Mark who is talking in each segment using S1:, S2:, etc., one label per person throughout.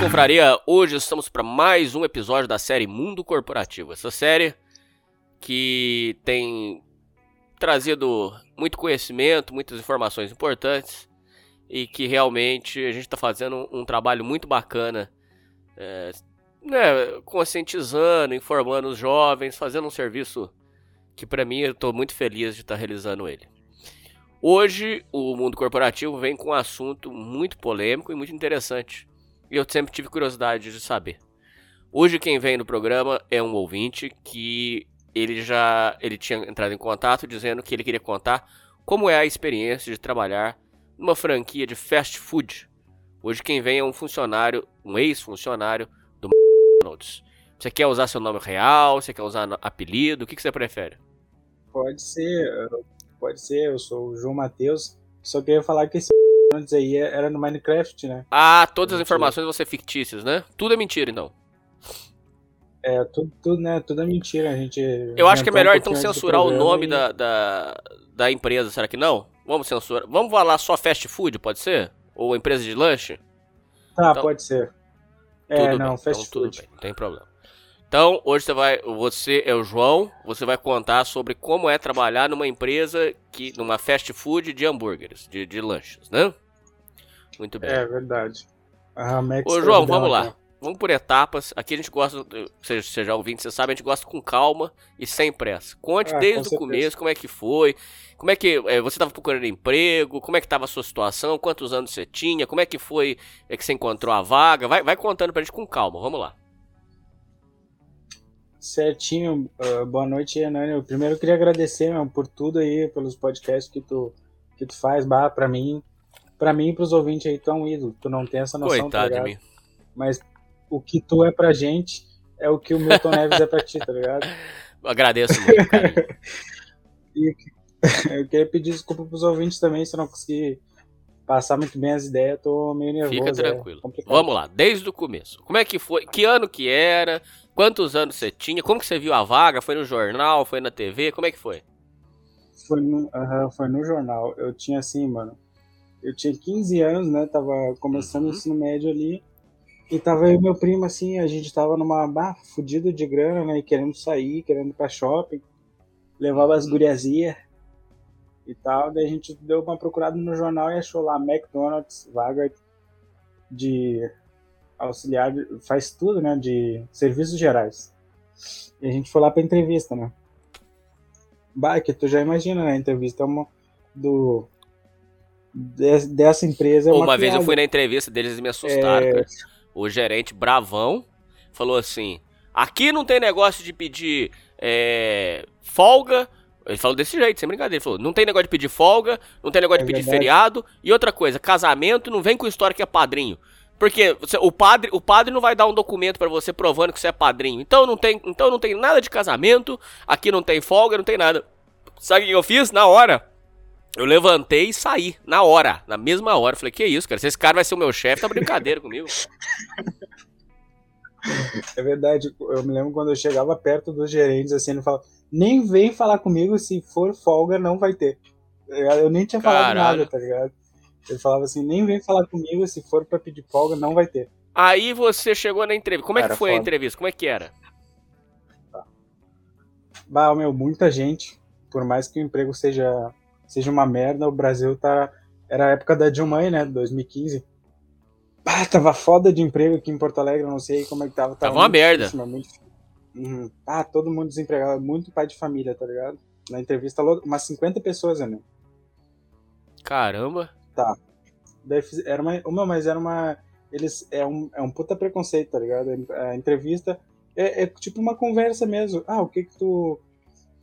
S1: Confraria! Hoje estamos para mais um episódio da série Mundo Corporativo. Essa série que tem trazido muito conhecimento, muitas informações importantes e que realmente a gente está fazendo um trabalho muito bacana, é, né, conscientizando, informando os jovens, fazendo um serviço que para mim eu estou muito feliz de estar tá realizando ele. Hoje o mundo corporativo vem com um assunto muito polêmico e muito interessante. E eu sempre tive curiosidade de saber. Hoje quem vem no programa é um ouvinte que ele já ele tinha entrado em contato dizendo que ele queria contar como é a experiência de trabalhar numa franquia de fast food. Hoje quem vem é um funcionário, um ex-funcionário do McDonald's. Você quer usar seu nome real? Você quer usar apelido? O que, que você prefere?
S2: Pode ser, pode ser. Eu sou o João Matheus. Só queria falar que esse antes aí era no Minecraft, né?
S1: Ah, todas as informações vão ser fictícias, né? Tudo é mentira, então.
S2: É, tudo, tudo, né, tudo é mentira, a gente...
S1: Eu acho que é melhor, um então, censurar o nome e... da, da, da empresa, será que não? Vamos censurar. Vamos falar só fast food, pode ser? Ou empresa de lanche?
S2: Tá, então, pode ser. É, não,
S1: bem,
S2: fast
S1: então,
S2: food.
S1: Bem, não tem problema. Então, hoje você vai, você é o João, você vai contar sobre como é trabalhar numa empresa que numa fast food de hambúrgueres, de, de lanches, né? Muito bem.
S2: É verdade.
S1: A Max Ô, João, vamos lá. Vamos por etapas. Aqui a gente gosta, você, você já ouvindo, você sabe, a gente gosta com calma e sem pressa. Conte ah, desde o começo como é que foi, como é que é, você estava procurando emprego, como é que estava a sua situação, quantos anos você tinha, como é que foi é que você encontrou a vaga. Vai, vai contando pra gente com calma, vamos lá.
S2: Certinho, uh, boa noite, Hernani. Eu primeiro queria agradecer meu, por tudo aí, pelos podcasts que tu, que tu faz, bah, pra mim, pra mim e pros ouvintes aí, tu é um ídolo. Tu não tem essa noção, tá
S1: Coitado tá de mim.
S2: Mas o que tu é pra gente é o que o Milton Neves é pra ti, tá ligado?
S1: Agradeço muito,
S2: e eu queria pedir desculpa pros ouvintes também se eu não conseguir passar muito bem as ideias, tô meio nervoso.
S1: Fica é tranquilo. É Vamos lá, desde o começo. Como é que foi? Que ano que era? Quantos anos você tinha? Como que você viu a vaga? Foi no jornal? Foi na TV? Como é que foi?
S2: Foi no, uh, foi no jornal. Eu tinha assim, mano. Eu tinha 15 anos, né? Tava começando uhum. o ensino médio ali. E tava eu e meu primo, assim, a gente tava numa bah, fudido de grana, né? E querendo sair, querendo ir pra shopping. Levava as guriazias e tal. Daí a gente deu uma procurada no jornal e achou lá McDonald's, vaga de auxiliar, faz tudo, né, de serviços gerais. E a gente foi lá pra entrevista, né. Bah, que tu já imagina, né, a entrevista é uma, do, dessa empresa é
S1: uma, uma vez eu fui na entrevista deles e me assustaram, é... O gerente bravão falou assim, aqui não tem negócio de pedir é, folga, ele falou desse jeito, sem brincadeira. Ele falou: não tem negócio de pedir folga, não tem negócio é de pedir verdade. feriado. E outra coisa, casamento não vem com história que é padrinho. Porque você, o padre, o padre não vai dar um documento para você provando que você é padrinho. Então não tem, então não tem nada de casamento, aqui não tem folga, não tem nada. Sabe o que eu fiz? Na hora, eu levantei e saí, na hora, na mesma hora. Falei, que isso, cara? Se esse cara vai ser o meu chefe, tá brincadeira comigo.
S2: É verdade, eu me lembro quando eu chegava perto dos gerentes, assim, ele falava, nem vem falar comigo, se for folga, não vai ter. Eu nem tinha falado Caralho. nada, tá ligado? Ele falava assim, nem vem falar comigo, se for pra pedir folga, não vai ter.
S1: Aí você chegou na entrevista. Como é que foi foda. a entrevista? Como é que era?
S2: Tá. Bah, meu, muita gente. Por mais que o emprego seja, seja uma merda, o Brasil tá. Era a época da Dilma, né? 2015. Pá, tava foda de emprego aqui em Porto Alegre, não sei como é que tava.
S1: Tava, tava uma merda.
S2: Muito... uhum. Ah, todo mundo desempregado, muito pai de família, tá ligado? Na entrevista, umas 50 pessoas, né?
S1: Caramba.
S2: Tá. Daí era uma. Uma, mas era uma. Eles. É um, é um puta preconceito, tá ligado? A entrevista é, é tipo uma conversa mesmo. Ah, o que que tu.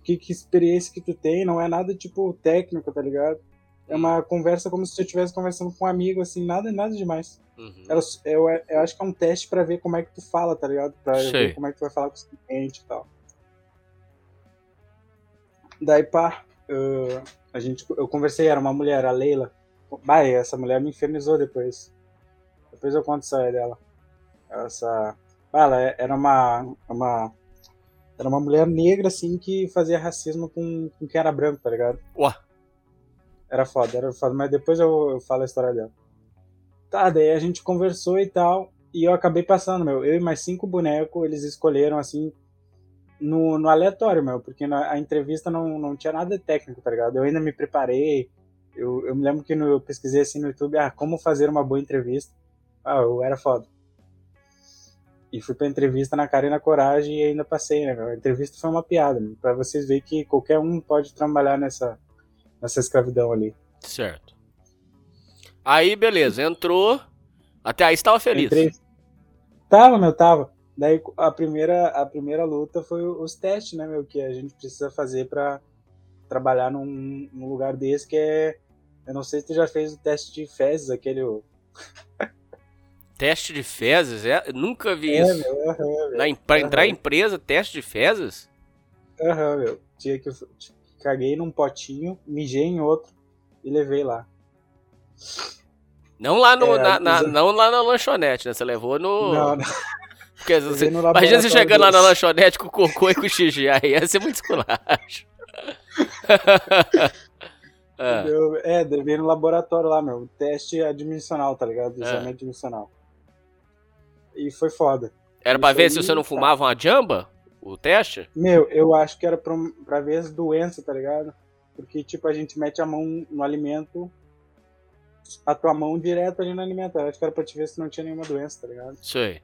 S2: Que, que experiência que tu tem, não é nada tipo técnico, tá ligado? É uma conversa como se você estivesse conversando com um amigo, assim, nada, nada demais. Uhum. Eu, eu, eu, acho que é um teste para ver como é que tu fala, tá ligado? Pra Sei. ver como é que tu vai falar com os clientes e tal. Daí, pá, uh, a gente, eu conversei, era uma mulher, a Leila. Bah, essa mulher me infernizou depois. Depois eu conto isso aí dela. Essa. Bah, ela era uma, uma. Era uma mulher negra, assim, que fazia racismo com, com quem era branco, tá ligado?
S1: Ué.
S2: Era foda, era foda, mas depois eu, eu falo a história dela. Tá, daí a gente conversou e tal, e eu acabei passando, meu. Eu e mais cinco bonecos, eles escolheram, assim, no, no aleatório, meu, porque na, a entrevista não, não tinha nada técnico, tá ligado? Eu ainda me preparei, eu, eu me lembro que no, eu pesquisei assim no YouTube, ah, como fazer uma boa entrevista. Ah, eu era foda. E fui pra entrevista na cara e na coragem e ainda passei, né? A entrevista foi uma piada, meu, pra vocês verem que qualquer um pode trabalhar nessa, nessa escravidão ali.
S1: Certo. Aí, beleza, entrou. Até aí você tava feliz. Entrei...
S2: Tava, meu, tava. Daí a primeira, a primeira luta foi os testes, né, meu, que a gente precisa fazer para trabalhar num, num, lugar desse que é. Eu não sei se tu já fez o teste de fezes, aquele.
S1: Teste de fezes? É? nunca vi é, isso. Meu, uhum, meu. Na, pra entrar em empresa, teste de fezes?
S2: Aham, uhum, meu. Tinha que. Caguei num potinho, mijei em outro e levei lá.
S1: Não lá no, é, na, na, não lá na lanchonete, né? Você levou no. Não, não. Porque, você, imagina você chegando lá na lanchonete com cocô e com xixi. Aí ia ser muito esculacho.
S2: é, deve ir no laboratório lá, meu. Teste admissional, tá ligado? Exame é. admissional. E foi foda.
S1: Era pra ver se você não fumava uma jamba? O teste?
S2: Meu, eu acho que era pra, pra ver as doenças, tá ligado? Porque, tipo, a gente mete a mão no alimento, a tua mão direto ali no alimento. Eu acho que era pra te ver se não tinha nenhuma doença, tá ligado?
S1: Sei.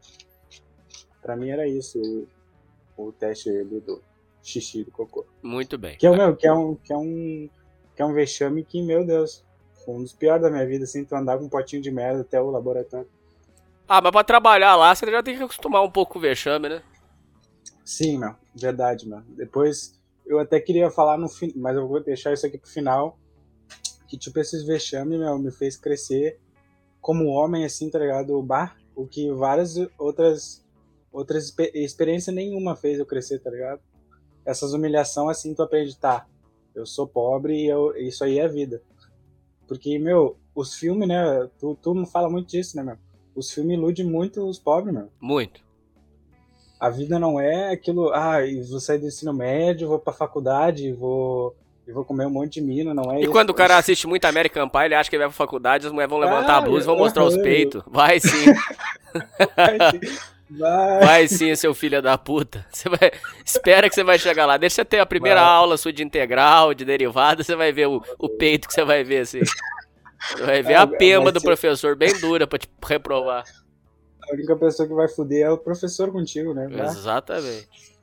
S2: Pra mim era isso, o, o teste ali do xixi do cocô.
S1: Muito bem.
S2: Que é, meu, que é um, que é um, que é um vexame que, meu Deus, foi um dos piores da minha vida, assim, tu andar com um potinho de merda até o laboratório.
S1: Ah, mas pra trabalhar lá, você já tem que acostumar um pouco com o vexame, né?
S2: Sim, meu, verdade, meu. Depois, eu até queria falar no fim, mas eu vou deixar isso aqui pro final, que, tipo, esses vexames, meu, me fez crescer como homem, assim, tá ligado? Bar, o que várias outras, outras experiências nenhuma fez eu crescer, tá ligado? Essas humilhações, assim, tu aprende, tá, eu sou pobre e eu, isso aí é vida. Porque, meu, os filmes, né, tu, tu não fala muito disso, né, meu? Os filmes iludem muito os pobres, meu.
S1: Muito.
S2: A vida não é aquilo, ah, vou sair do ensino médio, vou pra faculdade, vou e vou comer um monte de mina, não é
S1: E isso, quando o cara assiste muito American Pie, ele acha que ele vai pra faculdade, as mulheres vão levantar ah, a blusa e vão mostrar os peitos. Vai sim. vai sim. Vai. vai sim, seu filho da puta. Você vai... Espera que você vai chegar lá. Deixa você ter a primeira vai. aula sua de integral, de derivada, você vai ver o, o peito que você vai ver, assim. Vai ver a pema do professor bem dura pra te reprovar.
S2: A única pessoa que vai fuder é o professor contigo, né?
S1: Exatamente.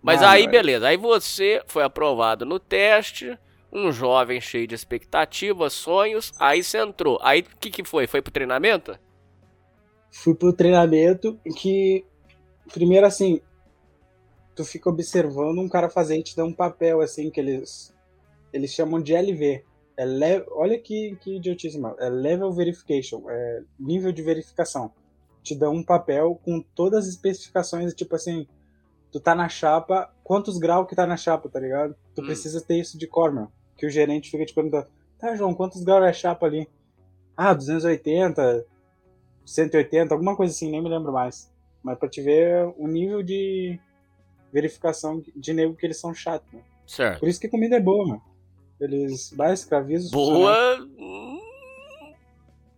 S1: Mas Mano, aí, beleza. Aí você foi aprovado no teste, um jovem cheio de expectativas, sonhos. Aí você entrou. Aí o que, que foi? Foi pro treinamento?
S2: Fui pro treinamento que. Primeiro assim. Tu fica observando um cara fazer e te dá um papel assim que eles. Eles chamam de LV. É le... Olha que, que idiotice, mano. É level verification. É nível de verificação. Te dá um papel com todas as especificações, tipo assim tu tá na chapa, quantos graus que tá na chapa, tá ligado? Tu hum. precisa ter isso de cor, meu. Que o gerente fica te perguntando, tá, João, quantos graus é a chapa ali? Ah, 280, 180, alguma coisa assim, nem me lembro mais. Mas pra te ver o nível de verificação de nego que eles são chatos, né?
S1: Certo.
S2: Por isso que a comida é boa, mano. Eles vai escravizam
S1: Boa. Hum,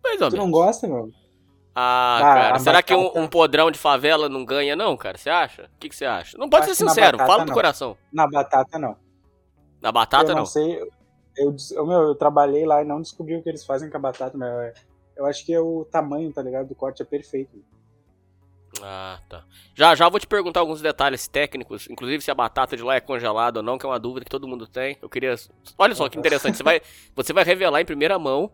S1: mais ou
S2: tu não gosta, mano?
S1: Ah, ah cara, será batata... que um, um, podrão de favela não ganha, não, cara? Você acha? O que, que você acha? Não pode Acho ser sincero, fala do não. coração.
S2: Na batata, não.
S1: Na batata,
S2: eu
S1: não?
S2: sei. Eu, eu, meu, eu trabalhei lá e não descobri o que eles fazem com a batata, meu. Eu acho que é o tamanho, tá ligado? Do corte é perfeito.
S1: Ah, tá. Já já vou te perguntar alguns detalhes técnicos, inclusive se a batata de lá é congelada ou não, que é uma dúvida que todo mundo tem. Eu queria. Olha só que interessante, você vai, você vai revelar em primeira mão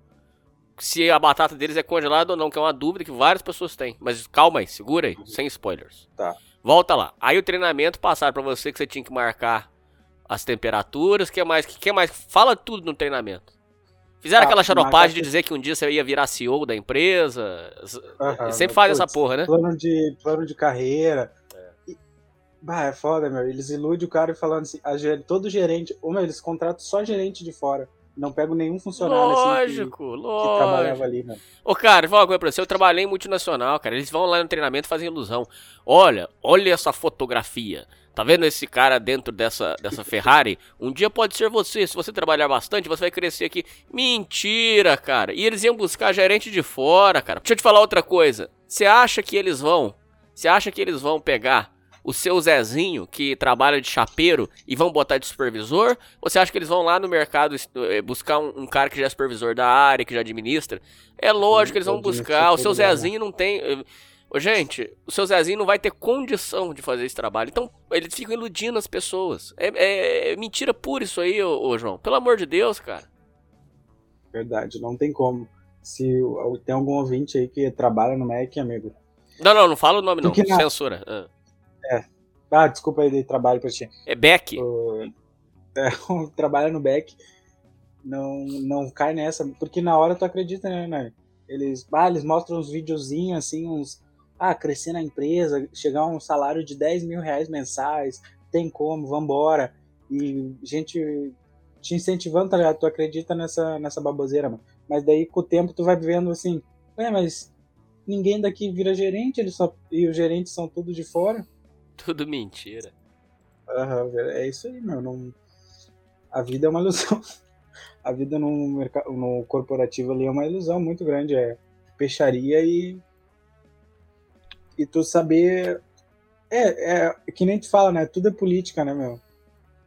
S1: se a batata deles é congelada ou não, que é uma dúvida que várias pessoas têm. Mas calma aí, segura aí, sem spoilers.
S2: Tá.
S1: Volta lá. Aí o treinamento passaram para você que você tinha que marcar as temperaturas, que mais, que, que mais? Fala tudo no treinamento. Fizeram ah, aquela xaropagem de dizer que um dia você ia virar CEO da empresa. Uhum, sempre faz essa porra, né?
S2: Plano de, plano de carreira. É. E, bah, é foda, meu. Eles iludem o cara falando assim, a, todo gerente, ou meu, eles contratam só gerente de fora. Não pego nenhum funcionário
S1: lógico,
S2: assim que,
S1: lógico.
S2: que trabalhava ali, mano.
S1: Ô, cara, vou coisa pra você. Eu trabalhei em multinacional, cara. Eles vão lá no treinamento e fazem ilusão. Olha, olha essa fotografia. Tá vendo esse cara dentro dessa, dessa Ferrari? Um dia pode ser você. Se você trabalhar bastante, você vai crescer aqui. Mentira, cara. E eles iam buscar gerente de fora, cara. Deixa eu te falar outra coisa. Você acha que eles vão? Você acha que eles vão pegar o seu Zezinho, que trabalha de chapeiro, e vão botar de supervisor? Ou você acha que eles vão lá no mercado eh, buscar um, um cara que já é supervisor da área, que já administra? É lógico que eles vão buscar. O seu Zezinho não tem. Eh, gente, o seu Zezinho não vai ter condição de fazer esse trabalho. Então, eles ficam iludindo as pessoas. É, é, é mentira pura isso aí, ô, ô, João. Pelo amor de Deus, cara.
S2: Verdade, não tem como. Se tem algum ouvinte aí que trabalha no Mac, amigo.
S1: Não, não, não fala o nome, não. Na... Censura.
S2: Ah. É. Ah, desculpa aí de trabalho pra ti.
S1: É Beck.
S2: O... É, trabalha no Beck. Não, não cai nessa. Porque na hora tu acredita, né, né? Eles, ah, eles mostram uns videozinhos, assim, uns ah, crescer na empresa, chegar a um salário de 10 mil reais mensais, tem como, vambora. E gente te incentivando, tá ligado? Tu acredita nessa, nessa baboseira, mano. Mas daí com o tempo tu vai vendo assim, é, mas ninguém daqui vira gerente, eles só, e os gerentes são tudo de fora.
S1: Tudo mentira.
S2: Uhum, é isso aí, meu. Não... A vida é uma ilusão. A vida no, mercado, no corporativo ali é uma ilusão muito grande. É peixaria e e tu saber. É, é que nem tu fala, né? Tudo é política, né, meu?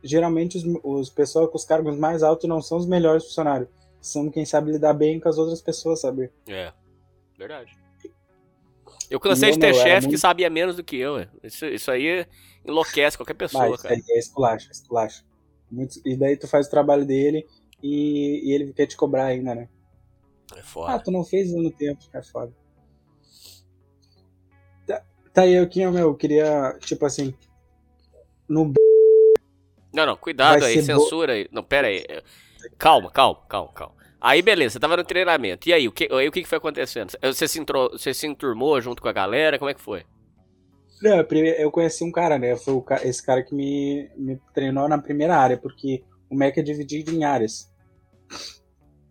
S2: Geralmente os, os pessoas com os cargos mais altos não são os melhores funcionários. São quem sabe lidar bem com as outras pessoas, sabe?
S1: É, verdade. Eu cansei de ter chefe muito... que sabia menos do que eu. Isso, isso aí enlouquece qualquer pessoa, Mas, cara.
S2: É, é esculacho, é esculacho. Muito... E daí tu faz o trabalho dele e, e ele quer te cobrar ainda, né?
S1: É foda.
S2: Ah, tu não fez no tempo, é foda. Tá aí, eu, que, meu, eu queria, tipo assim, no...
S1: Não, não, cuidado aí, censura aí. Não, pera aí. Calma, calma, calma, calma. Aí, beleza, você tava no treinamento. E aí, o que, aí, o que, que foi acontecendo? Você se, entrou, você se enturmou junto com a galera? Como é que foi?
S2: Não, eu conheci um cara, né? Foi esse cara que me, me treinou na primeira área, porque o Mac é dividido em áreas.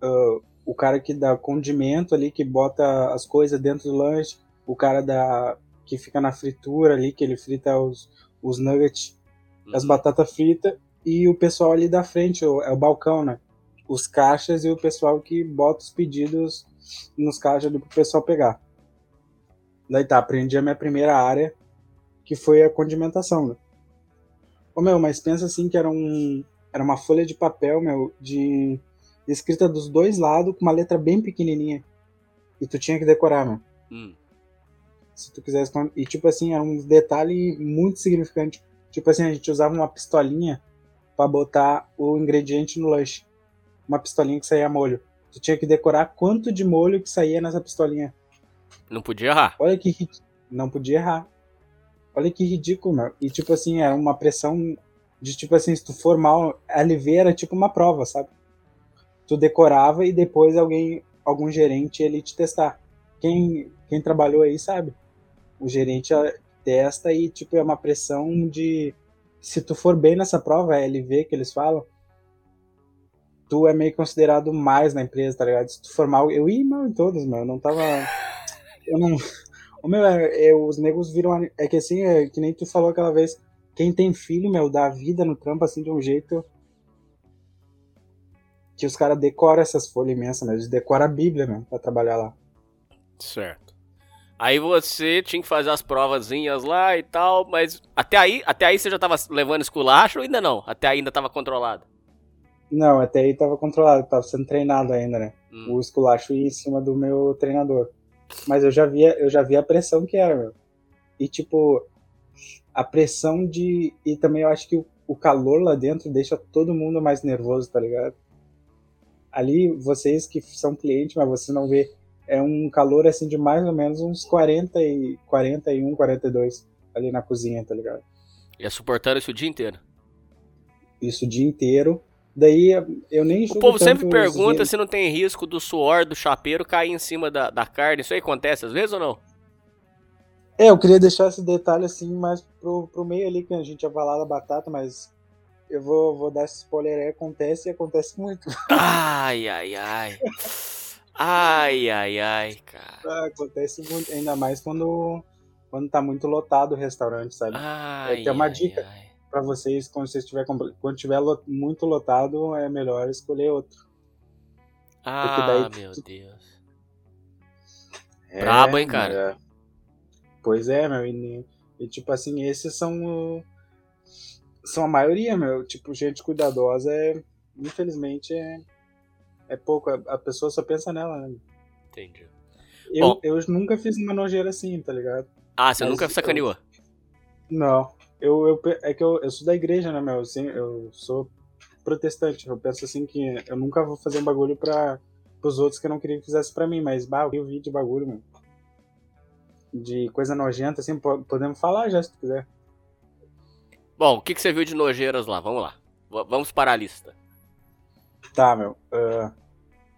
S2: Uh, o cara que dá condimento ali, que bota as coisas dentro do lanche, o cara da que fica na fritura ali, que ele frita os, os nuggets, uhum. as batatas fritas, e o pessoal ali da frente, é o balcão, né? Os caixas e o pessoal que bota os pedidos nos caixas para o pessoal pegar. Daí tá, aprendi a minha primeira área, que foi a condimentação, né? Ô meu, mas pensa assim que era um. Era uma folha de papel, meu, de. escrita dos dois lados, com uma letra bem pequenininha. E tu tinha que decorar, meu. Hum se tu quisesse. E tipo assim, era um detalhe muito significante. Tipo assim, a gente usava uma pistolinha para botar o ingrediente no lanche. Uma pistolinha que saía molho. Tu tinha que decorar quanto de molho que saía nessa pistolinha.
S1: Não podia errar.
S2: Olha que não podia errar. Olha que ridículo, meu. E tipo assim, era uma pressão de tipo assim, se tu for mal, a LV era tipo uma prova, sabe? Tu decorava e depois alguém, algum gerente ele te testar. Quem, quem trabalhou aí sabe o gerente testa e tipo é uma pressão de se tu for bem nessa prova, é LV que eles falam, tu é meio considerado mais na empresa, tá ligado? Se tu for mal, eu ia mal em todos, meu, eu não tava eu não o meu é, é, os negros viram é que assim, é que nem tu falou aquela vez, quem tem filho, meu, dá vida no trampo assim de um jeito que os caras decoram essas folhas imensas, né? Eles decoram a Bíblia, meu, pra trabalhar lá.
S1: Certo. Aí você tinha que fazer as provazinhas lá e tal, mas até aí, até aí você já tava levando esculacho ou ainda não? Até aí ainda tava controlado?
S2: Não, até aí tava controlado, tava sendo treinado ainda, né? hum. o esculacho ia em cima do meu treinador. Mas eu já via, eu já via a pressão que era, meu. E tipo, a pressão de. E também eu acho que o, o calor lá dentro deixa todo mundo mais nervoso, tá ligado? Ali, vocês que são clientes, mas você não vê, é um calor assim de mais ou menos uns 40 e 41, 42 ali na cozinha, tá ligado?
S1: E é suportando isso o dia inteiro?
S2: Isso o dia inteiro. Daí eu nem
S1: O povo sempre pergunta se não tem risco do suor do chapeiro cair em cima da, da carne. Isso aí acontece às vezes ou não?
S2: É, eu queria deixar esse detalhe assim mais pro, pro meio ali que a gente ia falar da batata, mas eu vou, vou dar esse spoiler aí, acontece e acontece muito.
S1: Ai, ai, ai. Ai, ai, ai, cara.
S2: Ah, acontece muito, ainda mais quando, quando tá muito lotado o restaurante, sabe?
S1: Ai,
S2: é, tem uma dica. Ai para vocês quando você estiver quando tiver muito lotado é melhor escolher outro.
S1: Ah, daí, meu tu... Deus. É, Brabo, hein, cara? É.
S2: Pois é, meu. E, e, tipo assim, esses são são a maioria, meu. Tipo, gente cuidadosa é infelizmente é é pouco. A, a pessoa só pensa nela, né?
S1: Entendi.
S2: Eu, eu nunca fiz uma nojeira assim, tá ligado?
S1: Ah, você Mas nunca sacaneou? Eu...
S2: Não eu, eu, é que eu, eu sou da igreja, né, meu? Assim, eu sou protestante. Eu penso assim que eu nunca vou fazer um bagulho para os outros que eu não queria que fizesse para mim, mas bah, eu vi de bagulho, meu. De coisa nojenta, assim, podemos falar já se tu quiser.
S1: Bom, o que, que você viu de nojeiras lá? Vamos lá. V vamos para a lista.
S2: Tá, meu. Uh,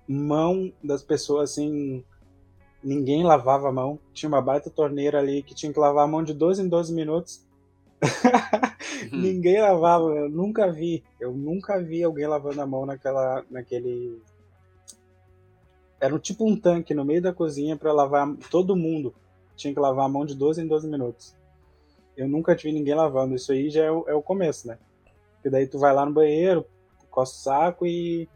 S2: mão das pessoas, assim. Ninguém lavava a mão. Tinha uma baita torneira ali que tinha que lavar a mão de 12 em 12 minutos. Uhum. Ninguém lavava, eu nunca vi. Eu nunca vi alguém lavando a mão naquela, naquele. Era um, tipo um tanque no meio da cozinha para lavar todo mundo. Tinha que lavar a mão de 12 em 12 minutos. Eu nunca vi ninguém lavando. Isso aí já é o, é o começo, né? Porque daí tu vai lá no banheiro, coça o saco e,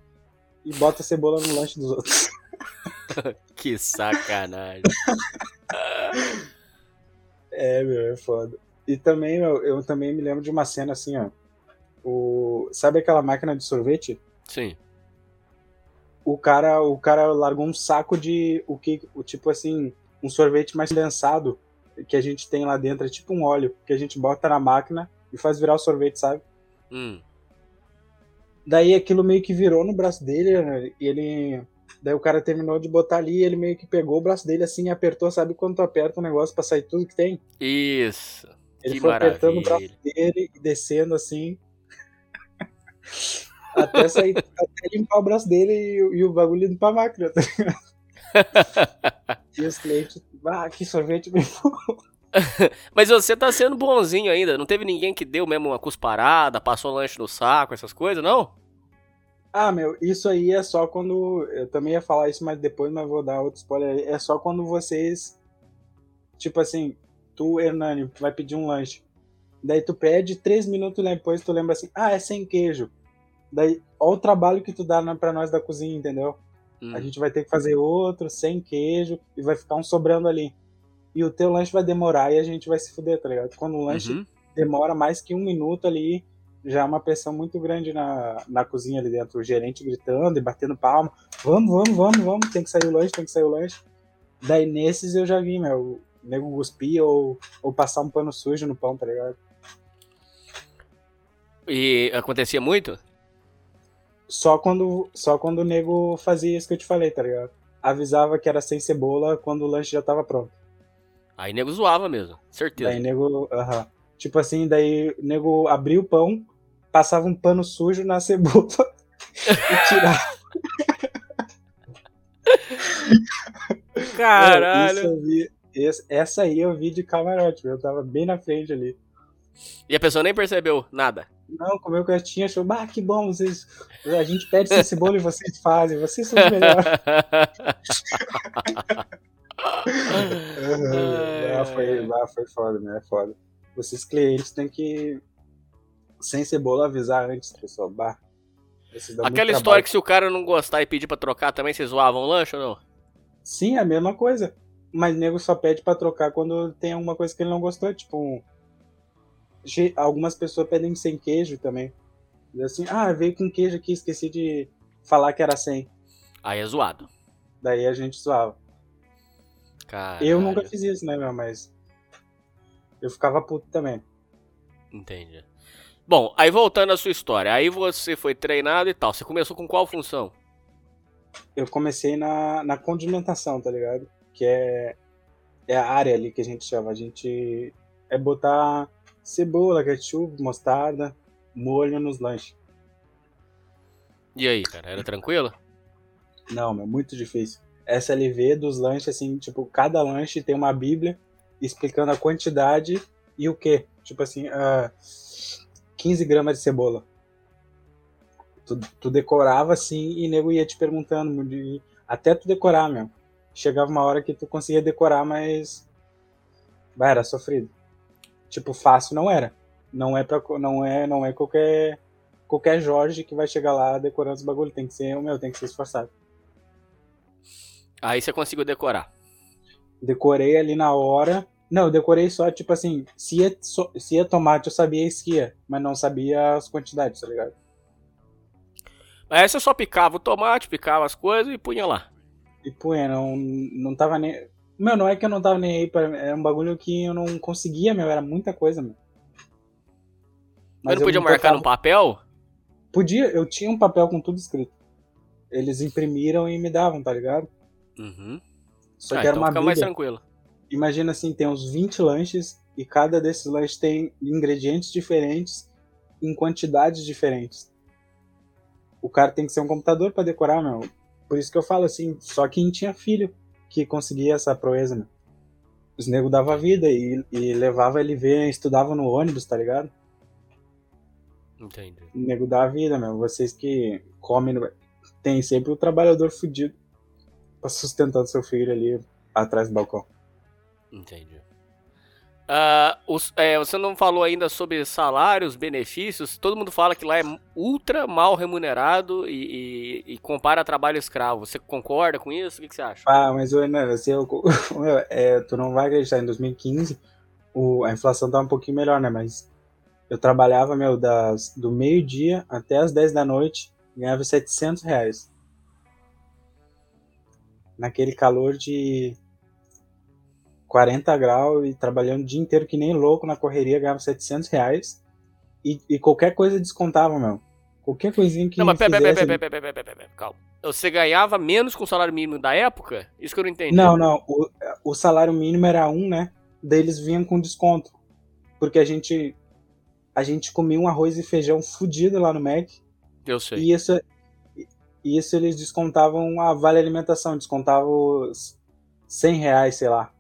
S2: e bota a cebola no lanche dos outros.
S1: que sacanagem.
S2: é, meu, é foda. E também, eu, eu também me lembro de uma cena assim, ó. O, sabe aquela máquina de sorvete?
S1: Sim.
S2: O cara, o cara largou um saco de o que, o tipo assim, um sorvete mais condensado que a gente tem lá dentro, é tipo um óleo que a gente bota na máquina e faz virar o sorvete, sabe?
S1: Hum.
S2: Daí aquilo meio que virou no braço dele, né? e ele Daí o cara terminou de botar ali e ele meio que pegou o braço dele assim e apertou, sabe quando tu aperta um negócio pra sair tudo que tem?
S1: Isso.
S2: Ele
S1: que
S2: foi
S1: maravilha.
S2: apertando o braço dele e descendo assim. até sair, até limpar o braço dele e, e o bagulho limpar a máquina, tá e os clientes, ah, que sorvete bem
S1: Mas você tá sendo bonzinho ainda. Não teve ninguém que deu mesmo uma cusparada, passou lanche no saco, essas coisas, não?
S2: Ah, meu, isso aí é só quando. Eu também ia falar isso mais depois, mas vou dar outro spoiler. É só quando vocês. Tipo assim, tu, Hernani, vai pedir um lanche. Daí tu pede, três minutos depois tu lembra assim, ah, é sem queijo. Daí, olha o trabalho que tu dá pra nós da cozinha, entendeu? Hum. A gente vai ter que fazer outro sem queijo e vai ficar um sobrando ali. E o teu lanche vai demorar e a gente vai se fuder, tá ligado? Quando o lanche uhum. demora mais que um minuto ali, já é uma pressão muito grande na, na cozinha ali dentro. O gerente gritando e batendo palma. Vamos, vamos, vamos, vamos, tem que sair o lanche, tem que sair o lanche. Daí nesses eu já vi, meu nego cuspir ou, ou passar um pano sujo no pão, tá ligado?
S1: E acontecia muito?
S2: Só quando, só quando o nego fazia isso que eu te falei, tá ligado? Avisava que era sem cebola quando o lanche já tava pronto.
S1: Aí nego zoava mesmo, certeza.
S2: Daí nego, uh -huh. Tipo assim, daí o nego abria o pão, passava um pano sujo na cebola e tirava.
S1: Caralho! Isso
S2: eu vi, esse, essa aí eu vi de camarote, eu tava bem na frente ali.
S1: E a pessoa nem percebeu nada?
S2: Não, comeu quietinho, achou, ah, que bom, vocês, a gente pede sem cebola e vocês fazem, vocês são os melhores. uhum. foi, lá foi foda, né? É foda. Vocês clientes têm que, sem cebola, avisar antes, pessoal. Bah,
S1: Aquela história que se o cara não gostar e pedir pra trocar também, vocês zoavam o lanche ou não?
S2: Sim, é a mesma coisa. Mas nego só pede para trocar quando tem alguma coisa que ele não gostou. Tipo, algumas pessoas pedem sem queijo também. Assim, ah, veio com queijo aqui, esqueci de falar que era sem.
S1: Aí é zoado.
S2: Daí a gente zoava.
S1: Caralho.
S2: Eu nunca fiz isso, né, meu? Mas. Eu ficava puto também.
S1: Entendi. Bom, aí voltando à sua história. Aí você foi treinado e tal. Você começou com qual função?
S2: Eu comecei na, na condimentação, tá ligado? Que é, é a área ali que a gente chama. A gente é botar cebola, ketchup, mostarda, molho nos lanches.
S1: E aí, cara? Era tranquilo?
S2: Não, meu, muito difícil. SLV dos lanches, assim, tipo, cada lanche tem uma bíblia explicando a quantidade e o que. Tipo assim, uh, 15 gramas de cebola. Tu, tu decorava assim e nego ia te perguntando, até tu decorar, meu. Chegava uma hora que tu conseguia decorar, mas. Bah, era sofrido. Tipo, fácil não era. Não é, pra, não é, não é qualquer, qualquer Jorge que vai chegar lá decorando os bagulho. Tem que ser o meu, tem que ser esforçado.
S1: Aí você conseguiu decorar.
S2: Decorei ali na hora. Não, eu decorei só, tipo assim, se ia, se ia tomate, eu sabia que ia, mas não sabia as quantidades, tá ligado?
S1: Aí você só picava o tomate, picava as coisas e punha lá.
S2: E punha, não, não tava nem. Meu, não é que eu não tava nem aí, pra... era um bagulho que eu não conseguia, meu, era muita coisa, meu.
S1: Mas, não podia marcar tava... no papel?
S2: Podia, eu tinha um papel com tudo escrito. Eles imprimiram e me davam, tá ligado?
S1: Uhum.
S2: Só ah, que era
S1: então
S2: uma
S1: fica mais tranquilo.
S2: Imagina assim, tem uns 20 lanches e cada desses lanches tem ingredientes diferentes em quantidades diferentes. O cara tem que ser um computador para decorar, meu. Por isso que eu falo assim, só quem tinha filho que conseguia essa proeza, meu. Os negros davam vida e, e levava ele ver, estudava no ônibus, tá ligado?
S1: Entendi.
S2: O nego dá a vida, meu. Vocês que comem. Tem sempre o trabalhador fudido pra sustentar seu filho ali atrás do balcão.
S1: Entendi. Uh, os, é, você não falou ainda sobre salários, benefícios. Todo mundo fala que lá é ultra mal remunerado e, e, e compara trabalho escravo. Você concorda com isso? O que, que você acha?
S2: Ah, mas não, assim, eu, é, tu não vai acreditar. Em 2015, o, a inflação tá um pouquinho melhor, né? Mas eu trabalhava, meu, das, do meio-dia até as 10 da noite, ganhava 700 reais. Naquele calor de 40 graus e trabalhando o dia inteiro que nem louco na correria, ganhava 700 reais. E, e qualquer coisa descontava, meu. Qualquer coisinha que.
S1: Não, mas pera, pera, pera, pera, pera, pera, calma. Você ganhava menos com o salário mínimo da época? Isso que eu não entendi.
S2: Não, não. O, o salário mínimo era um, né? Daí eles vinham com desconto. Porque a gente. A gente comia um arroz e feijão fudido lá no Mac.
S1: Eu sei.
S2: E isso, e isso eles descontavam a vale alimentação, descontavam os 100 reais, sei lá.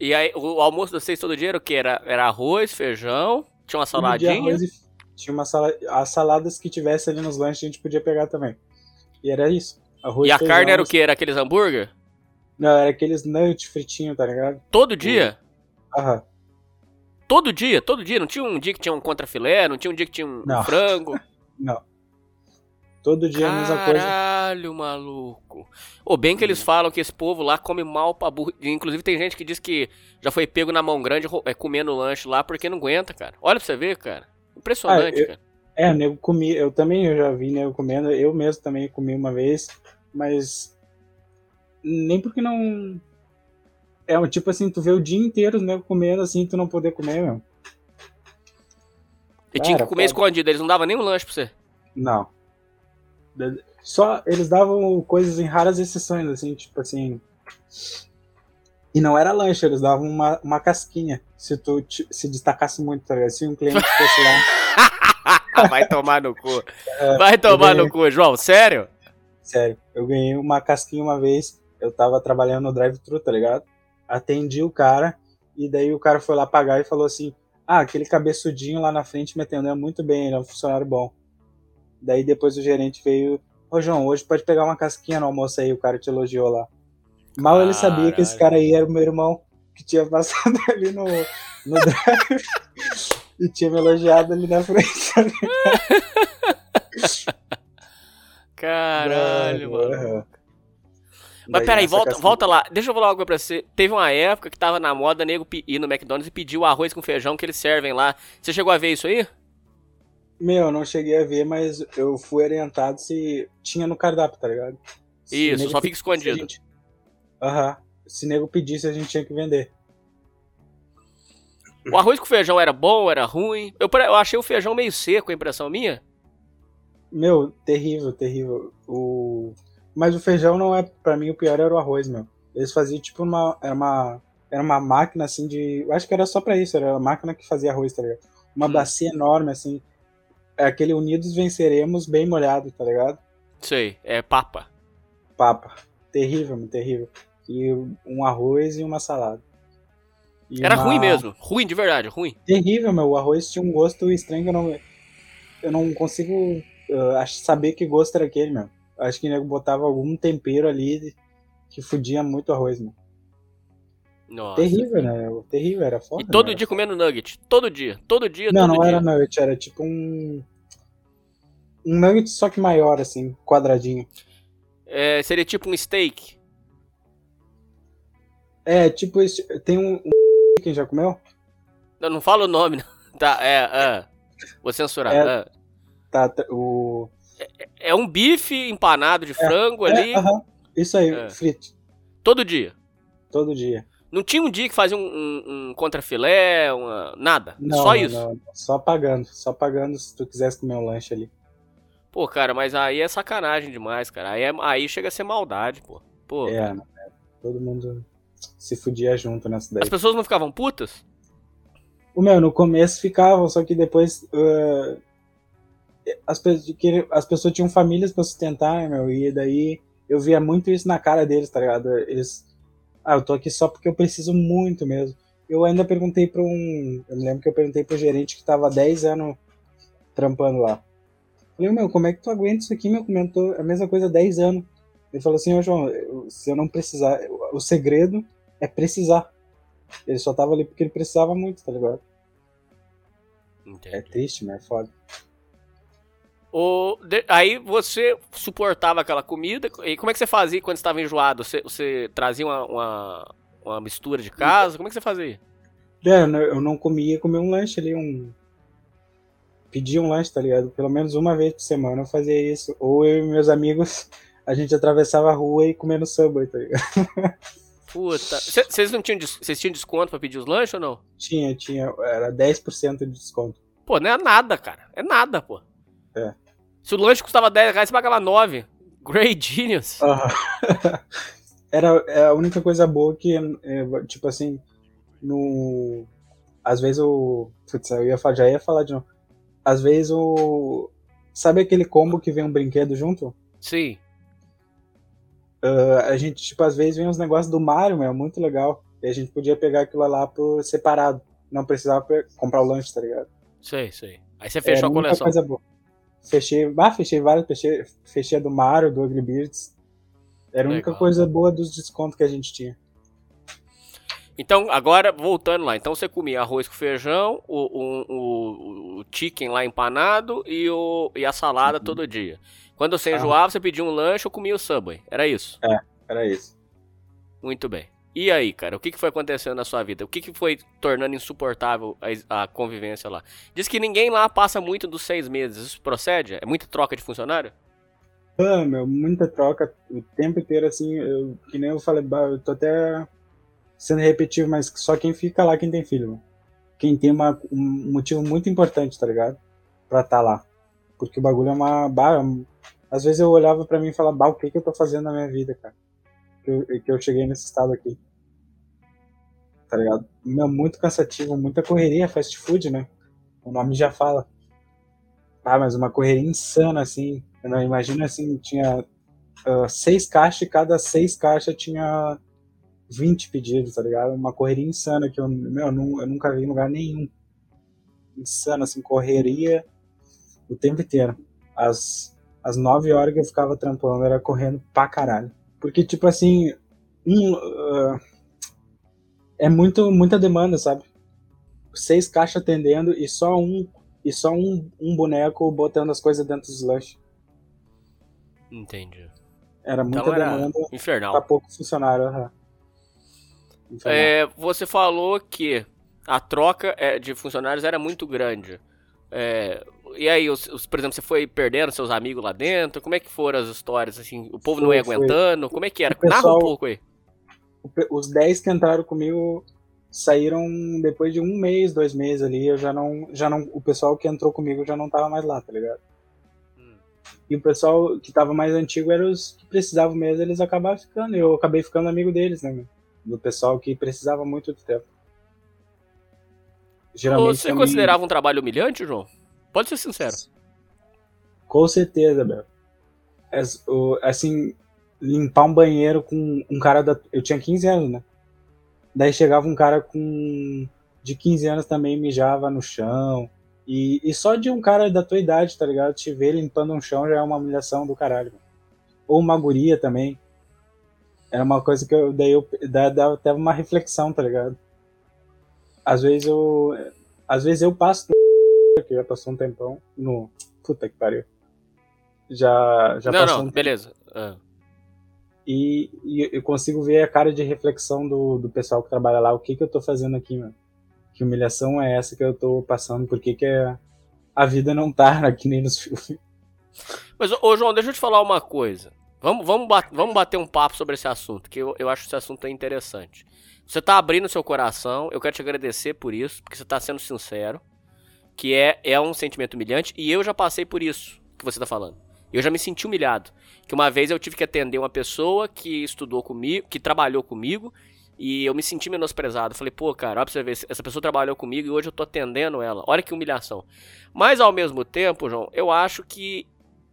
S1: E aí, o almoço de vocês todo dia era o que? Era, era arroz, feijão, tinha uma saladinha?
S2: E, tinha uma sala, as saladas que tivesse ali nos lanches a gente podia pegar também. E era isso.
S1: Arroz, e a feijão, carne era o que? Era aqueles hambúrguer?
S2: Não, era aqueles nuggets fritinho, tá ligado?
S1: Todo dia?
S2: Aham.
S1: Todo dia? Todo dia? Não tinha um dia que tinha um contrafilé? Não tinha um dia que tinha um, um frango?
S2: não. Todo dia
S1: Caralho,
S2: a mesma coisa.
S1: Caralho, maluco. Ou bem que eles falam que esse povo lá come mal pra burro. Inclusive tem gente que diz que já foi pego na mão grande é, comendo lanche lá porque não aguenta, cara. Olha pra você ver, cara. Impressionante,
S2: ah, eu,
S1: cara.
S2: É, nego comi, eu também eu já vi nego comendo, eu mesmo também comi uma vez, mas nem porque não é um tipo assim, tu vê o dia inteiro nego comendo assim, tu não poder comer, meu.
S1: E tinha que comer pode... escondido, eles não davam nem um lanche pra você.
S2: Não. Só eles davam coisas em raras exceções, assim, tipo assim. E não era lanche, eles davam uma, uma casquinha. Se tu se destacasse muito, tá ligado? Se um cliente fosse
S1: lá. Vai tomar no cu. É, Vai tomar ganhei... no cu, João, sério?
S2: Sério, eu ganhei uma casquinha uma vez. Eu tava trabalhando no drive-thru, tá ligado? Atendi o cara, e daí o cara foi lá pagar e falou assim: Ah, aquele cabeçudinho lá na frente me atendeu muito bem, ele é um funcionário bom. Daí depois o gerente veio, ô João, hoje pode pegar uma casquinha no almoço aí, o cara te elogiou lá. Mal Caralho. ele sabia que esse cara aí era o meu irmão, que tinha passado ali no, no drive e tinha me elogiado ali na frente.
S1: Caralho, mano. Mas peraí, volta, volta lá. Deixa eu falar algo pra você. Teve uma época que tava na moda nego ir no McDonald's e pedir o arroz com feijão que eles servem lá. Você chegou a ver isso aí?
S2: Meu, não cheguei a ver, mas eu fui orientado se tinha no cardápio, tá ligado? Se
S1: Isso, só fica escondido.
S2: a gente- Aham. Se nego pedisse, a gente tinha que vender.
S1: O arroz com feijão era bom, era ruim? Eu, eu achei o feijão meio seco, a impressão minha.
S2: Meu, terrível, terrível. O... Mas o feijão não é, pra mim, o pior era o arroz, meu. Eles faziam tipo uma. Era uma. Era uma máquina assim de. Eu acho que era só pra isso, era a máquina que fazia arroz, tá ligado? Uma
S1: Hum.
S2: bacia enorme, assim. É aquele Unidos Venceremos bem molhado, tá ligado?
S1: Sei, é papa.
S2: Papa. Terrível, meu, terrível. E um arroz e uma salada. E
S1: Era
S2: uma-
S1: ruim mesmo. Ruim, de verdade, ruim.
S2: Terrível, meu. O arroz tinha um gosto estranho que eu não. Eu não consigo uh, saber que gosto era aquele, meu. Acho que nego botava algum tempero ali que fudia muito o arroz, meu.
S1: Nossa.
S2: Terrível, né? Terrível, era foda.
S1: E todo
S2: né?
S1: dia comendo nugget. Todo dia. Todo dia,
S2: Não,
S1: todo
S2: não
S1: dia.
S2: era nugget, era tipo um. Um nugget só que maior, assim, quadradinho.
S1: É, seria tipo um steak.
S2: É, tipo, esse, tem um. quem já comeu?
S1: Eu não falo o nome, não. Tá, é, é. Vou censurar.
S2: É.
S1: é.
S2: Tá, tá, o.
S1: É um bife empanado de frango ali,
S2: É, aham. Isso aí,
S1: É.
S2: frito.
S1: todo dia.
S2: Todo dia.
S1: Não tinha um dia que fazia um, um, um contrafilé, uma, nada.
S2: Não,
S1: Só isso.
S2: não, só pagando. Só pagando se tu quisesse comer um lanche ali.
S1: Pô, cara, mas aí é sacanagem demais, cara. Aí, é- aí chega a ser maldade, pô. Pô,
S2: É, não, é. todo mundo se fudia junto nessa daí.
S1: as pessoas não ficavam putas?
S2: O meu, no começo ficavam, só que depois ah, as, as pessoas tinham famílias pra sustentar, meu? E daí eu via muito isso na cara deles, tá ligado? Eles. Ah, eu tô aqui só porque eu preciso muito mesmo. Eu ainda perguntei pra um. Eu lembro que eu perguntei pro gerente que tava há 10 anos trampando lá. Falei, meu, como é que tu aguenta isso aqui, meu? Comentou a mesma coisa há 10 anos. Ele falou assim, ô João, eu- se eu não precisar. O segredo é precisar. Ele só tava ali porque ele precisava muito, tá ligado? É triste, mas é foda.
S1: O, de- aí você suportava aquela comida. E como é que você fazia quando estava enjoado? Você, você trazia uma, uma, uma mistura de casa? Como é que você fazia?
S2: É, eu não- comia, comia um lanche ali, um. Pedia um lanche, tá ligado? Pelo menos uma vez por semana eu fazia isso. Ou eu e meus amigos, a gente atravessava a rua e comia no Subway, tá ligado?
S1: Puta. Cê- Vocês não tinham, tinham desconto pra pedir os lanches ou não?
S2: Tinha, tinha, era 10% de desconto.
S1: Pô, não é nada, cara. É nada, pô.
S2: É.
S1: Se o lanche custava 10 reais, você pagava 9. Great genius.
S2: Aham. era é a única coisa boa que, é, tipo assim, no. Às vezes o. Putz, eu ia, fa- já ia falar de novo. Às vezes o. Sabe aquele combo que vem um brinquedo junto?
S1: Sim.
S2: Uh, a gente, tipo, às vezes vem uns negócios do Mario, meu, muito legal. E a gente podia pegar aquilo lá por separado. Não precisava comprar o lanche, tá ligado?
S1: Sei, sei. Aí você fechou a
S2: muita
S1: coleção.
S2: coisa boa. Fechei, ah, fechei vários, fechei, fechei a do Mario, do Angry Birds. Era a única
S1: Legal.
S2: coisa boa dos descontos que a gente tinha.
S1: Então, agora, voltando lá. Então você comia arroz com feijão, o, o, o, o chicken lá empanado e, o, e a salada todo dia. Quando você
S2: Uhum. Ah.
S1: enjoava, você pedia um lanche ou comia o Subway. Era isso.
S2: Era isso.
S1: Muito bem. E aí, cara, o que, que foi acontecendo na sua vida? O que, que foi tornando insuportável a, convivência lá? Diz que ninguém lá passa muito dos seis meses. Isso procede? É muita troca de funcionário?
S2: Ah, meu, muita troca o tempo inteiro, assim, eu, que nem eu falei, eu tô até sendo repetitivo, mas só quem fica lá quem tem filho. Quem tem uma, um motivo muito importante, tá ligado? Pra tá lá. Porque o bagulho é uma. Bah, às vezes eu olhava pra mim e falava, bah, o que que eu tô fazendo na minha vida, cara? Que eu, que eu cheguei nesse estado aqui. Tá ligado? Meu, muito cansativo, muita correria, fast food, né? O nome já fala. Ah, mas uma correria insana, assim. Eu não imagino assim, tinha ah, seis caixas e cada seis caixas tinha 20 pedidos, tá ligado? Uma correria insana que eu, meu, eu, nu- eu nunca vi em lugar nenhum. Insano, assim, correria o tempo inteiro. As, as nove horas que eu ficava trampando era correndo pra caralho. Porque, tipo assim, um, ah, é muito, muita demanda, sabe? Seis caixas atendendo e só um e só um, um boneco botando as coisas dentro dos lanches.
S1: Entendi.
S2: Era muita
S1: Então era
S2: demanda
S1: infernal.
S2: pra pouco funcionário. Infernal.
S1: É, você falou que a troca é, de funcionários era muito grande. É, e aí, os, os, por exemplo, você foi perdendo seus amigos lá dentro? Como é que foram as histórias? Assim, o povo foi, não ia aguentando? Foi. Como é que era? Pessoal, Narra um pouco aí.
S2: Os 10 que entraram comigo saíram depois de um mês, dois meses ali. Eu já não, já não, o pessoal que entrou comigo já não tava mais lá, tá ligado? Hum. E o pessoal que tava mais antigo eram os que precisavam mesmo, eles acabavam ficando. Eu acabei ficando amigo deles, né? Do pessoal que precisava muito de tempo.
S1: Geralmente Você também... considerava um trabalho humilhante, João? Pode ser sincero.
S2: Com certeza, Bel. Assim, limpar um banheiro com um cara da. Eu tinha 15 anos, né? Daí chegava um cara com. de 15 anos também mijava no chão. E, e só de um cara da tua idade, tá ligado? Te ver limpando um chão já é uma humilhação do caralho. Ou uma guria também. Era uma coisa que eu. Daí eu dava até uma reflexão, tá ligado? Às vezes eu. Às vezes eu passo que já passou um tempão no. Puta que pariu. Já, já
S1: não,
S2: passou.
S1: Não, um beleza. Ah.
S2: E, e, eu consigo ver a cara de reflexão do, do pessoal que trabalha lá. O que que eu tô fazendo aqui, mano? Que humilhação é essa que eu tô passando? Por que que é, a vida não tá aqui nem nos filmes?
S1: Mas, ô João, deixa eu te falar uma coisa. Vamos, vamos, bater, vamos bater um papo sobre esse assunto, que eu, eu acho esse assunto interessante. Você tá abrindo seu coração, eu quero te agradecer por isso, porque você tá sendo sincero que é, é um sentimento humilhante, e eu já passei por isso que você está falando. Eu já me senti humilhado. Que uma vez eu tive que atender uma pessoa que estudou comigo, que trabalhou comigo, e eu me senti menosprezado. Falei, pô, cara, olha pra você ver, essa pessoa trabalhou comigo e hoje eu tô atendendo ela. Olha que humilhação. Mas ao mesmo tempo, João, eu acho que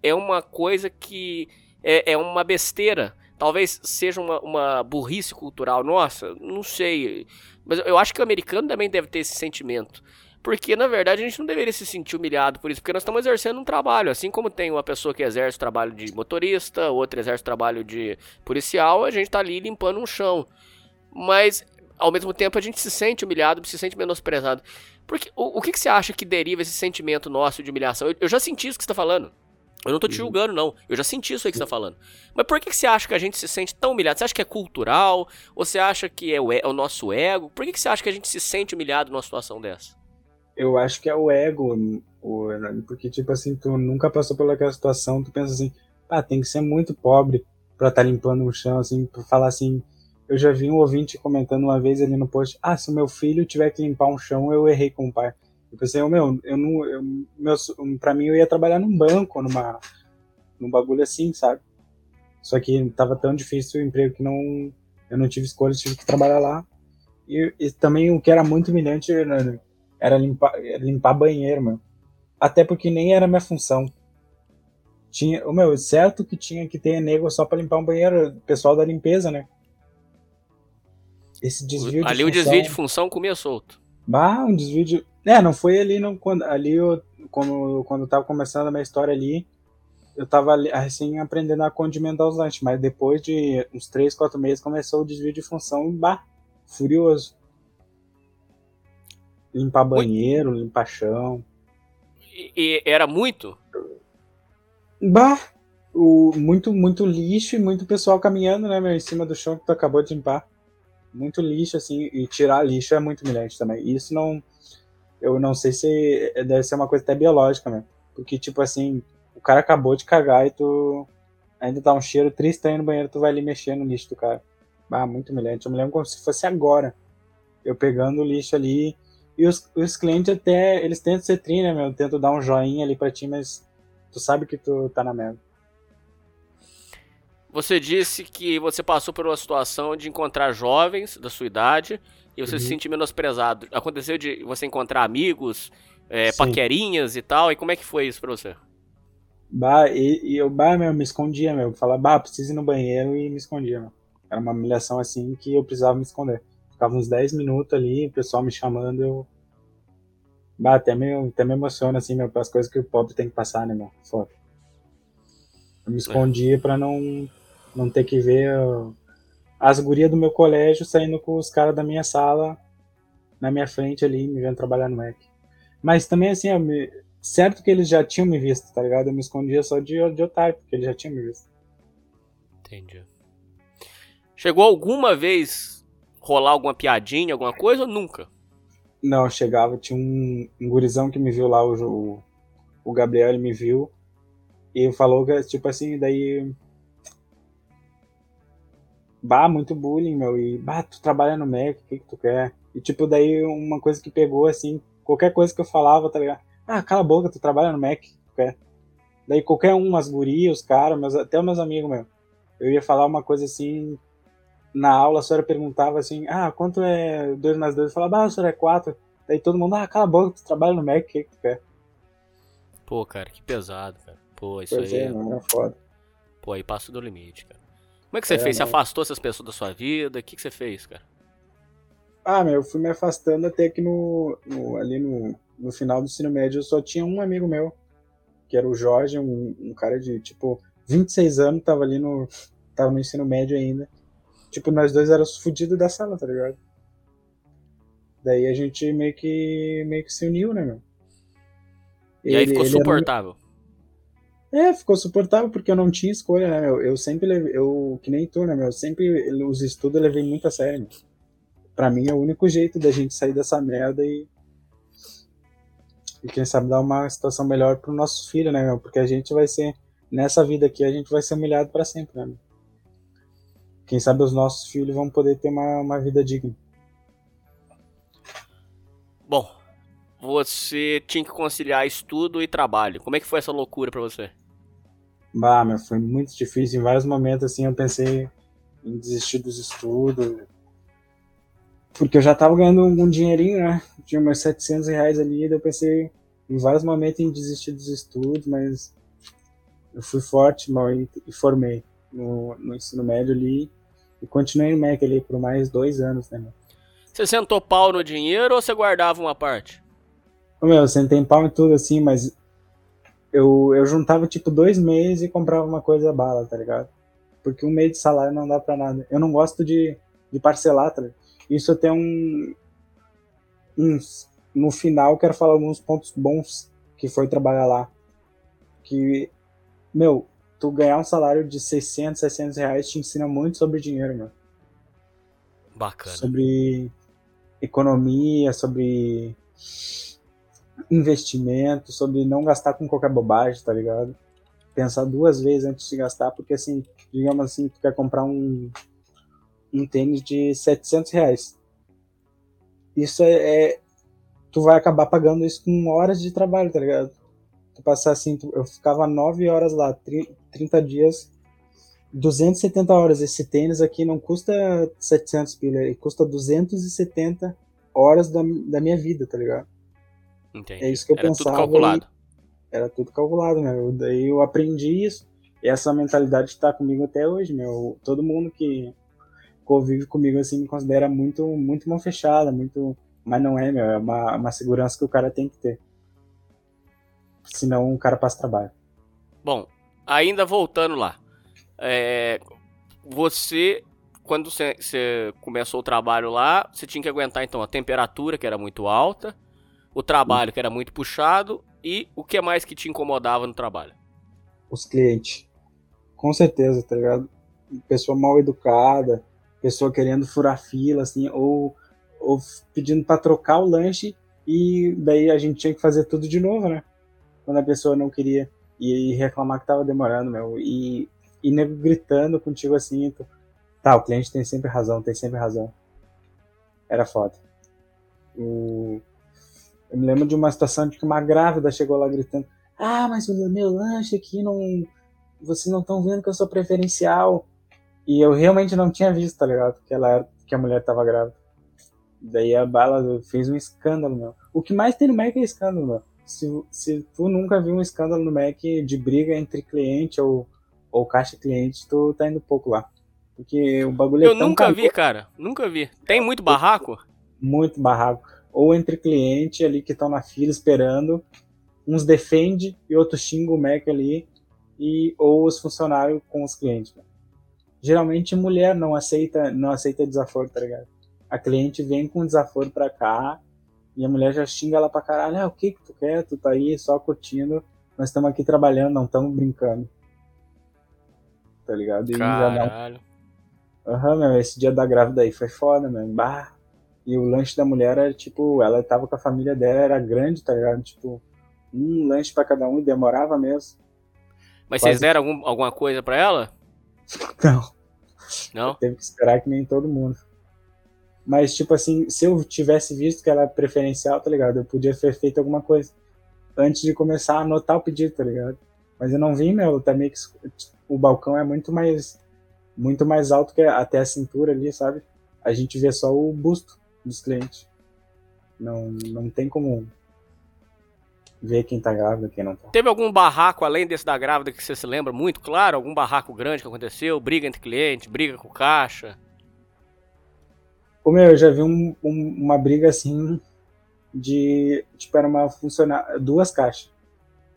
S1: é uma coisa que é, é uma besteira. Talvez seja uma, uma burrice cultural. Nossa, não sei. Mas eu acho que o americano também deve ter esse sentimento. Porque, na verdade, a gente não deveria se sentir humilhado por isso, porque nós estamos exercendo um trabalho. Assim como tem uma pessoa que exerce o trabalho de motorista, outra exerce o trabalho de policial, a gente está ali limpando um chão. Mas, ao mesmo tempo, a gente se sente humilhado, se sente menosprezado. Porque o, o que, que você acha que deriva esse sentimento nosso de humilhação? Eu, eu já senti isso que você está falando. Eu não tô te uhum. julgando, não. Eu já senti isso aí que você tá falando. Mas por que, que você acha que a gente se sente tão humilhado? Você acha que é cultural? Ou você acha que é o, é o nosso ego? Por que, que você acha que a gente se sente humilhado numa situação dessa?
S2: eu acho que é o ego, o, porque, tipo assim, tu nunca passou pelaquela situação, tu pensa assim, ah, tem que ser muito pobre pra estar tá limpando um chão, assim, pra falar assim. Eu já vi um ouvinte comentando uma vez ali no post, ah, se o meu filho tiver que limpar um chão, eu errei com o pai. Eu pensei, oh, meu, eu não, eu, meu, pra mim eu ia trabalhar num banco, numa, num bagulho assim, sabe? Só que tava tão difícil o emprego que não, eu não tive escolha, tive que trabalhar lá. E, e também o que era muito humilhante, né, era limpar, limpar banheiro, mano. Até porque nem era minha função. Tinha, o meu, certo que tinha que ter nego só para limpar um banheiro, pessoal da limpeza, né?
S1: Esse desvio de Ali função, o desvio de função comia solto.
S2: Bah, um desvio de. É, não foi ali não, quando ali eu, quando quando eu tava começando a minha história ali, eu tava assim aprendendo a condimentar os lanches, mas depois de uns 3, 4 meses começou o desvio de função, bah, furioso. Limpar banheiro, Oi? limpar chão.
S1: E, e, era muito?
S2: Bah! O, muito, muito lixo e muito pessoal caminhando, né, meu, em cima do chão que tu acabou de limpar. Muito lixo, assim, e tirar lixo é muito humilhante também. Isso não. Eu não sei se. Deve ser uma coisa até biológica, né? Porque, tipo assim, o cara acabou de cagar e tu. Ainda tá um cheiro triste aí no banheiro, tu vai ali mexer no lixo do cara. Ah, muito humilhante. Eu me lembro como se fosse agora. Eu pegando o lixo ali e os, os clientes até, eles tentam ser tri, né, meu? Tentam dar um joinha ali pra ti, mas tu sabe que tu tá na merda.
S1: Você disse que você passou por uma situação de encontrar jovens da sua idade e você uhum. se sentir menosprezado. Aconteceu de você encontrar amigos, é, paquerinhas e tal, e como é que foi isso pra você?
S2: Bah, e, e eu, bah, meu, me escondia, meu. Falava, bah, preciso ir no banheiro e me escondia, meu. Era uma humilhação assim que eu precisava me esconder. Ficava uns 10 minutos ali, o pessoal me chamando, eu. Bah, até, me, até me emociona, assim, meu, as coisas que o pobre tem que passar, né, meu? Foda. Eu me escondia é. pra não, não ter que ver as gurias do meu colégio saindo com os caras da minha sala na minha frente ali, me vendo trabalhar no Mac. Mas também, assim, eu me, certo que eles já tinham me visto, tá ligado? Eu me escondia só de, de otário, porque eles já tinham me visto.
S1: Entendi. Chegou alguma vez rolar alguma piadinha, alguma coisa ou nunca?
S2: Não, chegava, tinha um, um gurizão que me viu lá, o, o Gabriel, ele me viu e falou que, tipo assim, daí. Bah, muito bullying, meu. E, bah, tu trabalha no Mac, o que, que tu quer? E, tipo, daí uma coisa que pegou, assim, qualquer coisa que eu falava, tá ligado? Ah, cala a boca, tu trabalha no Mac, tu quer? Daí qualquer um, as gurias, os caras, meus, até meus amigos, meu. Eu ia falar uma coisa assim, na aula a senhora perguntava assim, ah, quanto é 2 mais 2? Eu falava, ah, a senhora é 4. Daí todo mundo, ah, cala a boca, tu trabalha no Mac, o que, que tu quer?
S1: Pô, cara, que pesado, cara. Pô, isso
S2: Pois
S1: aí.
S2: é, mano, é foda.
S1: Pô, aí passa do limite, cara. Como é que você
S2: É,
S1: fez? Você afastou essas pessoas da sua vida? O que, que você fez, cara?
S2: Ah, meu, eu fui me afastando até que no, no- ali no, no final do ensino médio eu só tinha um amigo meu, que era o Jorge, um, um cara de, tipo, 26 anos, tava ali no, tava no ensino médio ainda. Tipo, nós dois éramos fudidos da sala, tá ligado? Daí a gente meio que, meio que se uniu, né, meu?
S1: E aí
S2: Ele-
S1: ficou
S2: ele era
S1: suportável.
S2: É, ficou suportável porque eu não tinha escolha, né, meu? Eu sempre levei, eu, que nem tu, né, meu? Eu sempre, os estudos eu levei muito a sério. Pra mim é o único jeito da gente sair dessa merda e. E quem sabe dar uma situação melhor pro nosso filho, né, meu? Porque a gente vai ser, nessa vida aqui, a gente vai ser humilhado pra sempre, né, meu? Quem sabe os nossos filhos vão poder ter uma, uma vida digna.
S1: Bom, você tinha que conciliar estudo e trabalho. Como é que foi essa loucura pra você?
S2: Bah, meu, foi muito difícil. Em vários momentos, assim, eu pensei em desistir dos estudos. Porque eu já tava ganhando um dinheirinho, né? Tinha meus 700 reais ali, daí eu pensei em vários momentos em desistir dos estudos, mas eu fui forte, mal, e, formei no, no ensino médio ali. E continuei no MEC ali por mais dois anos, né, meu?
S1: Você sentou pau no dinheiro ou você guardava uma parte?
S2: Meu, eu sentei pau em tudo, assim, mas eu, eu juntava, tipo, dois meses e comprava uma coisa bala, tá ligado? Porque um mês de salário não dá pra nada. Eu não gosto de, de parcelar, tá ligado? Isso até um, uns... No final, quero falar alguns pontos bons que foi trabalhar lá. Que, meu, tu ganhar um salário de 600, 700 reais te ensina muito sobre dinheiro, meu
S1: Bacana.
S2: sobre economia, sobre investimento, sobre não gastar com qualquer bobagem, tá ligado? Pensar duas vezes antes de gastar, porque assim, digamos assim, tu quer comprar um, um tênis de 700 reais. Isso é, é- Tu vai acabar pagando isso com horas de trabalho, tá ligado? Tu passar assim, tu- eu ficava 9 horas lá, tri- 30 dias, 270 horas. Esse tênis aqui não custa 700 pila, ele custa 270 horas da, da minha vida, tá ligado?
S1: Entendi.
S2: É isso que eu
S1: Era
S2: pensava.
S1: tudo calculado.
S2: Era tudo calculado, né? Eu- Daí eu aprendi isso. E essa mentalidade está comigo até hoje, meu. Todo mundo que convive comigo assim me considera muito, muito mão fechada, muito. Mas não é, meu. É uma, uma segurança que o cara tem que ter. Senão o cara passa trabalho.
S1: Bom, ainda voltando lá. É, você, quando você, você começou o trabalho lá, você tinha que aguentar então a temperatura, que era muito alta, o trabalho, que era muito puxado, e o que mais que te incomodava no trabalho?
S2: Os clientes. Com certeza, tá ligado? Pessoa mal educada, pessoa querendo furar fila, assim, ou, ou pedindo pra trocar o lanche e daí a gente tinha que fazer tudo de novo, né? Quando a pessoa não queria. E reclamar que tava demorando, meu. E, e nego gritando contigo assim. Tu, tá, o cliente tem sempre razão, tem sempre razão. Era foda. O, eu me lembro de uma situação de que uma grávida chegou lá gritando: Ah, mas o meu lanche aqui não. Vocês não estão vendo que eu sou preferencial. E eu realmente não tinha visto, tá ligado? Que, ela era, que a mulher tava grávida. Daí a bala fez um escândalo, meu. O que mais tem no Mac é escândalo, meu. Se, se tu nunca viu um escândalo no Mac de briga entre cliente ou, ou caixa cliente, tu tá indo pouco lá. Porque o bagulho é
S1: Eu
S2: tão
S1: nunca
S2: caro-
S1: vi, cara. Nunca vi. Tem muito barraco?
S2: muito barraco. Ou entre cliente ali que estão na fila esperando, uns defende e outros xingam o Mac ali, e, ou os funcionários com os clientes. né? Geralmente mulher não aceita, não aceita desaforo, tá ligado? A cliente vem com desaforo pra cá e a mulher já xinga ela pra caralho. Ah, o que que tu quer? Tu tá aí só curtindo, nós estamos aqui trabalhando, não estamos brincando. Tá ligado? E
S1: Caralho.
S2: Aham, meu, esse dia da grávida aí foi foda, meu. Bah. E o lanche da mulher era tipo, ela tava com a família dela, era grande, tá ligado? Tipo, um lanche para cada um e demorava mesmo.
S1: Mas Quase... vocês deram algum, alguma coisa para ela?
S2: Não.
S1: Não?
S2: Teve que esperar que nem todo mundo. Mas, tipo assim, se eu tivesse visto que ela é preferencial, tá ligado? Eu podia ter feito alguma coisa antes de começar a anotar o pedido, tá ligado? Mas eu não vi, meu, também que o balcão é muito mais muito mais alto que até a cintura ali, sabe? A gente vê só o busto dos clientes. Não, não tem como ver quem tá grávida, quem não tá.
S1: Teve algum barraco além desse da grávida que você se lembra muito, claro? Algum barraco grande que aconteceu? Briga entre cliente, briga com caixa?
S2: Ô meu, eu já vi um, um, uma briga assim de. Tipo, era uma funcionária. Duas caixas.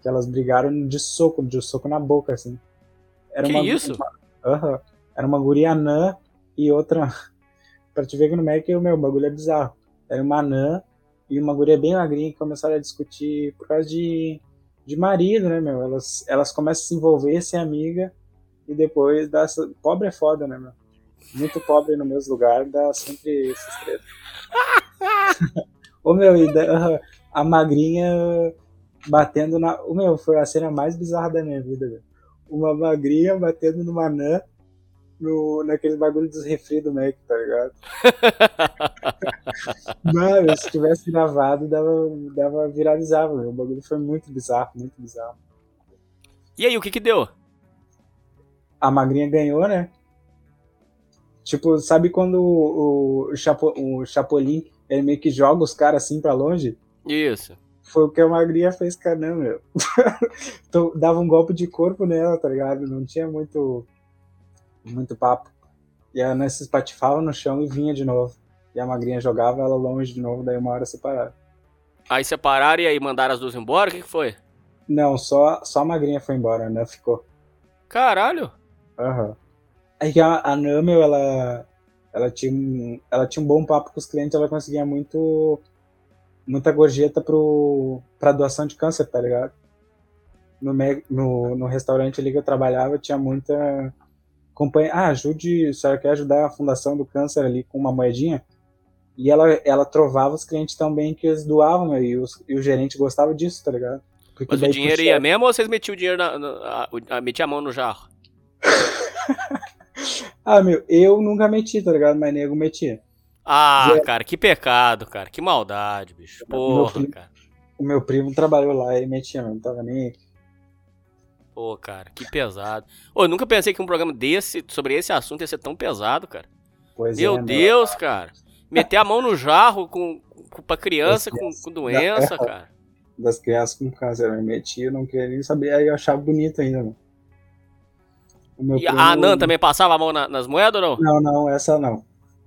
S2: Que elas brigaram de soco, de soco na boca, assim.
S1: Era que
S2: uma,
S1: isso?
S2: Uma, uh -huh, era uma guria anã e outra. Pra te ver que no Mac, o meu bagulho é bizarro. Era uma anã e uma guria bem magrinha que começaram a discutir por causa de, de marido, né, meu? Elas, elas começam a se envolver, ser amiga, e depois dá. Pobre é foda, né, meu? Muito pobre no mesmo lugar, dá sempre esses três. Ô meu, e da, a magrinha batendo na. O meu, foi a cena mais bizarra da minha vida, velho. Uma magrinha batendo numa anã no, naquele bagulho dos refri do Mac, tá ligado? Mano, se tivesse gravado, dava, dava viralizava, meu. O bagulho foi muito bizarro, muito bizarro.
S1: E aí, o que que deu?
S2: A magrinha ganhou, né? Tipo, sabe quando o, o, Chapo, o Chapolin, ele meio que joga os caras assim pra longe?
S1: Isso.
S2: Foi o que a magrinha fez com a meu. então, dava um golpe de corpo nela, tá ligado? Não tinha muito muito papo. E a se espatifava no chão e vinha de novo. E a magrinha jogava ela longe de novo, daí uma hora separaram.
S1: Aí separaram e aí mandaram as duas embora? O que, que foi?
S2: Não, só, só a magrinha foi embora, a ficou.
S1: Caralho!
S2: Aham. Uhum. Aí a, a Namel, ela, ela, tinha um, ela tinha um bom papo com os clientes, ela conseguia muito muita gorjeta pro, pra doação de câncer, tá ligado? No, no, no restaurante ali que eu trabalhava, tinha muita acompanha, ah, ajude, a senhora quer ajudar a Fundação do Câncer ali com uma moedinha? E ela, ela trovava os clientes também que eles doavam, e, os, e o gerente gostava disso, tá ligado?
S1: Porque Mas o dinheiro ia mesmo ou vocês metiam o dinheiro na, na a, a, mão no jarro?
S2: ah, meu, eu nunca meti, tá ligado? Mas nego metia.
S1: Ah, cara, que pecado, cara. Que maldade, bicho. Porra,
S2: primo,
S1: cara.
S2: O meu primo trabalhou lá, ele metia, não tava nem
S1: Pô, cara, que pesado. Ô, eu nunca pensei que um programa desse, sobre esse assunto, ia ser tão pesado, cara.
S2: Pois
S1: meu
S2: é,
S1: Deus, meu... cara. Meter a mão no jarro com, com, pra criança com, com, doença, é, cara.
S2: Das crianças com câncer, eu metia, eu não queria nem saber, aí eu achava bonito ainda, mano.
S1: e primo... a Anan também passava a mão na, nas moedas ou
S2: não? Não, não, essa não.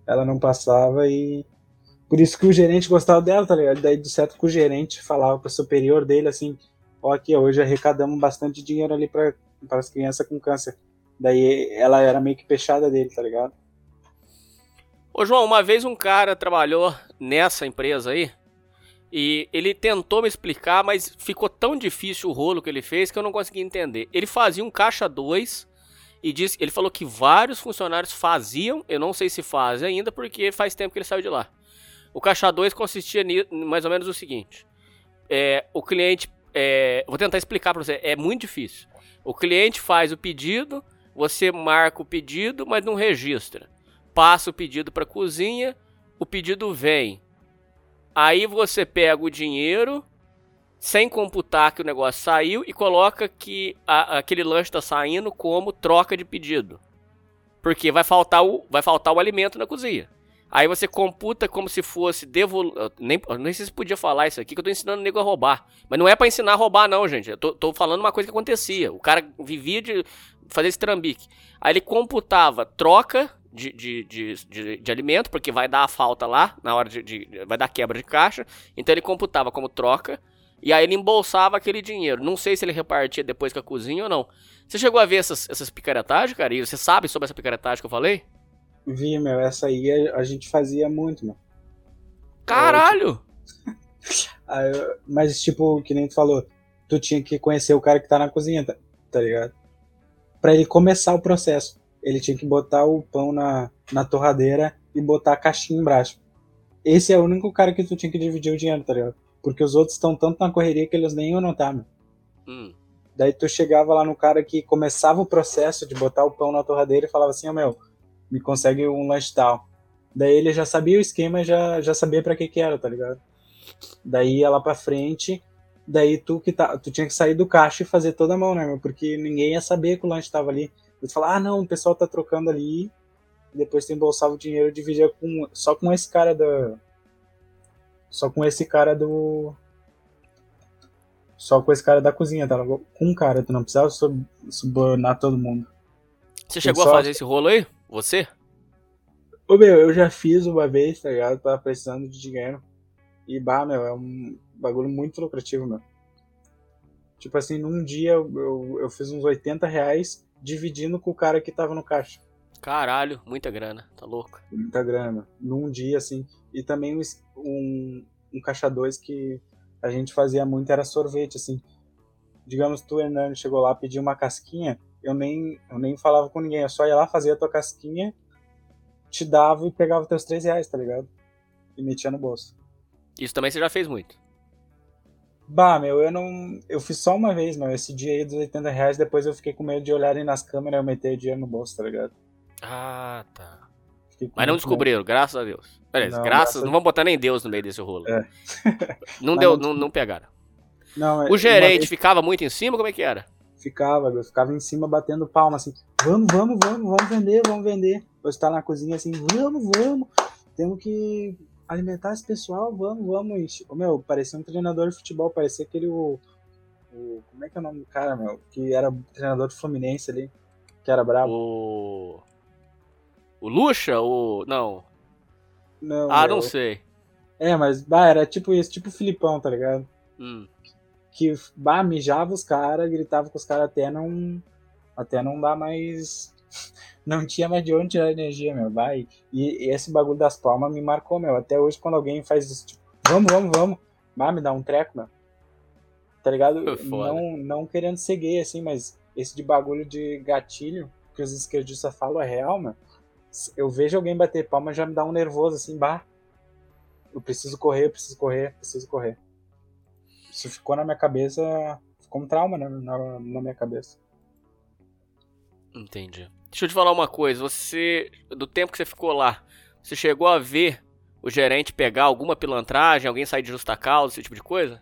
S2: Ela não passava e. Por isso que o gerente gostava dela, tá ligado? Daí, de certo, que o gerente falava pro superior dele assim: ó, aqui, hoje arrecadamos bastante dinheiro ali para as crianças com câncer. Daí ela era meio que fechada dele, tá ligado?
S1: Ô João, uma vez um cara trabalhou nessa empresa aí e ele tentou me explicar, mas ficou tão difícil o rolo que ele fez que eu não consegui entender. Ele fazia um caixa 2 e disse, ele falou que vários funcionários faziam, eu não sei se fazem ainda porque faz tempo que ele saiu de lá. O caixa 2 consistia mais ou menos o seguinte: é, o cliente é, vou tentar explicar para você. É muito difícil. O cliente faz o pedido, você marca o pedido, mas não registra. Passa o pedido para a cozinha, o pedido vem. Aí você pega o dinheiro, sem computar que o negócio saiu, e coloca que a, aquele lanche está saindo como troca de pedido. Porque vai faltar o, vai faltar o alimento na cozinha. Aí você computa como se fosse devol... Nem, nem sei se podia falar isso aqui, que eu tô ensinando o nego a roubar. Mas não é para ensinar a roubar, não, gente. Eu tô, tô, falando uma coisa que acontecia. O cara vivia de fazer esse trambique. Aí ele computava troca de, de, de, de, de alimento, porque vai dar a falta lá, na hora de, de. Vai dar quebra de caixa. Então ele computava como troca. E aí ele embolsava aquele dinheiro. Não sei se ele repartia depois com a cozinha ou não. Você chegou a ver essas, essas picaretagens, cara? E você sabe sobre essa picaretagem que eu falei?
S2: Vi, meu, essa aí a, gente fazia muito, meu.
S1: Caralho!
S2: mas, tipo, que nem tu falou, tu tinha que conhecer o cara que tá na cozinha, tá, tá ligado? Pra ele começar o processo. Ele tinha que botar o pão na, na torradeira e botar a caixinha embaixo. esse é o único cara que tu tinha que dividir o dinheiro, tá ligado? Porque os outros estão tanto na correria que eles nem iam notar, meu.
S1: Hum.
S2: Daí tu chegava lá no cara que começava o processo de botar o pão na torradeira e falava assim, ó oh, meu, me consegue um lanche tal. Daí ele já sabia o esquema e já, já sabia para que que era, tá ligado? Daí ia lá pra frente, daí tu que tá, tu tinha que sair do caixa e fazer toda a mão, né, meu? Porque ninguém ia saber que o lanche tava ali. Tu fala, ah não, o pessoal tá trocando ali, depois tu embolsava o dinheiro e dividia com, só com esse cara da... Só com esse cara do... Só com esse cara da cozinha, tá? Com um cara, tu não precisava subornar todo mundo.
S1: Você chegou só... a fazer esse rolo aí? Você?
S2: Ô meu, eu já fiz uma vez, tá ligado? Tava precisando de dinheiro. E bah, meu, é um bagulho muito lucrativo, meu. Tipo assim, num dia eu, eu, eu fiz uns 80 reais dividindo com o cara que tava no caixa.
S1: Caralho, muita grana, tá louco?
S2: Muita grana. Num dia, assim. E também um, um, caixa 2 que a gente fazia muito era sorvete, assim. Digamos, tu, Hernani, chegou lá, pediu uma casquinha, eu nem, eu nem falava com ninguém, eu só ia lá, fazia a tua casquinha, te dava e pegava teus 3 reais, tá ligado? E metia no bolso.
S1: Isso também você já fez muito?
S2: Bah, meu, eu não. Eu fiz só uma vez, meu. Esse dia aí dos 80 reais, depois eu fiquei com medo de olharem nas câmeras e eu meter o dinheiro no bolso, tá ligado?
S1: Ah, tá. Mas não descobriram, graças a Deus. Beleza, não, graças, não vamos botar nem Deus no meio desse rolo. É. não deu, não, não pegaram. Não, o gerente vez... ficava muito em cima, como é que era?
S2: Ficava, eu ficava em cima batendo palma assim, vamos, vamos, vamos, vamos vender, vamos vender. Eu estava na cozinha assim, vamos, vamos, temos que alimentar esse pessoal, vamos, vamos. O meu, parecia um treinador de futebol, parecia aquele o, o, como é que é o nome do cara, meu, que era treinador do Fluminense ali, que era brabo.
S1: O o Lucha, o não,
S2: não.
S1: Ah, não sei.
S2: É, mas bah, era tipo isso, tipo o Filipão, tá ligado?
S1: Hum.
S2: Que bah, mijava os caras, gritava com os caras até não. Até não dar mais. Não tinha mais de onde tirar energia, meu. Vai. E, e, esse bagulho das palmas me marcou, meu. Até hoje, quando alguém faz isso, tipo, vamos, vamos, vamos. Bah, me dá um treco, meu. Tá ligado? Não, não querendo ser gay, assim, mas esse de bagulho de gatilho que os esquerdistas falam é real, meu eu vejo alguém bater palma já me dá um nervoso assim, bah. Eu preciso correr, eu preciso correr, preciso correr. Isso ficou na minha cabeça, ficou um trauma né, na, na minha cabeça.
S1: Entendi. Deixa eu te falar uma coisa, você do tempo que você ficou lá, você chegou a ver o gerente pegar alguma pilantragem, alguém sair de justa causa, esse tipo de coisa?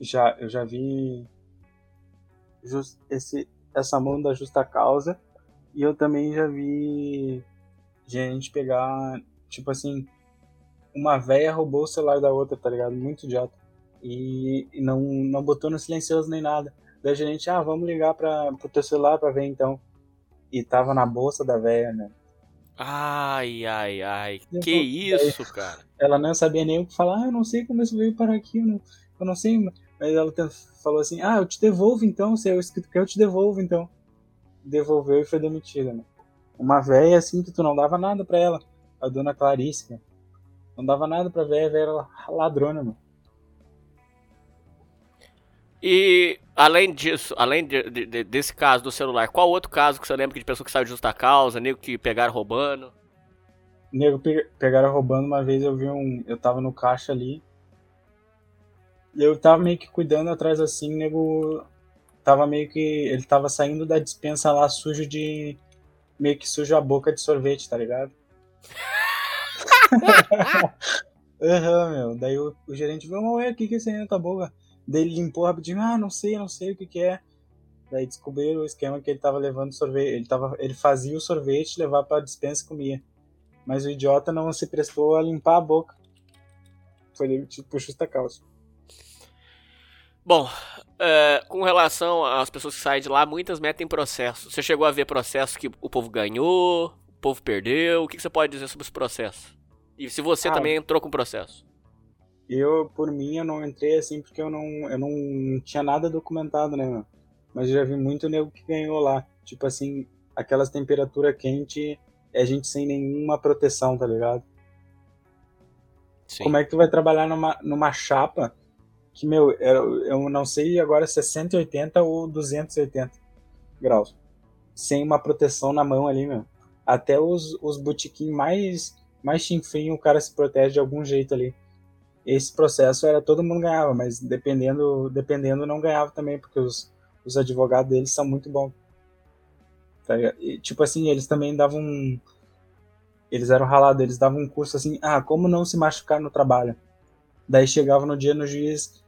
S2: Já, eu já vi just, esse, essa mão da justa causa e eu também já vi gente pegar, tipo assim, uma véia roubou o celular da outra, tá ligado? Muito idiota. E, e não, não botou no silencioso nem nada. Daí a gente, ah, vamos ligar pra, pro teu celular pra ver então. E tava na bolsa da véia, né?
S1: Ai, ai, ai. que isso, cara?
S2: Ela não sabia nem o que falar. Ah, eu não sei como isso veio parar aqui. Eu não, eu não sei. Mas ela falou assim: Ah, eu te devolvo então. Se é o escrito que eu te devolvo então. Devolveu e foi demitida, né? Uma velha assim que tu não dava nada pra ela. A dona Clarice, cara. Não dava nada pra velha, a velha era ladrona, mano.
S1: E além disso, além de, de, desse caso do celular, qual outro caso que você lembra de pessoa que saiu de justa causa, nego que pegaram roubando?
S2: Nego pe pegaram roubando uma vez, eu vi um. Eu tava no caixa ali. Eu tava meio que cuidando atrás assim, nego. Tava meio que. Ele tava saindo da dispensa lá sujo de meio que suja a boca de sorvete, tá ligado? Aham, uhum, meu. Daí o, o gerente viu, ué, o que que é isso aí na tua boca? Daí ele limpou rapidinho, ah, não sei, não sei o que que é. Daí descobriram o esquema que ele tava levando sorvete. Ele, tava, ele fazia o sorvete, levava pra dispensa e comia. Mas o idiota não se prestou a limpar a boca. Foi tipo por justa causa.
S1: Bom, é, com relação às pessoas que saem de lá, muitas metem processo. Você chegou a ver processos que o povo ganhou, o povo perdeu? O que, você pode dizer sobre esse processo? E se você ah, também entrou com processo?
S2: Eu, por mim, eu não entrei assim porque eu não, eu não tinha nada documentado, né, Mas eu já vi muito nego que ganhou lá. Tipo assim, aquelas temperaturas quente, é gente sem nenhuma proteção, tá ligado? Sim. Como é que tu vai trabalhar numa, numa chapa que, meu, eu não sei agora se é 180 ou 280 graus. Sem uma proteção na mão ali, meu. Até os, os botiquim mais, mais chinfrinho, o cara se protege de algum jeito ali. Esse processo era todo mundo ganhava, mas dependendo, dependendo não ganhava também, porque os, os advogados deles são muito bons. Tá e, tipo assim, eles também davam. Eles eram ralados, eles davam um curso assim, ah, como não se machucar no trabalho. Daí chegava no dia no juiz,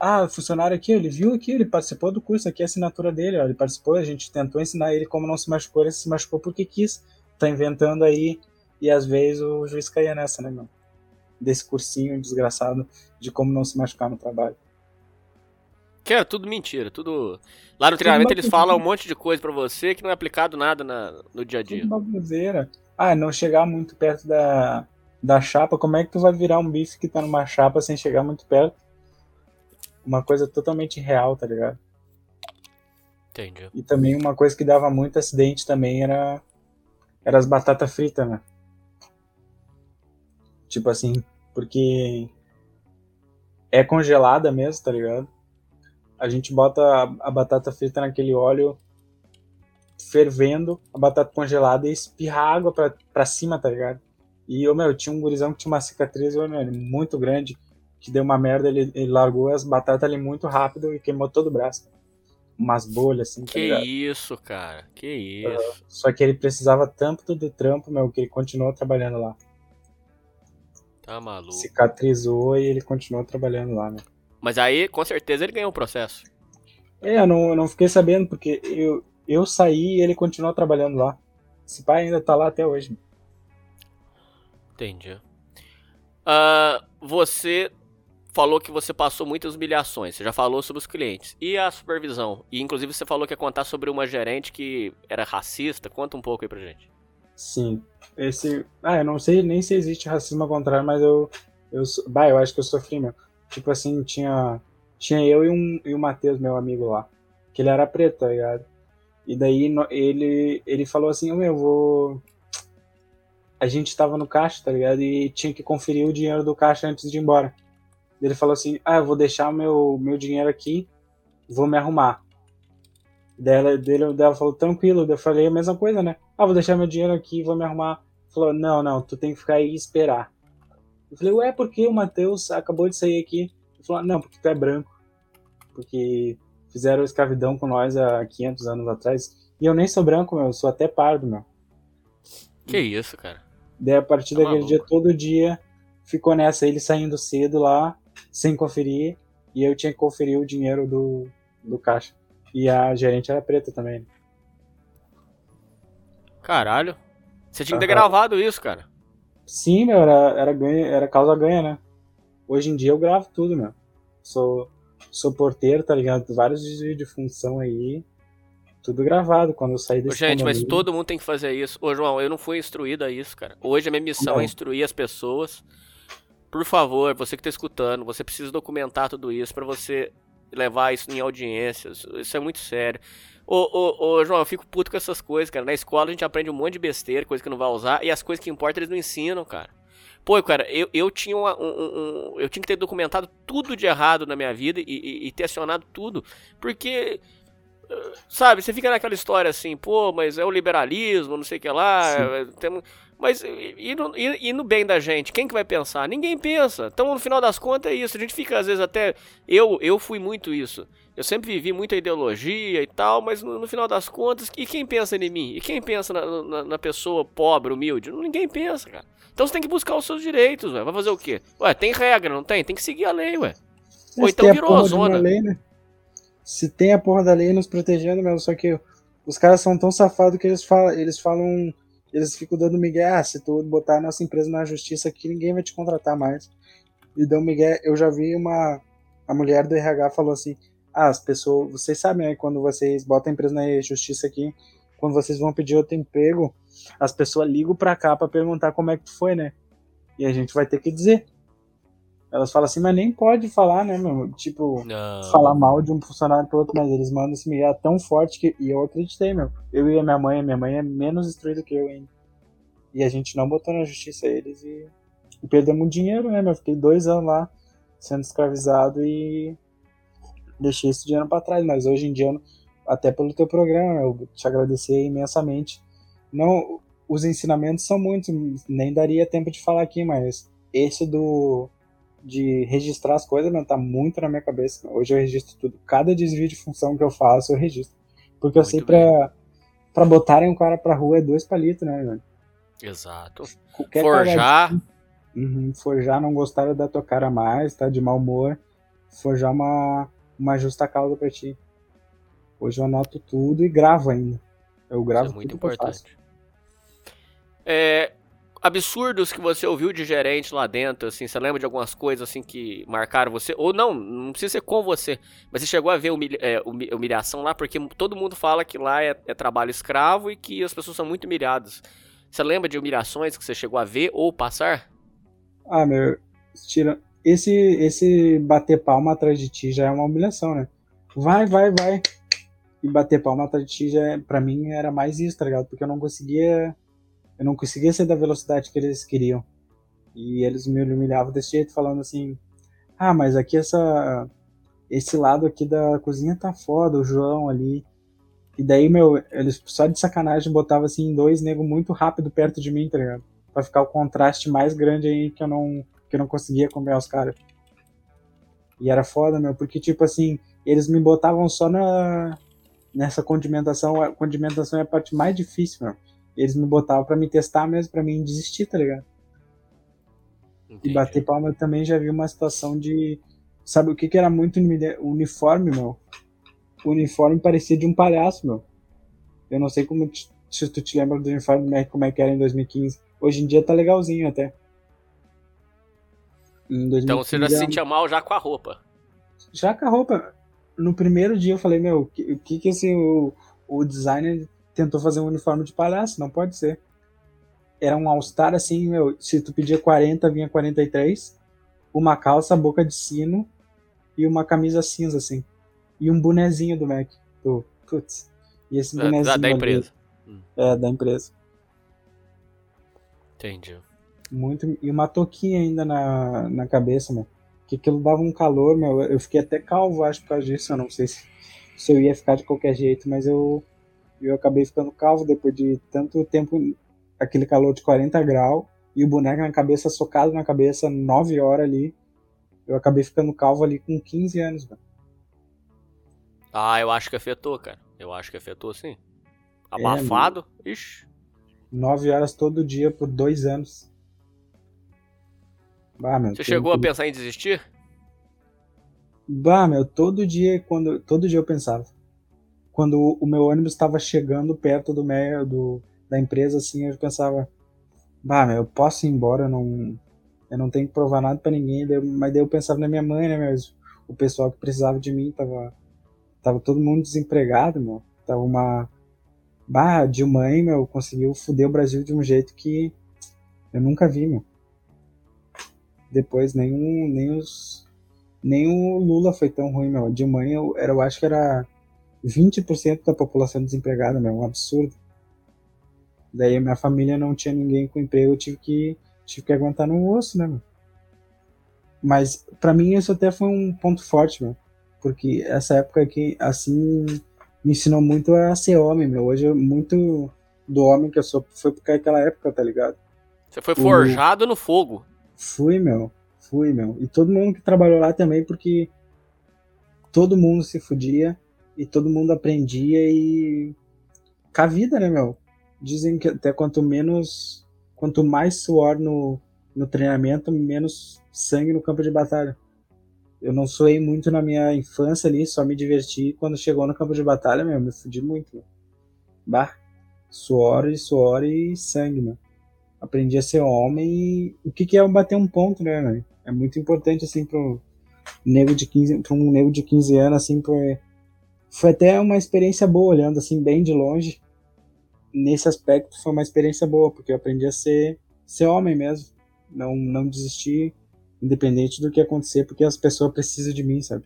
S2: ah, o funcionário aqui, ele viu aqui, ele participou do curso, aqui é a assinatura dele, ó, ele participou, a gente tentou ensinar ele como não se machucou, ele se machucou porque quis, tá inventando aí, e às vezes o juiz caía nessa, né, meu? Desse cursinho desgraçado de como não se machucar no trabalho.
S1: Que é tudo mentira, tudo. Lá no treinamento eles falam um monte de coisa para você que não é aplicado nada na, no dia a dia.
S2: Tudo baboseira. Ah, não chegar muito perto da, da chapa, como é que tu vai virar um bife que tá numa chapa sem chegar muito perto? uma coisa totalmente real, tá ligado?
S1: Entendi.
S2: E também uma coisa que dava muito acidente também era, era as batatas fritas, né? Tipo assim, porque é congelada mesmo, tá ligado? A gente bota a, a batata frita naquele óleo fervendo, a batata congelada e espirra água pra, pra cima, tá ligado? E, eu, meu, tinha um gurizão que tinha uma cicatriz meu, muito grande que deu uma merda, ele, ele largou as batatas ali muito rápido e queimou todo o braço. Umas bolhas, assim,
S1: tá Que tá isso, cara. Que isso. Uh,
S2: só que ele precisava tanto do trampo, meu, que ele continuou trabalhando lá.
S1: Tá maluco.
S2: Cicatrizou e ele continuou trabalhando lá, né?
S1: Mas aí, com certeza, ele ganhou o processo.
S2: É, eu não, eu não fiquei sabendo, porque eu, eu saí e ele continuou trabalhando lá. Esse pai ainda tá lá até hoje.
S1: Entendi. Uh, você falou que você passou muitas humilhações, você já falou sobre os clientes. E a supervisão? E inclusive você falou que ia contar sobre uma gerente que era racista. Conta um pouco aí pra gente.
S2: Sim. Esse. Ah, eu não sei nem se existe racismo ao contrário, mas eu. eu bah, eu acho que eu sofri mesmo. Tipo assim, tinha. Tinha eu e, um, e o Matheus, meu amigo lá. Que ele era preto, tá ligado? E daí ele, ele falou assim, eu vou. A gente tava no caixa, tá ligado? E tinha que conferir o dinheiro do caixa antes de ir embora. Ele falou assim: Ah, eu vou deixar meu, meu dinheiro aqui, vou me arrumar. Dela, dele, dela falou: Tranquilo. Eu falei a mesma coisa, né? Ah, vou deixar meu dinheiro aqui, vou me arrumar. Falou: Não, não, tu tem que ficar aí e esperar. Eu falei: Ué, por que o Matheus acabou de sair aqui? Ele falou: Não, porque tu é branco. Porque fizeram escravidão com nós há 500 anos atrás. E eu nem sou branco, meu, eu sou até pardo, meu.
S1: Que isso, cara.
S2: Daí a partir tá daquele maluco. dia, todo dia, ficou nessa, ele saindo cedo lá, sem conferir e eu tinha que conferir o dinheiro do, do caixa. E a gerente era preta também.
S1: Caralho. Você tinha que ter gravado isso, cara.
S2: Sim, meu, era, era, ganha, era causa ganha, né? Hoje em dia eu gravo tudo, meu. Sou, sou porteiro, tá ligado? Vários desvios de função aí. Tudo gravado quando eu saí desse
S1: Gente, mas todo mundo tem que fazer isso. Ô, João, eu não fui instruído a isso, cara. Hoje a minha missão não. é instruir as pessoas por favor, você que está escutando, você precisa documentar tudo isso para você levar isso em audiências. Isso é muito sério. Ô, ô, ô, João, eu fico puto com essas coisas, cara. Na escola a gente aprende um monte de besteira, coisa que não vai usar, e as coisas que importam eles não ensinam, cara. Pô, cara, eu, eu tinha uma, um, um, eu tinha que ter documentado tudo de errado na minha vida e, e, e ter acionado tudo, porque sabe, você fica naquela história assim, pô, mas é o liberalismo, não sei o que lá, é, tem, mas e no, e, e no, bem da gente? Quem que vai pensar? Ninguém pensa. Então, no final das contas, é isso. A gente fica, às vezes, até. Eu, eu fui muito isso. Eu sempre vivi muita ideologia e tal, mas no, no final das contas, e quem pensa em mim? E quem pensa na, na, na, pessoa pobre, humilde? Ninguém pensa, cara. Então você tem que buscar os seus direitos, ué. Vai fazer o quê? Ué, tem regra, não tem? Tem que seguir a lei, ué. Ou então virou a, a zona.
S2: Lei, né? Se tem a porra da lei nos protegendo mesmo, só que os caras são tão safados que eles falam, eles falam eles ficam dando migué, ah, se tu botar a nossa empresa na justiça aqui, ninguém vai te contratar mais. E dão migué, eu já vi uma, a mulher do RH falou assim, as pessoas, vocês sabem, né, quando vocês botam a empresa na justiça aqui, quando vocês vão pedir outro emprego, as pessoas ligam pra cá pra perguntar como é que foi, né? E a gente vai ter que dizer. Elas falam assim, mas nem pode falar, né, meu? Tipo, não. falar mal de um funcionário pro outro, mas eles mandam esse migué tão forte que. E eu acreditei, meu. Eu e a minha mãe, a minha mãe é menos instruída que eu ainda. E a gente não botou na justiça eles e, e perdemos dinheiro, né, meu? Fiquei dois anos lá sendo escravizado e deixei esse dinheiro para trás. Mas hoje em dia, até pelo teu programa, eu te agradecer imensamente. Não, os ensinamentos são muitos, nem daria tempo de falar aqui, mas esse do de registrar as coisas, não tá muito na minha cabeça. Hoje eu registro tudo. Cada desvio de função que eu faço, eu registro. Porque eu muito sei pra, pra botarem um cara pra rua é dois palitos, né, velho?
S1: Exato. Qualquer forjar.
S2: Uhum, forjar, não gostar da tua cara mais, tá de mau humor. Forjar uma, uma justa causa pra ti. Hoje eu anoto tudo e gravo ainda. Eu gravo Isso é muito importante.
S1: É, absurdos que você ouviu de gerente lá dentro, assim, você lembra de algumas coisas assim que marcaram você? Ou não, não precisa ser com você, mas você chegou a ver humilha, é, humilhação lá, porque todo mundo fala que lá é, é, trabalho escravo e que as pessoas são muito humilhadas. Você lembra de humilhações que você chegou a ver ou passar?
S2: Ah, meu, tira, esse, esse bater palma atrás de ti já é uma humilhação, né? Vai, vai, vai. E bater palma atrás de ti já, é, pra mim, era mais isso, tá ligado? Porque eu não conseguia eu não conseguia ser da velocidade que eles queriam. E eles me humilhavam desse jeito, falando assim: Ah, mas aqui essa. Esse lado aqui da cozinha tá foda, o João ali. E daí, meu, eles só de sacanagem botavam assim dois negros muito rápido perto de mim, tá ligado? Pra ficar o contraste mais grande aí que eu não, que eu não conseguia comer os caras. E era foda, meu, porque tipo assim, eles me botavam só na. Nessa condimentação. A condimentação é a parte mais difícil, meu eles me botavam para me testar mesmo, para mim desistir, tá ligado? Entendi. E bater palma eu também já vi uma situação de. Sabe o que, que era muito uniforme, meu? O uniforme parecia de um palhaço, meu. Eu não sei como se tu te lembra do uniforme como é que era em 2015. Hoje em dia tá legalzinho até.
S1: Então você já se sentia mal já com a roupa.
S2: Já com a roupa. No primeiro dia eu falei, meu, o que, que, que esse, o, o designer tentou fazer um uniforme de palhaço, não pode ser. Era um All-Star assim, meu, se tu pedia 40, vinha 43, uma calça, boca de sino e uma camisa cinza, assim. E um bonezinho do Mac. Do, putz. E esse bonezinho. Da,
S1: da empresa.
S2: Ali, é, da empresa.
S1: Entendi.
S2: Muito, e uma toquinha ainda na, na cabeça, meu. Que aquilo dava um calor, meu. Eu fiquei até calvo, acho, por causa disso. Eu não sei se, se eu ia ficar de qualquer jeito, mas eu eu acabei ficando calvo depois de tanto tempo, aquele calor de 40 graus, e o boneco na cabeça, socado na cabeça, 9 horas ali. Eu acabei ficando calvo ali com 15 anos, mano.
S1: Ah, eu acho que afetou, cara. Eu acho que afetou sim. Abafado? É, Ixi.
S2: 9 horas todo dia por dois anos.
S1: Bah, meu, Você chegou a pensar em desistir?
S2: Bah, meu, todo dia, quando. Todo dia eu pensava quando o meu ônibus estava chegando perto do, meio, do da empresa, assim, eu pensava, bah, meu, eu posso ir embora, eu não, eu não tenho que provar nada para ninguém, mas daí eu pensava na minha mãe, né, mesmo, o pessoal que precisava de mim, tava, tava todo mundo desempregado, meu, tava uma, bah, de mãe, meu, conseguiu foder o Brasil de um jeito que eu nunca vi, meu. Depois nenhum, nem os, nem o Lula foi tão ruim, meu, de mãe eu, era, eu acho que era 20% da população desempregada, meu, um absurdo. Daí minha família não tinha ninguém com emprego, eu tive que, tive que aguentar no osso, né, meu? Mas para mim isso até foi um ponto forte, meu. Porque essa época aqui, assim, me ensinou muito a ser homem, meu. Hoje, muito do homem que eu sou foi porque aquela época, tá ligado?
S1: Você foi forjado o... no fogo.
S2: Fui, meu. Fui, meu. E todo mundo que trabalhou lá também, porque todo mundo se fudia e todo mundo aprendia e com a vida, né, meu? Dizem que até quanto menos, quanto mais suor no, no treinamento, menos sangue no campo de batalha. Eu não suei muito na minha infância ali, só me diverti. Quando chegou no campo de batalha, meu, me fudi muito. Bah, suor e suor e sangue, meu. Aprendi a ser homem e o que, que é bater um ponto, né, meu? É muito importante, assim, pro nego de 15, pra um nego de 15 anos, assim, pra foi até uma experiência boa, olhando assim bem de longe. Nesse aspecto foi uma experiência boa, porque eu aprendi a ser, ser homem mesmo. Não, não desistir, independente do que acontecer, porque as pessoas precisam de mim, sabe?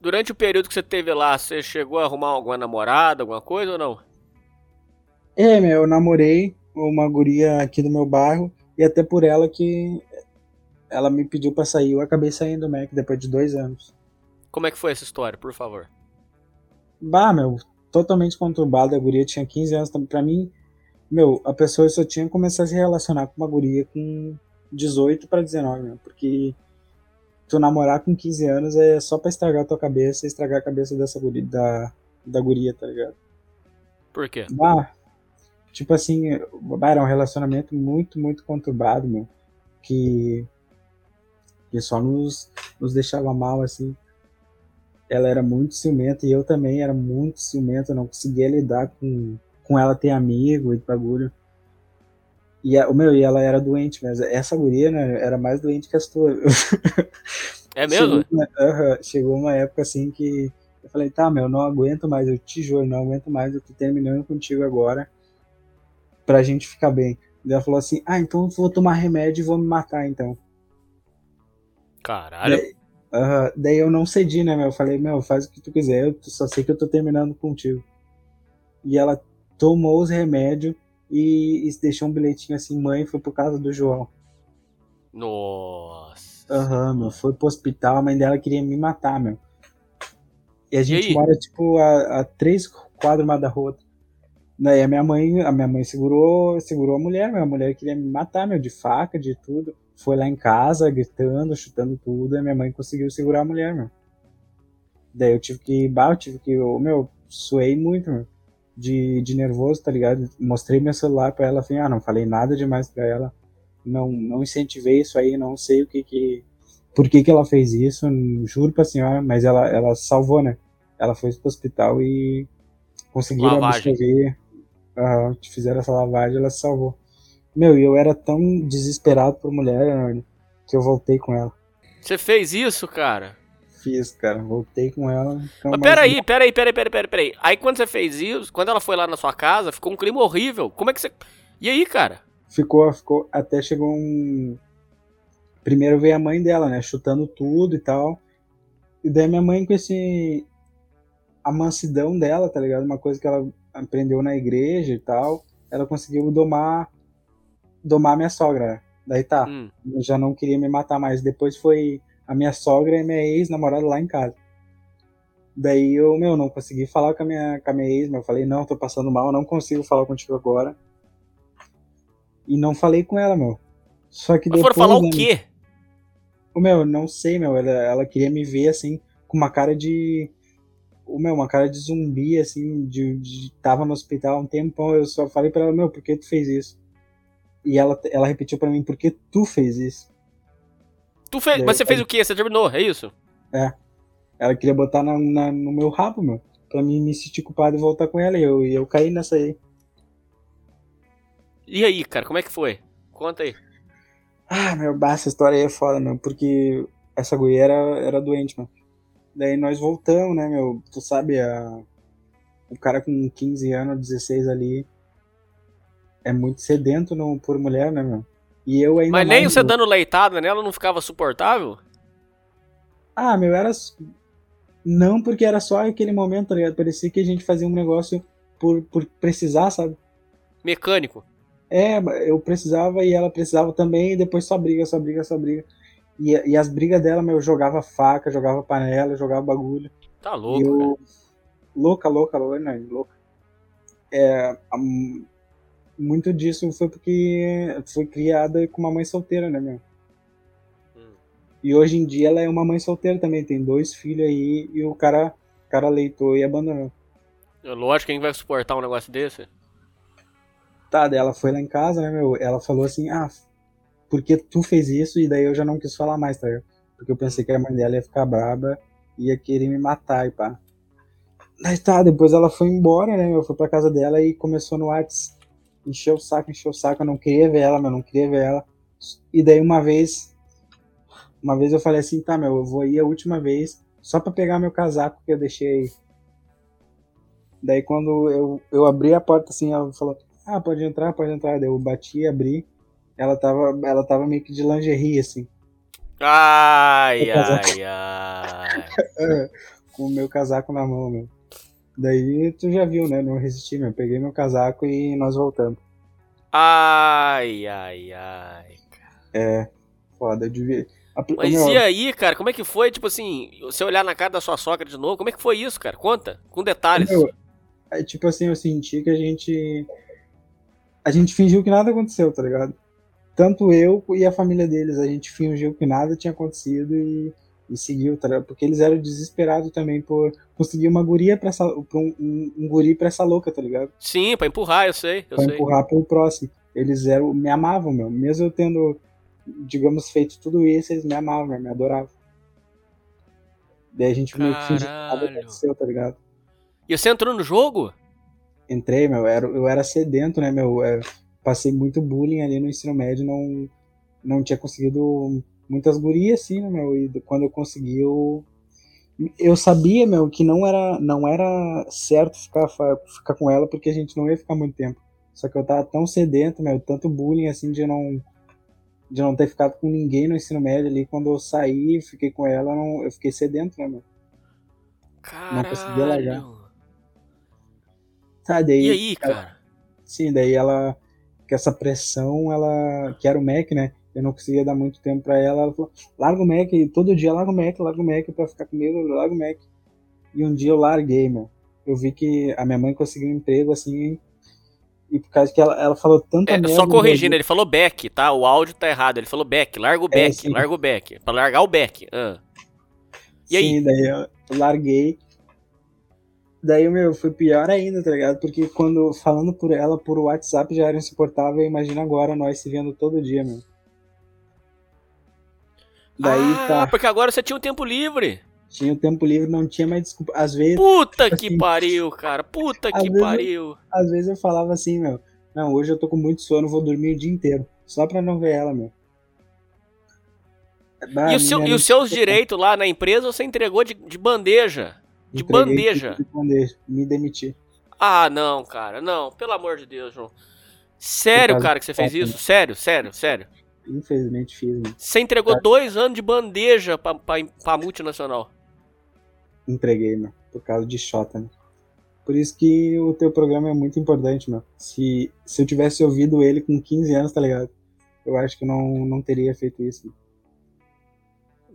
S1: Durante o período que você teve lá, você chegou a arrumar alguma namorada, alguma coisa ou não?
S2: É, meu, eu namorei uma guria aqui do meu bairro e até por ela que ela me pediu para sair. Eu acabei saindo, Mac, depois de dois anos.
S1: Como é que foi essa história, por favor?
S2: Bah, meu, totalmente conturbada. A guria tinha 15 anos. Pra mim, Meu, a pessoa só tinha que começar a se relacionar com uma guria com 18 para 19, meu, porque tu namorar com 15 anos é só pra estragar a tua cabeça e estragar a cabeça dessa guria, da, da guria, tá ligado?
S1: Por quê?
S2: Ah, tipo assim, era um relacionamento muito, muito conturbado, meu, que, que só nos, nos deixava mal, assim. Ela era muito ciumenta e eu também era muito ciumento, eu não conseguia lidar com, com ela ter amigo e bagulho. E, a, o meu, e ela era doente, mas essa guria né, era mais doente que as tuas.
S1: É mesmo?
S2: Chegou uma, uh, chegou uma época assim que eu falei, tá, meu, não aguento mais, eu te juro, não aguento mais, eu tô terminando contigo agora pra gente ficar bem. E ela falou assim, ah, então vou tomar remédio e vou me matar, então.
S1: Caralho.
S2: Daí, uh, daí eu não cedi, né, meu? Eu falei, meu, faz o que tu quiser, eu só sei que eu tô terminando contigo. E ela tomou os remédios e, e deixou um bilhetinho assim, mãe, foi por causa do João.
S1: Nossa.
S2: Aham, uhum, meu, foi pro hospital, a mãe dela queria me matar, meu. E a gente e mora, tipo, a, a três quadros da rua. Daí a minha mãe, a minha mãe segurou, segurou a mulher, meu. A mulher queria me matar, meu, de faca, de tudo. Foi lá em casa, gritando, chutando tudo, e a minha mãe conseguiu segurar a mulher, meu. Daí eu tive que, bah, eu tive que, eu, meu, suei muito, meu de, de nervoso, tá ligado? Mostrei meu celular pra ela, falei, ah, não falei nada demais pra ela, não, não incentivei isso aí, não sei o que que, por que que ela fez isso, juro pra senhora, mas ela, ela salvou, né? Ela foi pro hospital e conseguiram absorver, uh, fizeram essa lavagem, ela salvou. Meu, e eu era tão desesperado por mulher, que eu voltei com ela.
S1: Você fez isso, cara?
S2: Fiz, cara. Voltei com ela.
S1: Então Mas peraí, peraí, peraí, peraí, peraí, peraí. Aí quando você fez isso, quando ela foi lá na sua casa, ficou um clima horrível. Como é que você. E aí, cara?
S2: Ficou, ficou. Até chegou um. Primeiro veio a mãe dela, né? Chutando tudo e tal. E daí minha mãe com esse. A mansidão dela, tá ligado? Uma coisa que ela aprendeu na igreja e tal. Ela conseguiu domar. Domar minha sogra. Daí tá. Hum. Eu já não queria me matar mais. Depois foi a minha sogra e minha ex-namorada lá em casa. Daí eu, meu, não consegui falar com a minha, com a minha ex, meu. Eu falei, não, tô passando mal, não consigo falar contigo agora. E não falei com ela, meu. Só que
S1: Mas
S2: depois.
S1: foram falar
S2: né,
S1: o quê?
S2: Meu, não sei, meu. Ela, ela queria me ver assim, com uma cara de. Meu, uma cara de zumbi, assim, de, de. Tava no hospital há um tempão. Eu só falei pra ela, meu, por que tu fez isso? E ela, ela repetiu pra mim, por que tu fez isso?
S1: Tu fez, mas você fez o quê? Você terminou, é isso?
S2: É. Ela queria botar na, na, no meu rabo, meu. Pra mim me sentir culpado e voltar com ela. E eu, e eu caí nessa aí.
S1: E aí, cara, como é que foi? Conta aí.
S2: Ah, meu, essa história aí é foda, meu. Porque essa guria era, era doente, meu. Daí nós voltamos, né, meu? Tu sabe, a, o cara com 15 anos, 16 ali, é muito sedento no, por mulher, né, meu? E eu ainda
S1: Mas nem você dando leitada nela não ficava suportável?
S2: Ah, meu, era. Não, porque era só aquele momento, tá ligado? Parecia que a gente fazia um negócio por, por precisar, sabe?
S1: Mecânico.
S2: É, eu precisava e ela precisava também, e depois só briga, só briga, só briga. E, e as brigas dela, meu, eu jogava faca, jogava panela, jogava bagulho.
S1: Tá louco, eu...
S2: Louca, louca, louca, não, louca. É, muito disso foi porque foi criada com uma mãe solteira, né, meu? Hum. E hoje em dia ela é uma mãe solteira também, tem dois filhos aí e o cara, o cara leitou e abandonou.
S1: É lógico, quem vai suportar um negócio desse?
S2: Tá, ela foi lá em casa, né, meu? Ela falou assim, ah, porque tu fez isso? E daí eu já não quis falar mais, tá? Porque eu pensei que a mãe dela ia ficar braba ia querer me matar e pá. Daí tá, depois ela foi embora, né, meu? Foi pra casa dela e começou no WhatsApp encheu o saco, encheu o saco, eu não queria ver ela, mas não queria ver ela. E daí uma vez, uma vez eu falei assim, tá, meu, eu vou ir a última vez só para pegar meu casaco que eu deixei aí. Daí quando eu, eu abri a porta assim, ela falou, ah, pode entrar, pode entrar. Daí eu bati, abri, ela tava, ela tava meio que de lingerie, assim.
S1: Ai, ai, ai.
S2: Com o meu casaco na mão, meu. Daí tu já viu, né? Não resisti, meu. Peguei meu casaco e nós voltamos.
S1: Ai, ai, ai.
S2: É, foda, eu devia.
S1: Mas meu... e aí, cara, como é que foi? Tipo assim, você olhar na cara da sua sogra de novo, como é que foi isso, cara? Conta, com detalhes. Meu,
S2: é, tipo assim, eu senti que a gente. a gente fingiu que nada aconteceu, tá ligado? Tanto eu e a família deles, a gente fingiu que nada tinha acontecido e, e seguiu? Porque eles eram desesperados também por conseguir uma guria pra essa, pra um, um, um guri pra essa louca, tá ligado?
S1: Sim, pra empurrar, eu sei. Eu
S2: pra
S1: sei.
S2: empurrar pro próximo. Eles eram, me amavam, meu. Mesmo eu tendo, digamos, feito tudo isso, eles me amavam, meu, me adoravam. Daí a gente meio que fingiu que nada
S1: Caralho.
S2: aconteceu, tá ligado?
S1: E você entrou no jogo?
S2: entrei, meu, era, eu era sedento, né, meu, é, passei muito bullying ali no ensino médio, não, não tinha conseguido muitas gurias, assim, né, meu, e quando eu consegui, eu, eu sabia, meu, que não era, não era certo ficar, ficar com ela, porque a gente não ia ficar muito tempo, só que eu tava tão sedento, meu, tanto bullying, assim, de não, de não ter ficado com ninguém no ensino médio ali, quando eu saí, fiquei com ela, não, eu fiquei sedento, né, meu. Não conseguia largar.
S1: Caralho.
S2: Tá, daí,
S1: E aí, cara?
S2: Sim, daí ela, com essa pressão, ela, que era o Mac, né? Eu não conseguia dar muito tempo pra ela. Ela falou: larga o Mac, todo dia larga o Mac, larga o Mac pra ficar comigo, larga o Mac. E um dia eu larguei, meu. Eu vi que a minha mãe conseguiu um emprego assim. E por causa que ela, ela falou tanta
S1: É,
S2: merda.
S1: só corrigindo, ele falou back, tá? O áudio tá errado. Ele falou back, larga o
S2: É,
S1: back,
S2: sim.
S1: larga o back. Pra largar o back. Ah. E aí?
S2: Sim, daí eu eu larguei. Daí, meu, foi pior ainda, tá ligado? Porque quando, falando por ela, por WhatsApp já era insuportável, imagina agora nós se vendo todo dia, meu. Daí
S1: ah,
S2: tá.
S1: porque agora você tinha um tempo livre.
S2: Tinha o tempo livre, não tinha mais desculpa. Às vezes,
S1: Puta que
S2: Assim,
S1: pariu, cara. Puta que
S2: vezes-
S1: pariu.
S2: às vezes eu falava assim, meu. Não, hoje eu tô com muito sono, vou dormir o dia inteiro. Só pra não ver ela, meu. Bah,
S1: E, o seu- e os seus direitos lá na empresa você entregou de, de bandeja. De
S2: Entreguei
S1: bandeja.
S2: De bandeja. Me demiti.
S1: Ah, não, cara. Não, pelo amor de Deus, João. Sério, cara, que você fez isso? Sério, sério, sério.
S2: Infelizmente fiz, meu.
S1: Você entregou dois anos de bandeja pra, pra, pra multinacional.
S2: Entreguei, meu. Por causa de Xota, né? Por isso que o teu programa é muito importante, meu. Se, se eu tivesse ouvido ele com 15 anos, tá ligado? Eu acho que não, não teria feito isso. meu.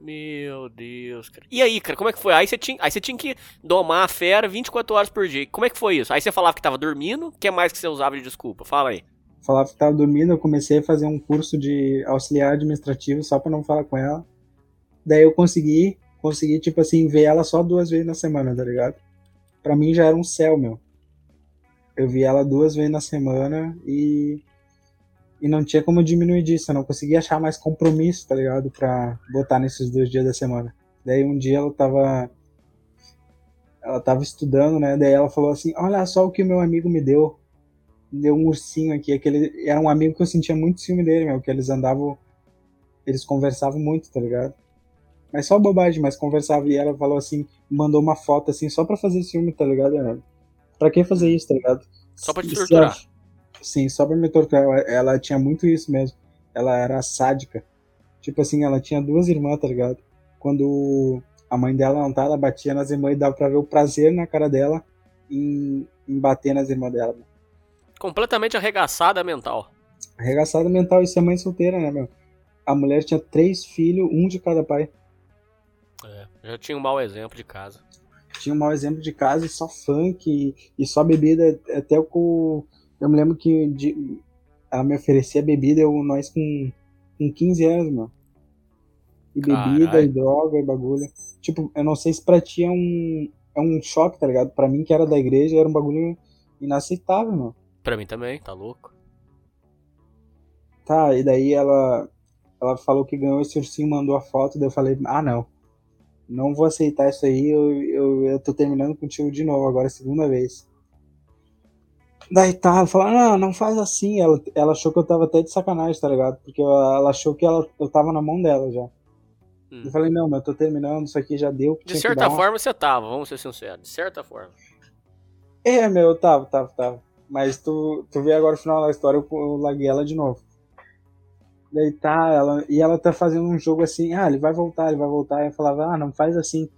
S1: Meu Deus, cara. E aí, cara, como é que foi? Aí você tinha, aí você tinha que domar a fera 24 horas por dia. Como é que foi isso? Aí você falava que tava dormindo. O que mais que você usava de desculpa? Fala aí.
S2: falava que tava dormindo, eu comecei a fazer um curso de auxiliar administrativo só pra não falar com ela. Daí eu consegui, consegui, tipo assim, ver ela só duas vezes na semana, tá ligado? Pra mim já era um céu, meu. Eu vi ela duas vezes na semana e. E não tinha como diminuir disso, eu não conseguia achar mais compromisso, tá ligado? Pra botar nesses dois dias da semana. Daí um dia ela tava. Ela tava estudando, né? Daí ela falou assim: Olha só o que meu amigo me deu deu um ursinho aqui, aquele era um amigo que eu sentia muito ciúme dele, meu, que eles andavam, eles conversavam muito, tá ligado? Mas só bobagem, mas conversava e ela falou assim, mandou uma foto assim só pra fazer ciúme, tá ligado? Pra que fazer isso, tá ligado?
S1: Só pra te torturar.
S2: Sim, só pra me torturar. Ela, ela tinha muito isso mesmo. Ela era sádica. Tipo assim, ela tinha duas irmãs, tá ligado? Quando a mãe dela não tá, ela batia nas irmãs e dava pra ver o prazer na cara dela em, em bater nas irmãs dela.
S1: Completamente arregaçada mental.
S2: Arregaçada mental, isso é mãe solteira, né, meu? A mulher tinha três filhos, um de cada pai.
S1: É, já tinha um mau exemplo de casa.
S2: Tinha um mau exemplo de casa e só funk e, e só bebida. Até com. Eu me lembro que de- ela me oferecia bebida, eu, nós com, com 15 anos, meu. E bebida,
S1: Caralho.
S2: e droga, e bagulho. Tipo, eu não sei se pra ti é um, é um choque, tá ligado? Pra mim, que era da igreja, era um bagulho inaceitável, meu.
S1: Pra mim também, tá louco?
S2: Tá, e daí ela, ela falou que ganhou esse ursinho, mandou a foto, daí eu falei, ah não, não vou aceitar isso aí, eu, eu, eu tô terminando contigo de novo, agora é a segunda vez. Daí tá, falou, não, não faz assim, ela, ela achou que eu tava até de sacanagem, tá ligado? Porque ela, achou que ela, eu tava na mão dela já.
S1: Hum.
S2: Eu falei, não, mas eu tô terminando, isso aqui já deu.
S1: De certa forma você tava, vamos ser sinceros. De certa forma.
S2: É, meu, eu tava, tava, tava. Mas tu, tu vê agora o final da história, eu, eu larguei ela de novo. Daí tá, ela, e ela tá fazendo um jogo assim, ah, ele vai voltar, ele vai voltar. E eu falava, ah, não faz assim.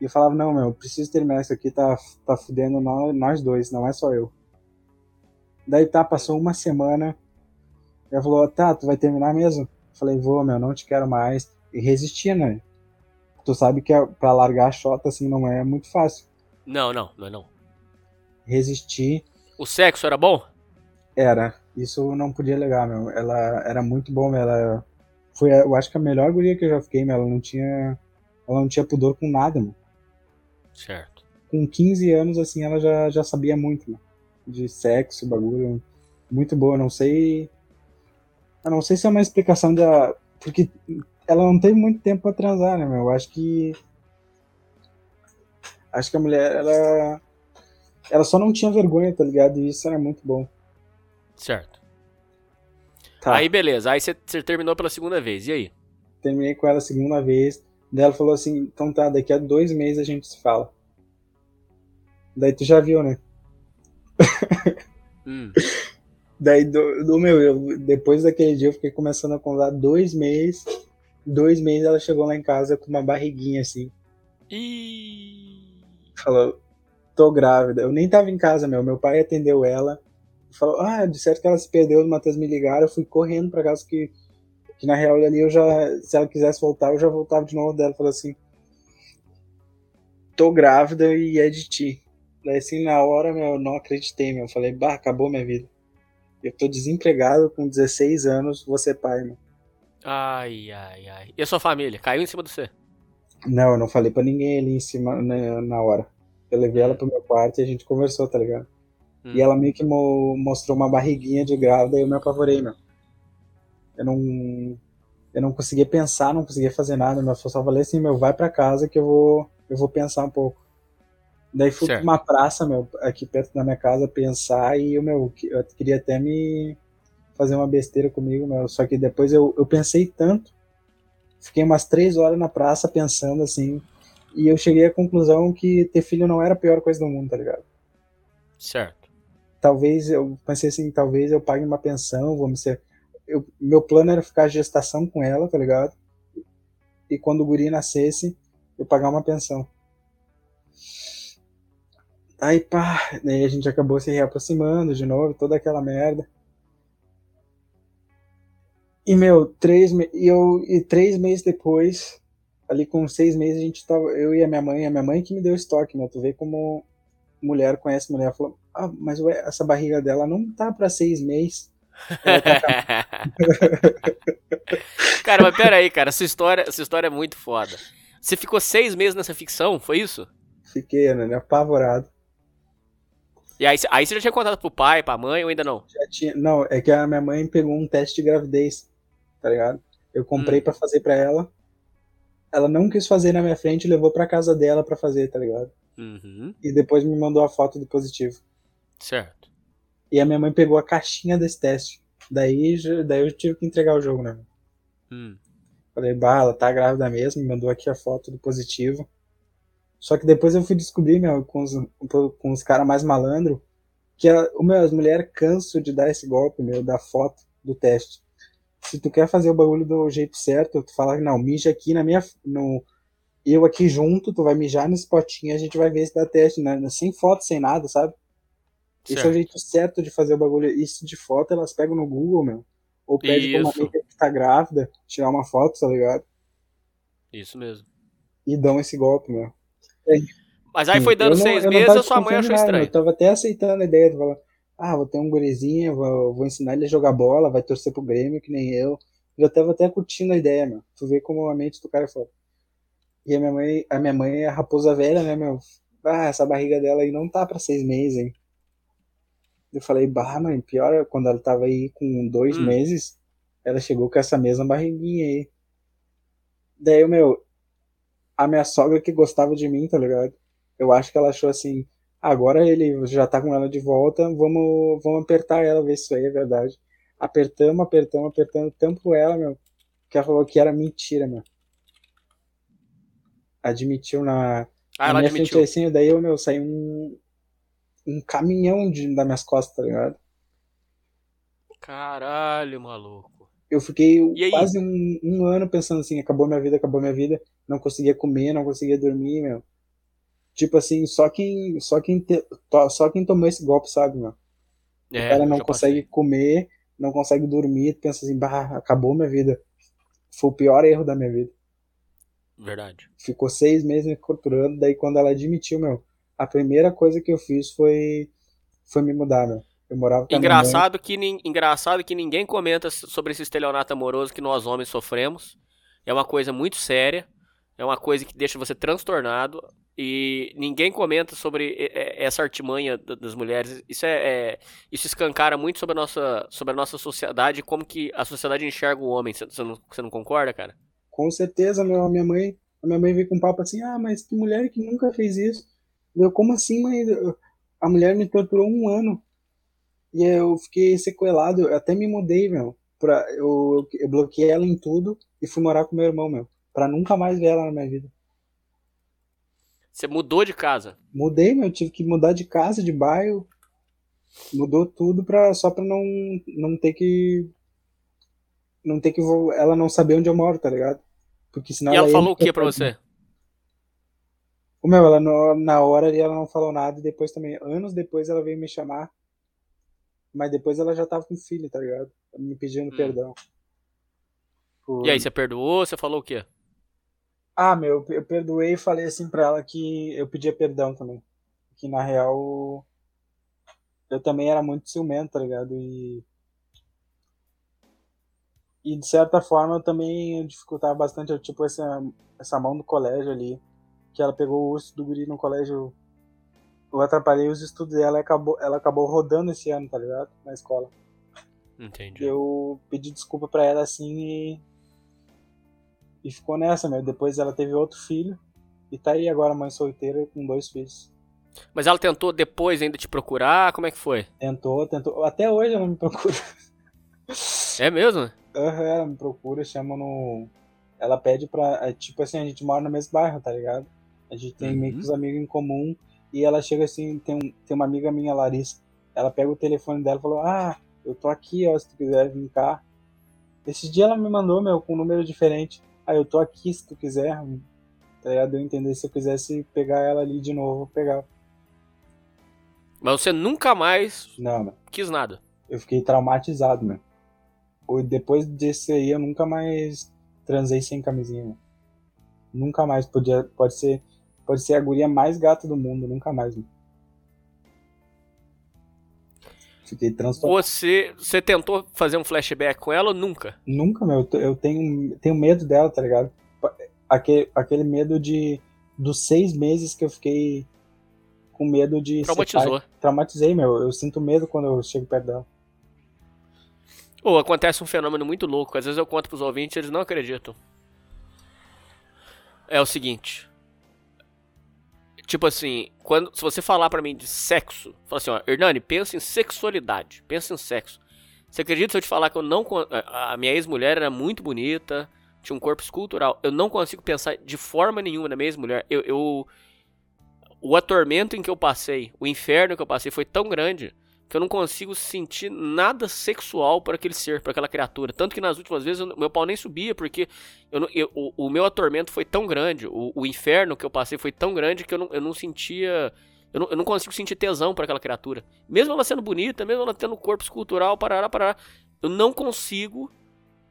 S2: E eu falava, não, meu, eu preciso terminar isso aqui, tá, tá fudendo nós, nós dois, não é só eu. Daí tá, passou uma semana. Ela falou, tá, tu vai terminar mesmo? Eu falei, vou, meu, não te quero mais. E resistia, né? Tu sabe que a- pra largar a shota assim não é muito fácil.
S1: Não, não, não é não.
S2: Resistir
S1: O sexo era bom?
S2: Era. Isso não podia legal, meu. Ela era muito bom. Ela foi, eu acho que a melhor guria que eu já fiquei, meu. Ela não tinha, ela não tinha pudor com nada, meu.
S1: Certo.
S2: Com 15 anos, assim, ela já, já sabia muito, meu. De sexo, bagulho. Muito boa, não sei. Eu não sei se é uma explicação da. Porque ela não teve muito tempo pra transar, né, meu? Eu acho que. Acho que a mulher, ela. Ela só não tinha vergonha, tá ligado? E isso era muito bom.
S1: Certo.
S2: Tá.
S1: Aí beleza, aí você terminou pela segunda vez, e aí?
S2: Terminei com ela a segunda vez. Daí ela falou assim: então tá, daqui a dois meses a gente se fala. Daí tu já viu, né?
S1: Hum.
S2: Daí, do, do meu, eu, depois daquele dia eu fiquei começando a contar dois meses. Dois meses ela chegou lá em casa com uma barriguinha assim.
S1: E
S2: Falou, tô grávida. Eu nem tava em casa, meu. Meu pai atendeu ela. Falou, ah, de certo que ela se perdeu, o Matheus me ligaram. Eu fui correndo pra casa que, que na real ali eu já, se ela quisesse voltar, eu já voltava de novo dela. Falou assim, tô grávida e é de ti. Daí assim, na hora, meu, eu não acreditei, meu. Eu falei, bah, acabou minha vida. Eu tô desempregado com 16 anos, vou ser pai, meu.
S1: Ai, ai, ai. E a sua família? Caiu em cima de você?
S2: Não, eu não falei pra ninguém ali em cima né, na hora. Eu levei ela pro meu quarto e a gente conversou, tá ligado?
S1: Hum.
S2: E ela meio que mo mostrou uma barriguinha de grávida e eu me apavorei, meu. Eu não. Eu não conseguia pensar, não conseguia fazer nada, meu. Eu só falei assim, meu, vai pra casa que eu vou. Eu vou pensar um pouco. Daí fui
S1: Certo.
S2: pra uma praça, meu, aqui perto da minha casa, pensar e eu, meu, eu queria até me fazer uma besteira comigo, meu. Só que depois eu, eu pensei tanto. Fiquei umas três horas na praça pensando assim. E eu cheguei à conclusão que ter filho não era a pior coisa do mundo, tá ligado?
S1: Certo.
S2: talvez eu pensei assim, talvez eu pague uma pensão, vou me ser. Eu, meu plano era ficar gestação com ela, tá ligado? E quando o guri nascesse, eu pagar uma pensão. Aí pá, daí a gente acabou se reaproximando de novo, toda aquela merda. E meu, três, me- e eu, e três meses depois, ali com seis meses, a gente tava, eu e a minha mãe, a minha mãe que me deu estoque, né? Tu vê como mulher conhece mulher, falou, ah, mas ué, essa barriga dela não tá pra seis meses. Tá
S1: cara, mas pera aí, cara. Essa história, essa história é muito foda. Você ficou seis meses nessa ficção, foi isso?
S2: Fiquei, né, apavorado.
S1: E aí, aí você já tinha contado pro pai, pra mãe ou ainda não?
S2: Já tinha, não, é que a minha mãe pegou um teste de gravidez, tá ligado? Eu comprei
S1: Hum.
S2: pra fazer pra ela. Ela não quis fazer na minha frente e levou pra casa dela pra fazer, tá ligado?
S1: Uhum.
S2: E depois me mandou a foto do positivo.
S1: Certo.
S2: E a minha mãe pegou a caixinha desse teste. Daí, daí eu tive que entregar o jogo, né?
S1: Hum.
S2: Falei, bah, ela tá grávida mesmo, me mandou aqui a foto do positivo. Só que depois eu fui descobrir, meu, com os, com os caras mais malandro, que a, o meu, as mulheres cansam de dar esse golpe, meu, da foto do teste. Se tu quer fazer o bagulho do jeito certo, tu fala, não, mija aqui na minha. No, eu aqui junto, tu vai mijar nesse potinho, a gente vai ver se dá teste, né? sem foto, sem nada, sabe? Esse é o
S1: Certo.
S2: jeito certo de fazer o bagulho. Isso de foto elas pegam no Google, meu. Ou pede pra uma amiga que tá grávida tirar uma foto, tá ligado?
S1: Isso mesmo.
S2: E dão esse golpe, meu.
S1: Mas aí
S2: Sim,
S1: foi dando
S2: não-
S1: seis meses a sua mãe achou
S2: nada,
S1: estranho.
S2: Eu tava até aceitando a ideia de falar, ah, vou ter um gurizinho, vou, vou ensinar ele a jogar bola, vai torcer pro Grêmio, que nem eu. Eu tava até curtindo a ideia, meu. Tu vê como a mente do cara é foda. E a minha mãe, a minha mãe é a raposa velha, né, meu? Ah, essa barriga dela aí não tá pra seis meses, hein? Eu falei, bah, mãe, pior é quando ela tava aí com dois
S1: Hum.
S2: meses, ela chegou com essa mesma barriguinha aí. Daí, meu, a minha sogra que gostava de mim, tá ligado? Eu acho que ela achou assim, agora ele já tá com ela de volta, vamos, vamos apertar ela, ver se isso aí é verdade. Apertamos, apertamos, apertamos tanto ela, meu, que ela falou que era mentira, meu. Admitiu na,
S1: Ah,
S2: na
S1: ela
S2: minha
S1: admitiu.
S2: frente assim, daí eu, meu, saí um, um caminhão de, das minhas costas, tá ligado?
S1: Caralho, maluco.
S2: Eu fiquei quase um, um ano pensando assim, acabou minha vida, acabou minha vida, não conseguia comer, não conseguia dormir, meu. Tipo assim, só quem, só quem, te- to- só quem tomou esse golpe sabe, meu.
S1: É,
S2: o cara não consegue comer, não consegue dormir, pensa assim, bah, acabou minha vida. Foi o pior erro da minha vida.
S1: passei. Verdade.
S2: Ficou seis meses me torturando, daí quando ela admitiu, meu, a primeira coisa que eu fiz foi, foi me mudar, meu. Eu morava com
S1: engraçado que, engraçado que ninguém comenta sobre esse estelionato amoroso que nós homens sofremos. É uma coisa muito séria. É uma coisa que deixa você transtornado. E ninguém comenta sobre essa artimanha das mulheres. Isso é, é, isso escancara muito sobre a nossa, sobre a nossa sociedade, como que a sociedade enxerga o homem. Você não, você não concorda, cara?
S2: Com certeza, meu, minha mãe, a minha mãe veio com um papo assim: "Ah, mas que mulher que nunca fez isso?" Eu, como assim, mãe? A mulher me torturou um ano. E eu fiquei sequelado, eu até me mudei, meu. Pra, eu, eu bloqueei ela em tudo e fui morar com meu irmão, meu. Pra nunca mais ver ela na minha vida.
S1: Você mudou de casa?
S2: Mudei, meu. Tive que mudar de casa, de bairro. Mudou tudo pra, só pra não, não ter que. Não ter que. Ela não saber onde eu moro, tá ligado?
S1: Porque senão e ela, ela falou o que pra você?
S2: O meu, ela na hora ali ela não falou nada e depois também, anos depois ela veio me chamar. Mas depois ela já tava com filho, tá ligado? Me pedindo hum. perdão.
S1: Por... E aí, você perdoou? Você falou o quê?
S2: Ah, meu, eu perdoei e falei assim pra ela que eu pedia perdão também. Que na real eu também era muito ciumento, tá ligado? E. E de certa forma eu também dificultava bastante, tipo, essa, essa mão do colégio ali que ela pegou o urso do guri no colégio. Eu atrapalhei os estudos dela e acabou, ela acabou rodando esse ano, tá ligado? Na escola.
S1: Entendi.
S2: Eu pedi desculpa pra ela assim e. E ficou nessa, meu. Depois ela teve outro filho. E tá aí agora, mãe solteira com dois filhos.
S1: Mas ela tentou depois ainda te procurar? Como é que foi?
S2: Tentou, tentou. Até hoje ela me procura.
S1: É mesmo?
S2: Aham, uhum, ela me procura, chama no. Ela pede pra. É, tipo assim, a gente mora no mesmo bairro, tá ligado? A gente tem uhum. meio que os amigos em comum. E ela chega assim, tem, um, tem uma amiga minha, Larissa. Ela pega o telefone dela e falou: Ah, eu tô aqui, ó, se tu quiser vir cá. Esse dia ela me mandou, meu, com um número diferente. Ah, eu tô aqui se tu quiser. Tá ligado? Eu entender se eu quisesse pegar ela ali de novo, pegar.
S1: Mas você nunca mais
S2: não, meu.
S1: quis nada.
S2: Eu fiquei traumatizado, meu. Depois desse aí, eu nunca mais transei sem camisinha, meu. Nunca mais podia, pode ser, pode ser a guria mais gata do mundo, nunca mais. Fiquei transtornado.
S1: Você, você tentou fazer um flashback com ela ou nunca?
S2: Nunca, meu. Eu tenho, tenho medo dela, tá ligado? Aquele, aquele medo de dos seis meses que eu fiquei com medo de.
S1: Traumatizou.
S2: Traumatizei, meu. Eu sinto medo quando eu chego perto dela.
S1: Ou acontece um fenômeno muito louco. Às vezes eu conto pros ouvintes e eles não acreditam é o seguinte. Tipo assim, quando se você falar para mim de sexo, fala assim, ó, Hernani, pensa em sexualidade, pensa em sexo. Você acredita se eu te falar que eu não a minha ex-mulher era muito bonita, tinha um corpo escultural. Eu não consigo pensar de forma nenhuma na minha ex-mulher. Eu, eu o atormento em que eu passei, o inferno que eu passei foi tão grande que eu não consigo sentir nada sexual para aquele ser, para aquela criatura. Tanto que nas últimas vezes meu pau nem subia, porque eu, eu, o, o, meu atormento foi tão grande, o, o, inferno que eu passei foi tão grande que eu não, eu não sentia. Eu não, eu não consigo sentir tesão para aquela criatura. Mesmo ela sendo bonita, mesmo ela tendo corpo escultural, parará, parará. Eu não consigo.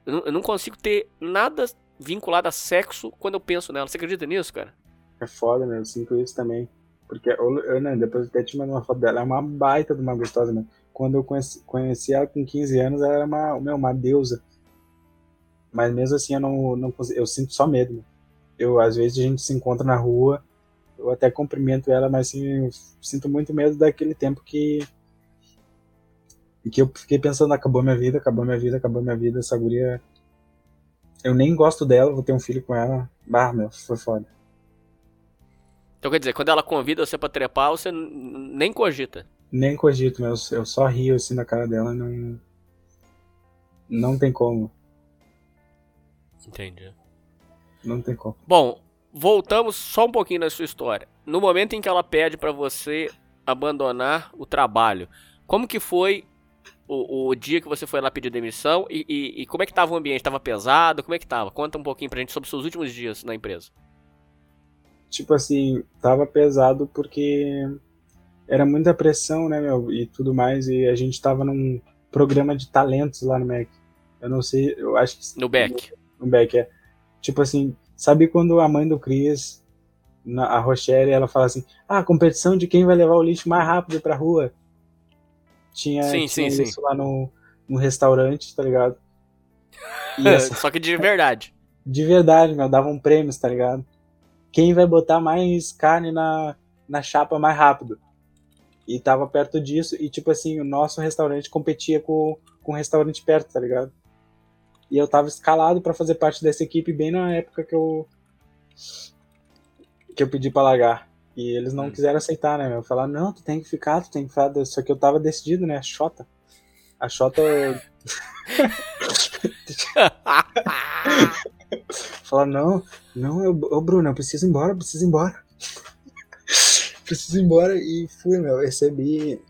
S1: Eu não, eu não consigo ter nada vinculado a sexo quando eu penso nela. Você acredita nisso, cara?
S2: É foda, né? Eu sinto isso também. Porque, eu, né, depois até te mandei uma foto dela, é uma baita de uma gostosa, né? Quando eu conheci, conheci ela com 15 anos, ela era uma, meu, uma deusa. Mas mesmo assim, eu não, não eu sinto só medo. Né? Eu, às vezes, a gente se encontra na rua, eu até cumprimento ela, mas assim, sinto muito medo daquele tempo que que eu fiquei pensando, acabou minha vida, acabou minha vida, acabou minha vida, essa guria... Eu nem gosto dela, vou ter um filho com ela. Bah, meu, foi foda.
S1: Então quer dizer, quando ela convida você pra trepar, você nem cogita.
S2: Nem cogito, eu, eu só rio assim na cara dela, não. Não tem como.
S1: Entendi.
S2: Não tem como.
S1: Bom, voltamos só um pouquinho na sua história. No momento em que ela pede para você abandonar o trabalho, como que foi o, o, dia que você foi lá pedir demissão e, e, e como é que tava o ambiente? Tava pesado? Como é que tava? Conta um pouquinho pra gente sobre os seus últimos dias na empresa
S2: tipo assim, tava pesado porque era muita pressão, né, meu, e tudo mais, e a gente tava num programa de talentos lá no MEC. Eu não sei, eu acho que...
S1: No Beck.
S2: No Beck, é. Tipo assim, sabe quando a mãe do Cris, a Rochelle, ela fala assim, ah, competição de quem vai levar o lixo mais rápido pra rua. Tinha,
S1: Sim,
S2: tinha
S1: sim,
S2: isso
S1: sim.
S2: lá no, no restaurante, tá ligado? E essa-
S1: Só que de verdade.
S2: de verdade, meu, davam prêmios, tá ligado? Quem vai botar mais carne na, na chapa mais rápido? E tava perto disso, e tipo assim, o nosso restaurante competia com, com o restaurante perto, tá ligado? E eu tava escalado pra fazer parte dessa equipe bem na época que eu que eu pedi pra largar. E eles não
S1: Hum.
S2: quiseram aceitar, né, meu? Falaram, não, tu tem que ficar, tu tem que ficar. Só que eu tava decidido, né? A Xota. A Xota Falaram, não, não, eu, ô Bruno, eu preciso ir embora, eu preciso ir embora. preciso ir embora e fui, meu. Recebi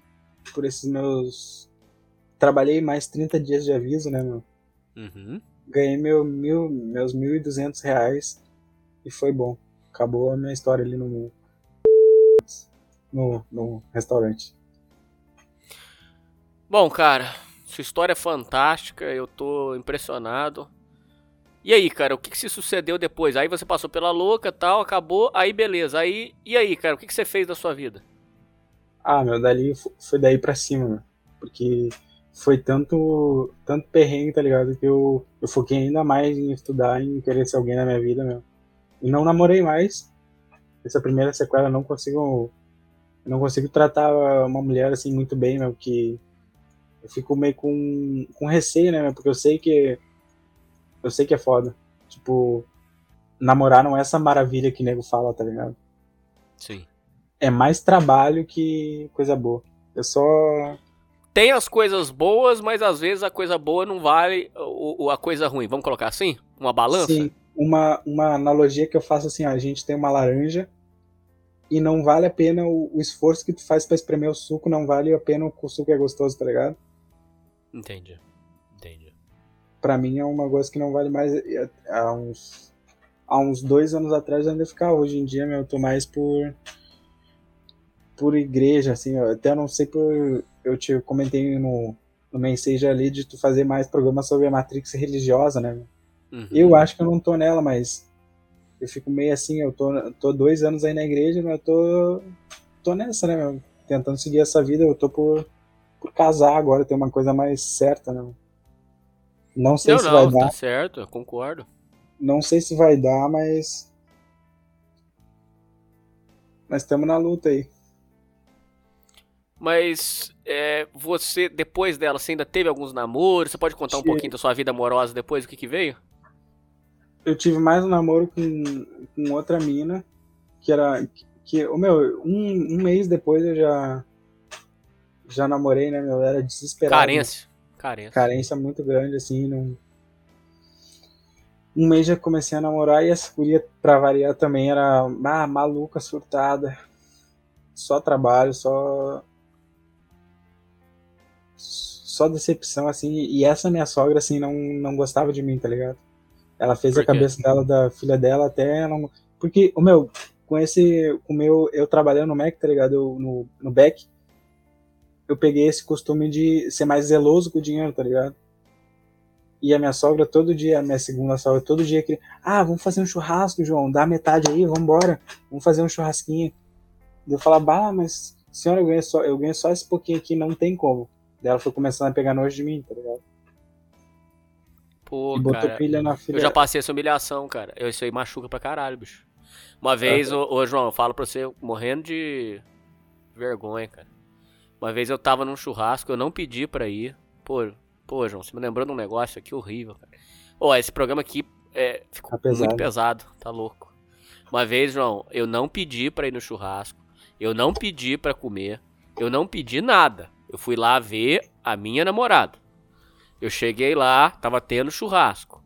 S2: por esses meus. Trabalhei mais 30 dias de aviso, né, meu?
S1: Uhum.
S2: Ganhei meu, mil, meus 1.200 reais e foi bom. Acabou a minha história ali no. No, no restaurante.
S1: Bom, cara, sua história é fantástica, eu tô impressionado. E aí, cara, o que, que se sucedeu depois? Aí você passou pela louca tal, acabou, aí beleza. Aí, e aí, cara, o que, que você fez da sua vida?
S2: Ah, meu, dali fo- foi daí pra cima, meu. Porque foi tanto, tanto perrengue, tá ligado? Que eu, eu foquei ainda mais em estudar, em querer ser alguém na minha vida, meu. E não namorei mais. Essa primeira sequela eu não consigo. Eu não consigo tratar uma mulher assim muito bem, meu, que eu fico meio com, com receio, né, meu? Porque eu sei que. Eu sei que é foda. Tipo, namorar não é essa maravilha que nego fala, tá ligado?
S1: Sim.
S2: é mais trabalho que coisa boa. Eu só.
S1: Tem as coisas boas, mas às vezes a coisa boa não vale o, a coisa ruim. Vamos colocar assim? Uma balança?
S2: Sim, uma, uma analogia que eu faço assim: ó, a gente tem uma laranja e não vale a pena o, o esforço que tu faz pra espremer o suco, não vale a pena o suco é gostoso, tá ligado?
S1: Entendi.
S2: Pra mim é uma coisa que não vale mais. Há uns, há uns dois anos atrás eu ainda ficava. Hoje em dia, meu, eu tô mais por. por igreja, assim. Eu até não sei por. Eu te comentei no, no mensagem ali de tu fazer mais programas sobre a matrix religiosa, né?
S1: Uhum.
S2: Eu acho que eu não tô nela, mas eu fico meio assim, eu tô, tô dois anos aí na igreja, mas eu tô, tô nessa, né, meu? Tentando seguir essa vida, eu tô por, por casar agora, ter uma coisa mais certa, né? Não sei
S1: Não,
S2: se vai
S1: não,
S2: dar,
S1: tá certo, eu concordo.
S2: não sei se vai dar, mas. Mas estamos na luta aí.
S1: Mas é, você, depois dela, você ainda teve alguns namoros? Você pode contar um pouquinho da sua vida amorosa depois, o que que veio?
S2: Eu tive mais um namoro com, com outra mina, que era. Que, o meu, um, um mês depois eu já. Já namorei, né, meu? Eu era desesperado.
S1: Carência. Carência.
S2: carência muito grande, assim, não... Um mês já comecei a namorar e essa guria, pra variar, também era ah, maluca, surtada. Só trabalho, só... Só decepção, assim. E essa minha sogra, assim, não, não gostava de mim, tá ligado? Ela fez a cabeça dela, da filha dela, até... Não... Porque, o meu, com esse... O meu... Eu trabalhando no Mac, tá ligado? Eu, no, no Beck, eu peguei esse costume de ser mais zeloso com o dinheiro, tá ligado? E a minha sogra, todo dia, a minha segunda sogra, todo dia queria, ah, vamos fazer um churrasco, João, dá metade aí, vamos embora, vamos fazer um churrasquinho. E eu falava, bah, mas senhora, eu ganho só, eu ganho só esse pouquinho aqui, não tem como. Daí ela foi começando a pegar nojo de mim, tá ligado?
S1: Pô,
S2: botou
S1: cara,
S2: pilha na filha.
S1: eu já passei essa humilhação, cara. Eu, isso aí machuca pra caralho, bicho. Uma vez, ô, ô, João, eu falo pra você, morrendo de vergonha, cara. Uma vez eu tava num churrasco, eu não pedi pra ir. Pô, pô, João, você me lembrou de um negócio aqui horrível, cara. Ó, esse programa aqui é, ficou
S2: Tá pesado.
S1: muito pesado, tá louco. Uma vez, João, eu não pedi pra ir no churrasco, eu não pedi pra comer, eu não pedi nada. Eu fui lá ver a minha namorada. Eu cheguei lá, tava tendo churrasco.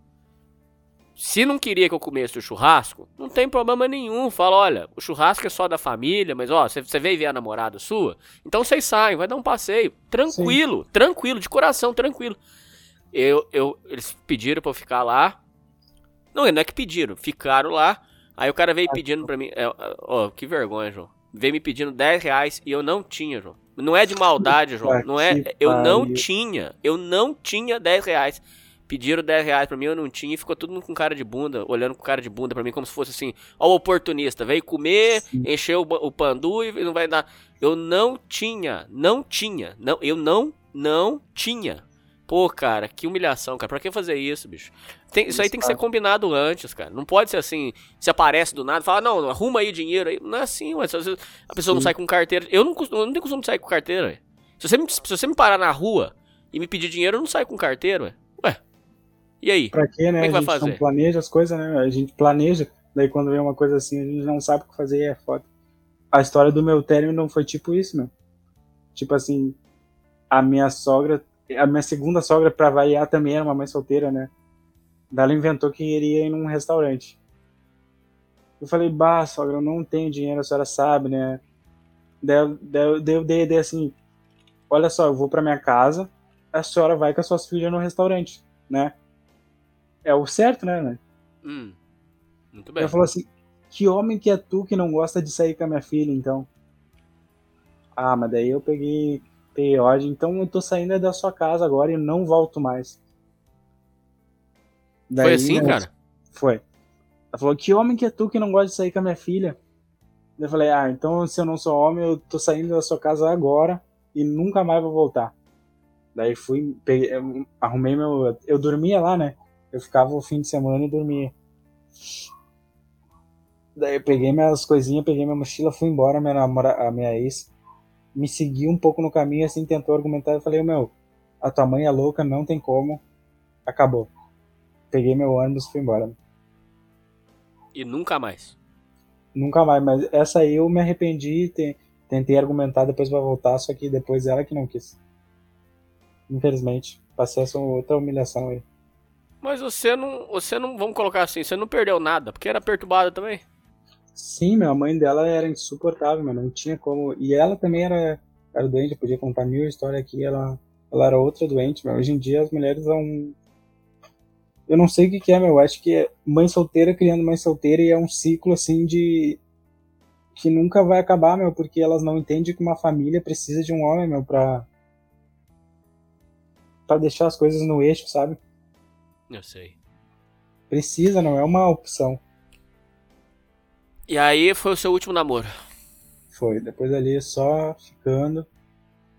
S1: Se não queria que eu comesse o churrasco, não tem problema nenhum. Fala, olha, o churrasco é só da família, mas ó, você, veio ver a namorada sua? Então vocês saem, vai dar um passeio. Tranquilo, tranquilo, de coração, tranquilo. Eu, eu, eles pediram pra eu ficar lá. Não, não é que pediram, ficaram lá. Aí o cara veio pedindo pra mim. é, Ó, que vergonha, João. Veio me pedindo 10 reais e eu não tinha, João. Não é de maldade, João. Não é. Eu não tinha. Eu não tinha 10 reais. Pediram 10 reais pra mim, eu não tinha e ficou todo mundo com cara de bunda, olhando com cara de bunda pra mim, como se fosse assim, ó, o oportunista, veio comer, Sim. encheu o, o pandu e não vai dar. Eu não tinha, não tinha, não, eu não, não tinha. Pô, cara, que humilhação, cara. Pra que fazer isso, bicho? Tem, isso aí tem que ser combinado antes, cara. Não pode ser assim, se aparece do nada, fala, não, arruma aí dinheiro aí. Não é assim, ué. a pessoa Sim. não sai com carteira. Eu não, eu não tenho costume de sair com carteira, ué. Se você, me, se você me parar na rua e me pedir dinheiro, eu não saio com carteira, ué. E aí?
S2: Pra quê, né?
S1: Como é
S2: que
S1: a gente fazer?
S2: não planeja as coisas, né? A gente planeja, daí quando vem uma coisa assim, a gente não sabe o que fazer e é foda. A história do meu término foi tipo isso, meu. Tipo assim, a minha sogra, a minha segunda sogra, pra variar, também era uma mãe solteira, né? Daí ela inventou que iria ir num restaurante. Eu falei, bah, sogra, eu não tenho dinheiro, a senhora sabe, né? Daí, daí, daí eu dei ideia assim, olha só, eu vou pra minha casa, a senhora vai com as suas filhas no restaurante, né? É o certo, né? né?
S1: Hum, muito bem.
S2: Ela falou assim: que homem que é tu que não gosta de sair com a minha filha, então? Ah, mas daí eu peguei, peguei então eu tô saindo da sua casa agora e não volto mais.
S1: Daí, foi assim, né, cara?
S2: Foi. Ela falou: que homem que é tu que não gosta de sair com a minha filha? Eu falei: ah, então se eu não sou homem, eu tô saindo da sua casa agora e nunca mais vou voltar. Daí fui, peguei, arrumei meu. Eu dormia lá, né? Eu ficava o fim de semana e dormia. Daí eu peguei minhas coisinhas, peguei minha mochila, fui embora, minha namora, a minha ex me seguiu um pouco no caminho, assim, tentou argumentar, eu falei, meu, a tua mãe é louca, não tem como, acabou. Peguei meu ônibus e fui embora.
S1: E nunca mais?
S2: Nunca mais, mas essa aí eu me arrependi, tentei argumentar depois pra voltar, só que depois ela que não quis. Infelizmente, passei essa outra humilhação aí.
S1: Mas você não, você não, vamos colocar assim, você não perdeu nada, porque era perturbada também.
S2: Sim, minha mãe dela era insuportável, mano, não tinha como. E ela também era, era doente, podia contar mil histórias aqui, ela, ela era outra doente, mas hoje em dia as mulheres são. Eu não sei o que, que é, meu, eu acho que é mãe solteira criando mãe solteira e é um ciclo assim de. que nunca vai acabar, meu, porque elas não entendem que uma família precisa de um homem, meu, pra. pra deixar as coisas no eixo, sabe?
S1: Eu sei.
S2: Precisa, não é uma opção.
S1: E aí foi o seu último namoro?
S2: Foi. Depois ali só ficando.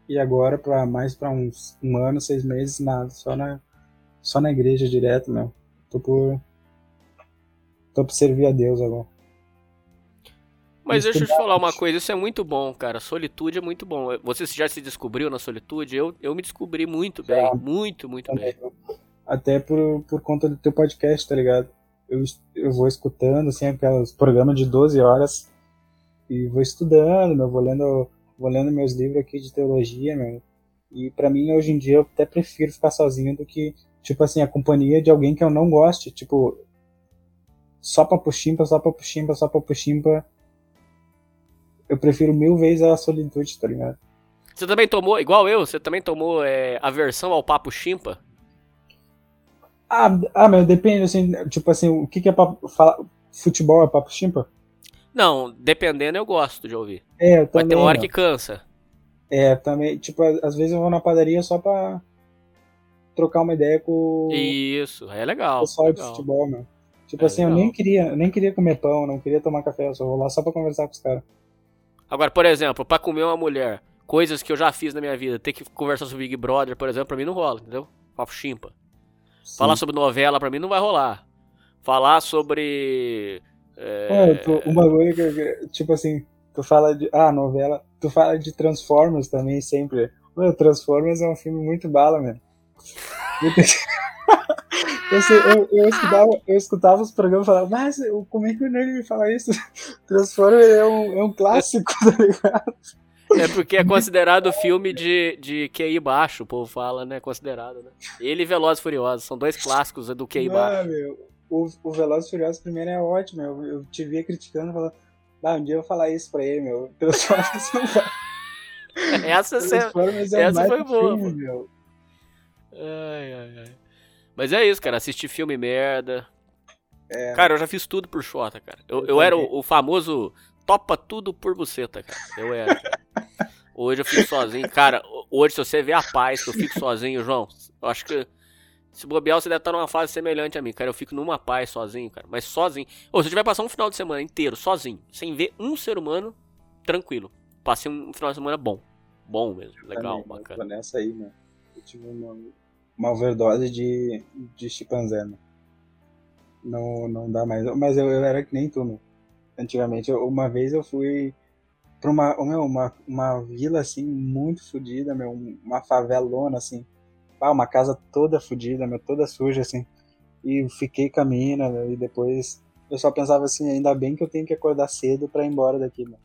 S2: E agora para mais para uns um ano, seis meses, nada. Só na, só na igreja direto, meu. Tô por. Tô por servir a Deus agora.
S1: Mas deixa eu te falar uma coisa, isso é muito bom, cara. Solitude é muito bom. Você já se descobriu na solitude? Eu, eu me descobri muito bem. Já. Muito, muito Também. bem
S2: até por, por conta do teu podcast, tá ligado? Eu, eu vou escutando, assim, aqueles programas de 12 horas e vou estudando, meu, vou lendo, vou lendo meus livros aqui de teologia, meu. E para mim, hoje em dia, eu até prefiro ficar sozinho do que, tipo assim, a companhia de alguém que eu não goste, tipo, só pra puximpa, só pra puximpa, só pra puximpa. Eu prefiro mil vezes a solitude, tá ligado?
S1: Você também tomou, igual eu, você também tomou é, aversão ao papo chimpa?
S2: Ah, ah, mas depende, assim, tipo assim, o que, que é papo. Fala, futebol é papo chimpa?
S1: Não, dependendo eu gosto de ouvir.
S2: É, eu também.
S1: Vai ter uma hora que cansa.
S2: É, também, tipo, às vezes eu vou na padaria só pra trocar uma ideia com
S1: Isso, é legal.
S2: O pessoal de futebol, meu. Tipo é assim, legal. eu nem queria, eu nem queria comer pão, não queria tomar café, eu só vou lá só pra conversar com os caras.
S1: Agora, por exemplo, pra comer uma mulher, coisas que eu já fiz na minha vida, ter que conversar sobre Big Brother, por exemplo, pra mim não rola, entendeu? Papo chimpa. Sim. Falar sobre novela pra mim não vai rolar. Falar sobre.
S2: É, é uma coisa que, tipo assim, tu fala de. Ah, novela. Tu fala de Transformers também sempre. Mano, Transformers é um filme muito bala, mano. eu, eu, eu, escutava, eu escutava os programas e falava, mas como é que o Nerd me fala isso? Transformers é um, é um clássico, tá ligado?
S1: É porque é considerado filme de, de QI baixo, o povo fala, né? Considerado, né? Ele e Velozes e Furiosos, são dois clássicos do QI Não, baixo.
S2: Meu, o, o Velozes e Furiosos primeiro é ótimo, eu, eu te via criticando, falando, ah, um dia eu vou falar isso pra ele, meu. Transformers não vai.
S1: Essa, é essa foi boa. Filme, meu. Ai, ai, ai. Mas é isso, cara, assistir filme merda. É. Cara, eu já fiz tudo por Xota, cara. Eu, eu, eu era o, o famoso topa tudo por buceta, cara. Eu era. Hoje eu fico sozinho. Cara, hoje se você vê a paz que eu fico sozinho, João, eu acho que Se bobear, você deve estar numa fase semelhante a mim, cara. Eu fico numa paz sozinho, cara. Mas sozinho. Ou se eu tiver passar um final de semana inteiro sozinho, sem ver um ser humano, tranquilo. Passei um final de semana bom. Bom mesmo. Legal,
S2: Também,
S1: bacana.
S2: Tô nessa aí, né? Eu tive uma, uma overdose de, de chimpanzé, né? Não, não dá mais. Mas eu, eu era que nem tu, meu. Antigamente, eu- uma vez eu fui pra uma, meu, uma, uma vila, assim, muito fodida, meu. Uma favelona, assim. Ah, uma casa toda fodida, meu. Toda suja, assim. E fiquei com a mina, meu, e depois eu só pensava assim, ainda bem que eu tenho que acordar cedo pra ir embora daqui, meu.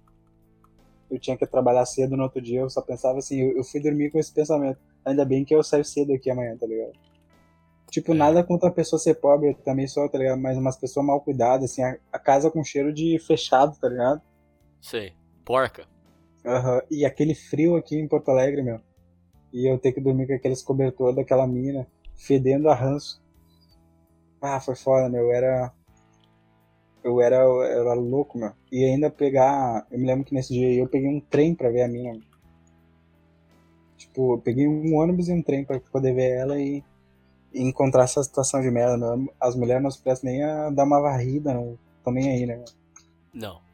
S2: Eu tinha que trabalhar cedo no outro dia, eu só pensava assim, eu, eu fui dormir com esse pensamento. Ainda bem que eu saio cedo aqui amanhã, tá ligado? Tipo,
S1: É.
S2: nada contra a pessoa ser pobre, também sou, tá ligado? Mas umas pessoas mal cuidadas, assim, a, a casa com cheiro de fechado, tá ligado?
S1: Sei. Porca.
S2: Aham. E aquele frio aqui em Porto Alegre, meu. E eu ter que dormir com aqueles cobertor daquela mina, fedendo a ranço. Ah, foi foda, meu. Eu era. Eu era, eu era louco, meu. E ainda pegar. Eu me lembro que nesse dia aí eu peguei um trem pra ver a mina. Tipo, eu peguei um ônibus e um trem pra poder ver ela e, e encontrar essa situação de merda, meu. As mulheres não se prestam nem a dar uma varrida, não. Tão nem aí, né, meu?
S1: Não.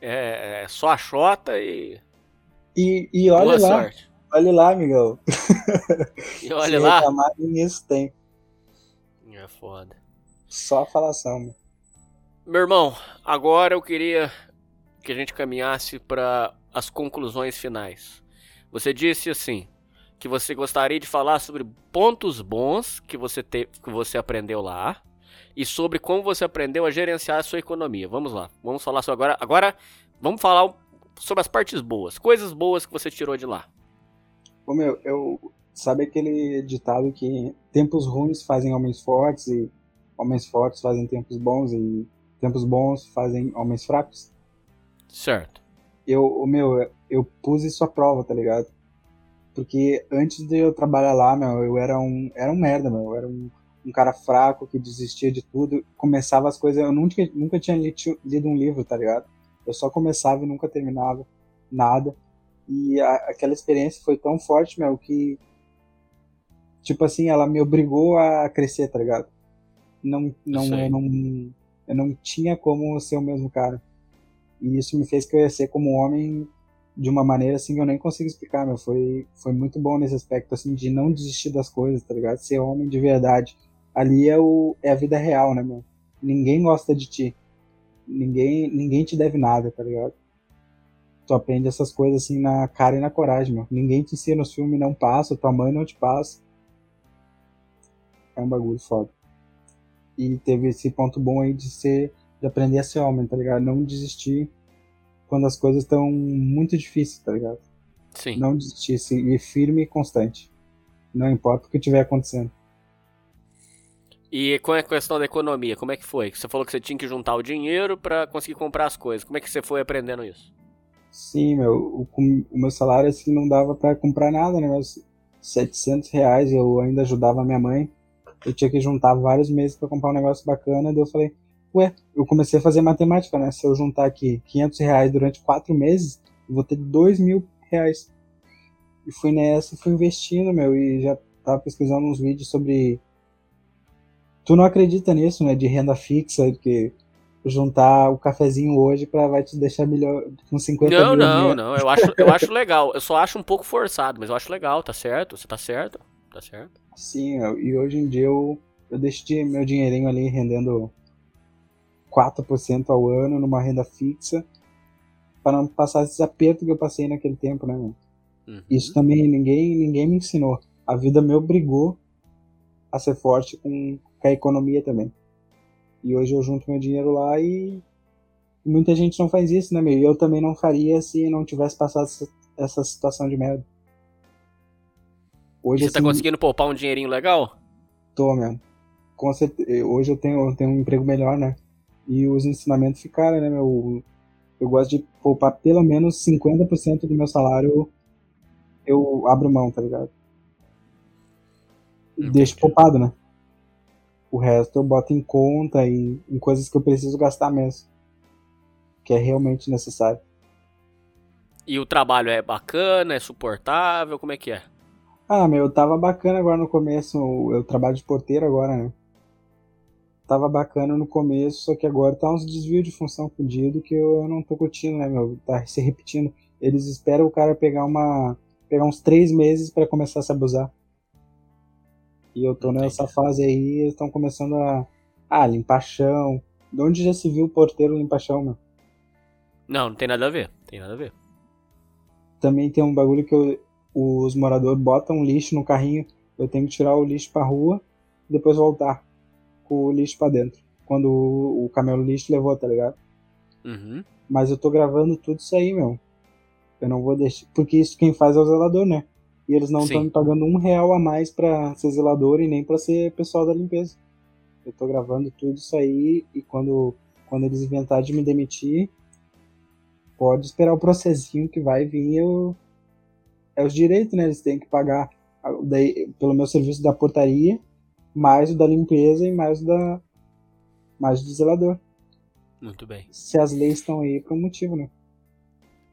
S1: É, é só a Xota e.
S2: E, e olha
S1: Boa
S2: lá,
S1: sorte.
S2: olha lá, amigão.
S1: E olha
S2: Se
S1: lá.
S2: reclamar, isso tem.
S1: É foda.
S2: Só falação, meu.
S1: Meu irmão, agora eu queria que a gente caminhasse para as conclusões finais. Você disse assim que você gostaria de falar sobre pontos bons que você te, que você aprendeu lá e sobre como você aprendeu a gerenciar a sua economia. Vamos lá, vamos falar sobre agora. Agora vamos falar sobre as partes boas, coisas boas que você tirou de lá.
S2: Ô, meu, eu. Sabe aquele ditado que tempos ruins fazem homens fortes e homens fortes fazem tempos bons e tempos bons fazem homens fracos?
S1: Certo.
S2: Eu, o meu, eu pus isso à prova, tá ligado? Porque antes de eu trabalhar lá, meu, eu era um, era um merda, meu. Eu era um, um cara fraco que desistia de tudo. Começava as coisas. Eu nunca, nunca tinha lido, um livro, tá ligado? Eu só começava e nunca terminava nada. E a- aquela experiência foi tão forte, meu, que. Tipo assim, ela me obrigou a crescer, tá ligado? Não, não,
S1: sei.
S2: eu não, eu não tinha como ser o mesmo cara. E isso me fez crescer como homem de uma maneira assim que eu nem consigo explicar, meu. Foi, foi muito bom nesse aspecto, assim, de não desistir das coisas, tá ligado? Ser homem de verdade. Ali é, o, é a vida real, né, meu? Ninguém gosta de ti. Ninguém, ninguém te deve nada, tá ligado? Tu aprende essas coisas assim na cara e na coragem, meu. Ninguém te ensina os filmes, não passa, tua mãe não te passa. É um bagulho foda. E teve esse ponto bom aí de ser, de aprender a ser homem, tá ligado? Não desistir quando as coisas estão muito difíceis, tá ligado?
S1: Sim.
S2: Não desistir, seguir firme e constante. Não importa o que estiver acontecendo.
S1: E com a questão da economia, como é que foi? Você falou que você tinha que juntar o dinheiro pra conseguir comprar as coisas. Como é que você foi aprendendo isso?
S2: Sim, meu, o, o meu salário assim não dava pra comprar nada, né? Meus 700 reais eu ainda ajudava minha mãe. Eu tinha que juntar vários meses pra comprar um negócio bacana. Daí eu falei, ué, eu comecei a fazer matemática, né? Se eu juntar aqui 500 reais durante quatro meses, eu vou ter 2 mil reais. E fui nessa fui investindo, meu, e já tava pesquisando uns vídeos sobre. Tu não acredita nisso, né? De renda fixa, que juntar o cafezinho hoje pra vai te deixar melhor com 50
S1: Não,
S2: mil
S1: não,
S2: amanhã.
S1: não. Eu acho, eu acho legal. Eu só acho um pouco forçado, mas eu acho legal, tá certo? Você tá certo? Tá certo?
S2: Sim, eu- e hoje em dia eu, eu deixo de- meu dinheirinho ali rendendo 4% ao ano numa renda fixa para não passar esse aperto que eu passei naquele tempo, né?
S1: Uhum.
S2: Isso também ninguém, ninguém me ensinou. A vida me obrigou a ser forte com, com a economia também. E hoje eu junto meu dinheiro lá e muita gente não faz isso, né, meu? E eu também não faria se não tivesse passado essa, situação de merda. Hoje,
S1: Você tá
S2: assim,
S1: conseguindo poupar um dinheirinho legal?
S2: Tô, meu. Com certeza, hoje eu tenho, eu tenho um emprego melhor, né? E os ensinamentos ficaram, né, meu? Eu gosto de poupar pelo menos 50% do meu salário. Eu abro mão, tá ligado? E
S1: Entendi.
S2: deixo poupado, né? O resto eu boto em conta e em coisas que eu preciso gastar mesmo. Que é realmente necessário.
S1: E o trabalho é bacana, é suportável? Como é que é?
S2: Ah, meu, tava bacana agora no começo. Eu trabalho de porteiro agora, né? Tava bacana no começo, só que agora tá uns desvios de função fudido que eu não tô curtindo, né, meu? Tá se repetindo. Eles esperam o cara pegar uma. pegar uns três meses para começar a se abusar. E eu tô nessa fase aí, eles estão começando a. Ah, limpar chão. De onde já se viu o porteiro limpar chão, meu?
S1: Não, não tem nada a ver. Tem nada a ver.
S2: Também tem um bagulho que eu, os moradores botam lixo no carrinho. Eu tenho que tirar o lixo pra rua e depois voltar com o lixo pra dentro. Quando o, o caminhão lixo levou, tá ligado?
S1: Uhum.
S2: Mas eu tô gravando tudo isso aí, meu. Eu não vou deixar. Porque isso quem faz é o zelador, né? E eles não estão me pagando um real a mais pra ser zelador e nem pra ser pessoal da limpeza. Eu tô gravando tudo isso aí e quando, quando eles inventarem de me demitir, pode esperar o processinho que vai vir. Eu... É os direitos, né? Eles têm que pagar daí, pelo meu serviço da portaria, mais o da limpeza e mais o da. mais o do zelador.
S1: Muito bem.
S2: Se as leis estão aí por um motivo, né?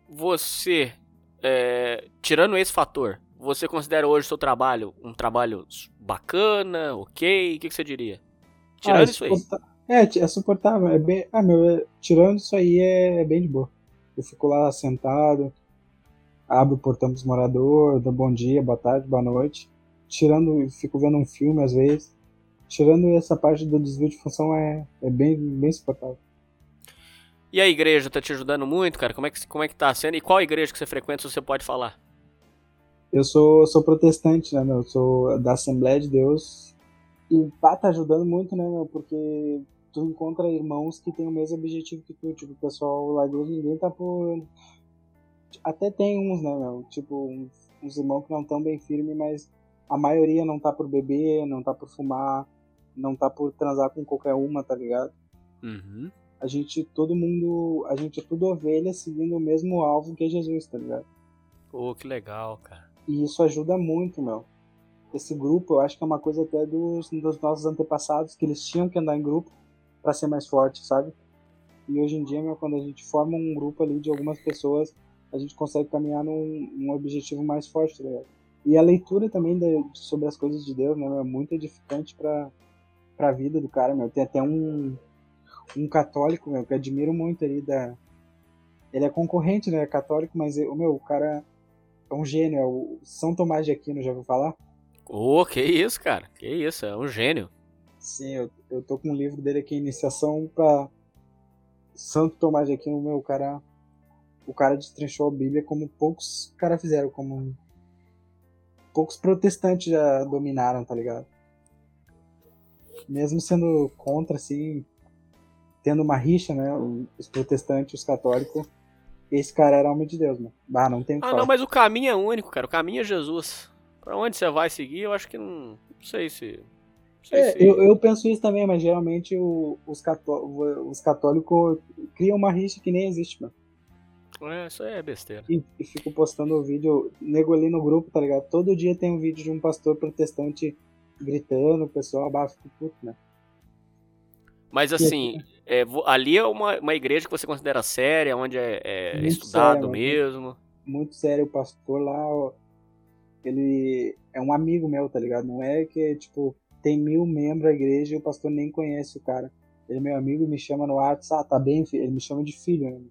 S1: Você, é, tirando esse fator, você considera hoje o seu trabalho um trabalho bacana, ok? O que, que você diria? Tirando ah, é isso aí.
S2: É, é suportável. É bem, ah, meu, é, tirando isso aí é, é, bem de boa. Eu fico lá sentado, abro o portão dos moradores, dou bom dia, boa tarde, boa noite. Tirando, fico vendo um filme às vezes. Tirando essa parte do desvio de função é, é bem, bem suportável.
S1: E a igreja tá te ajudando muito, cara? Como é que, como é que tá sendo? E qual igreja que você frequenta, se você pode falar?
S2: Eu sou, sou protestante, né, meu? Eu sou da Assembleia de Deus. E pá, tá ajudando muito, né, meu? Porque tu encontra irmãos que têm o mesmo objetivo que tu. Tipo, o pessoal lá de ninguém tá por. Até tem uns, né, meu? Tipo, uns, uns irmãos que não estão bem firmes, mas a maioria não tá por beber, não tá por fumar, não tá por transar com qualquer uma, tá ligado?
S1: Uhum
S2: a gente, todo mundo, a gente é tudo ovelha seguindo o mesmo alvo que é Jesus, tá ligado?
S1: Pô, que legal, cara.
S2: E isso ajuda muito, meu. Esse grupo, eu acho que é uma coisa até dos, dos nossos antepassados, que eles tinham que andar em grupo para ser mais forte, sabe? E hoje em dia, meu, quando a gente forma um grupo ali de algumas pessoas, a gente consegue caminhar num, num objetivo mais forte, tá ligado? E a leitura também de, sobre as coisas de Deus, né, meu, é muito edificante para a vida do cara, meu. Tem até um, um católico, meu, que eu admiro muito ali da. Ele é concorrente, né? É católico, mas meu, o cara é um gênio, é o São Tomás de Aquino, já ouviu falar?
S1: Ô, oh, que isso, cara? Que isso, é um gênio.
S2: Sim, eu, eu tô com um livro dele aqui, Iniciação para Santo Tomás de Aquino, meu, o cara. O cara destrinchou a Bíblia como poucos caras fizeram, como poucos protestantes já dominaram, tá ligado? Mesmo sendo contra, assim, tendo uma rixa, né? Os protestantes e os católicos. Esse cara era homem de Deus, mano. Bah, não tem
S1: Ah, não, mas o caminho é único, cara. O caminho é Jesus. Pra onde você vai seguir, eu acho que não. Não sei se. Não sei
S2: é, se... Eu, eu, penso isso também, mas geralmente o, os, cató os católicos criam uma rixa que nem existe, mano.
S1: É, isso aí é besteira.
S2: E, e fico postando o vídeo, nego ali no grupo, tá ligado? Todo dia tem um vídeo de um pastor protestante gritando, o pessoal abafa, fico puto, né?
S1: Mas assim, é, ali é uma, uma igreja que você considera séria, onde é, é estudado sério, mesmo.
S2: Muito, sério, o pastor lá, ele é um amigo meu, tá ligado? Não é que, tipo, tem mil membros da igreja e o pastor nem conhece o cara. Ele é meu amigo, me chama no WhatsApp, ah, tá bem, filho? Ele me chama de filho, né?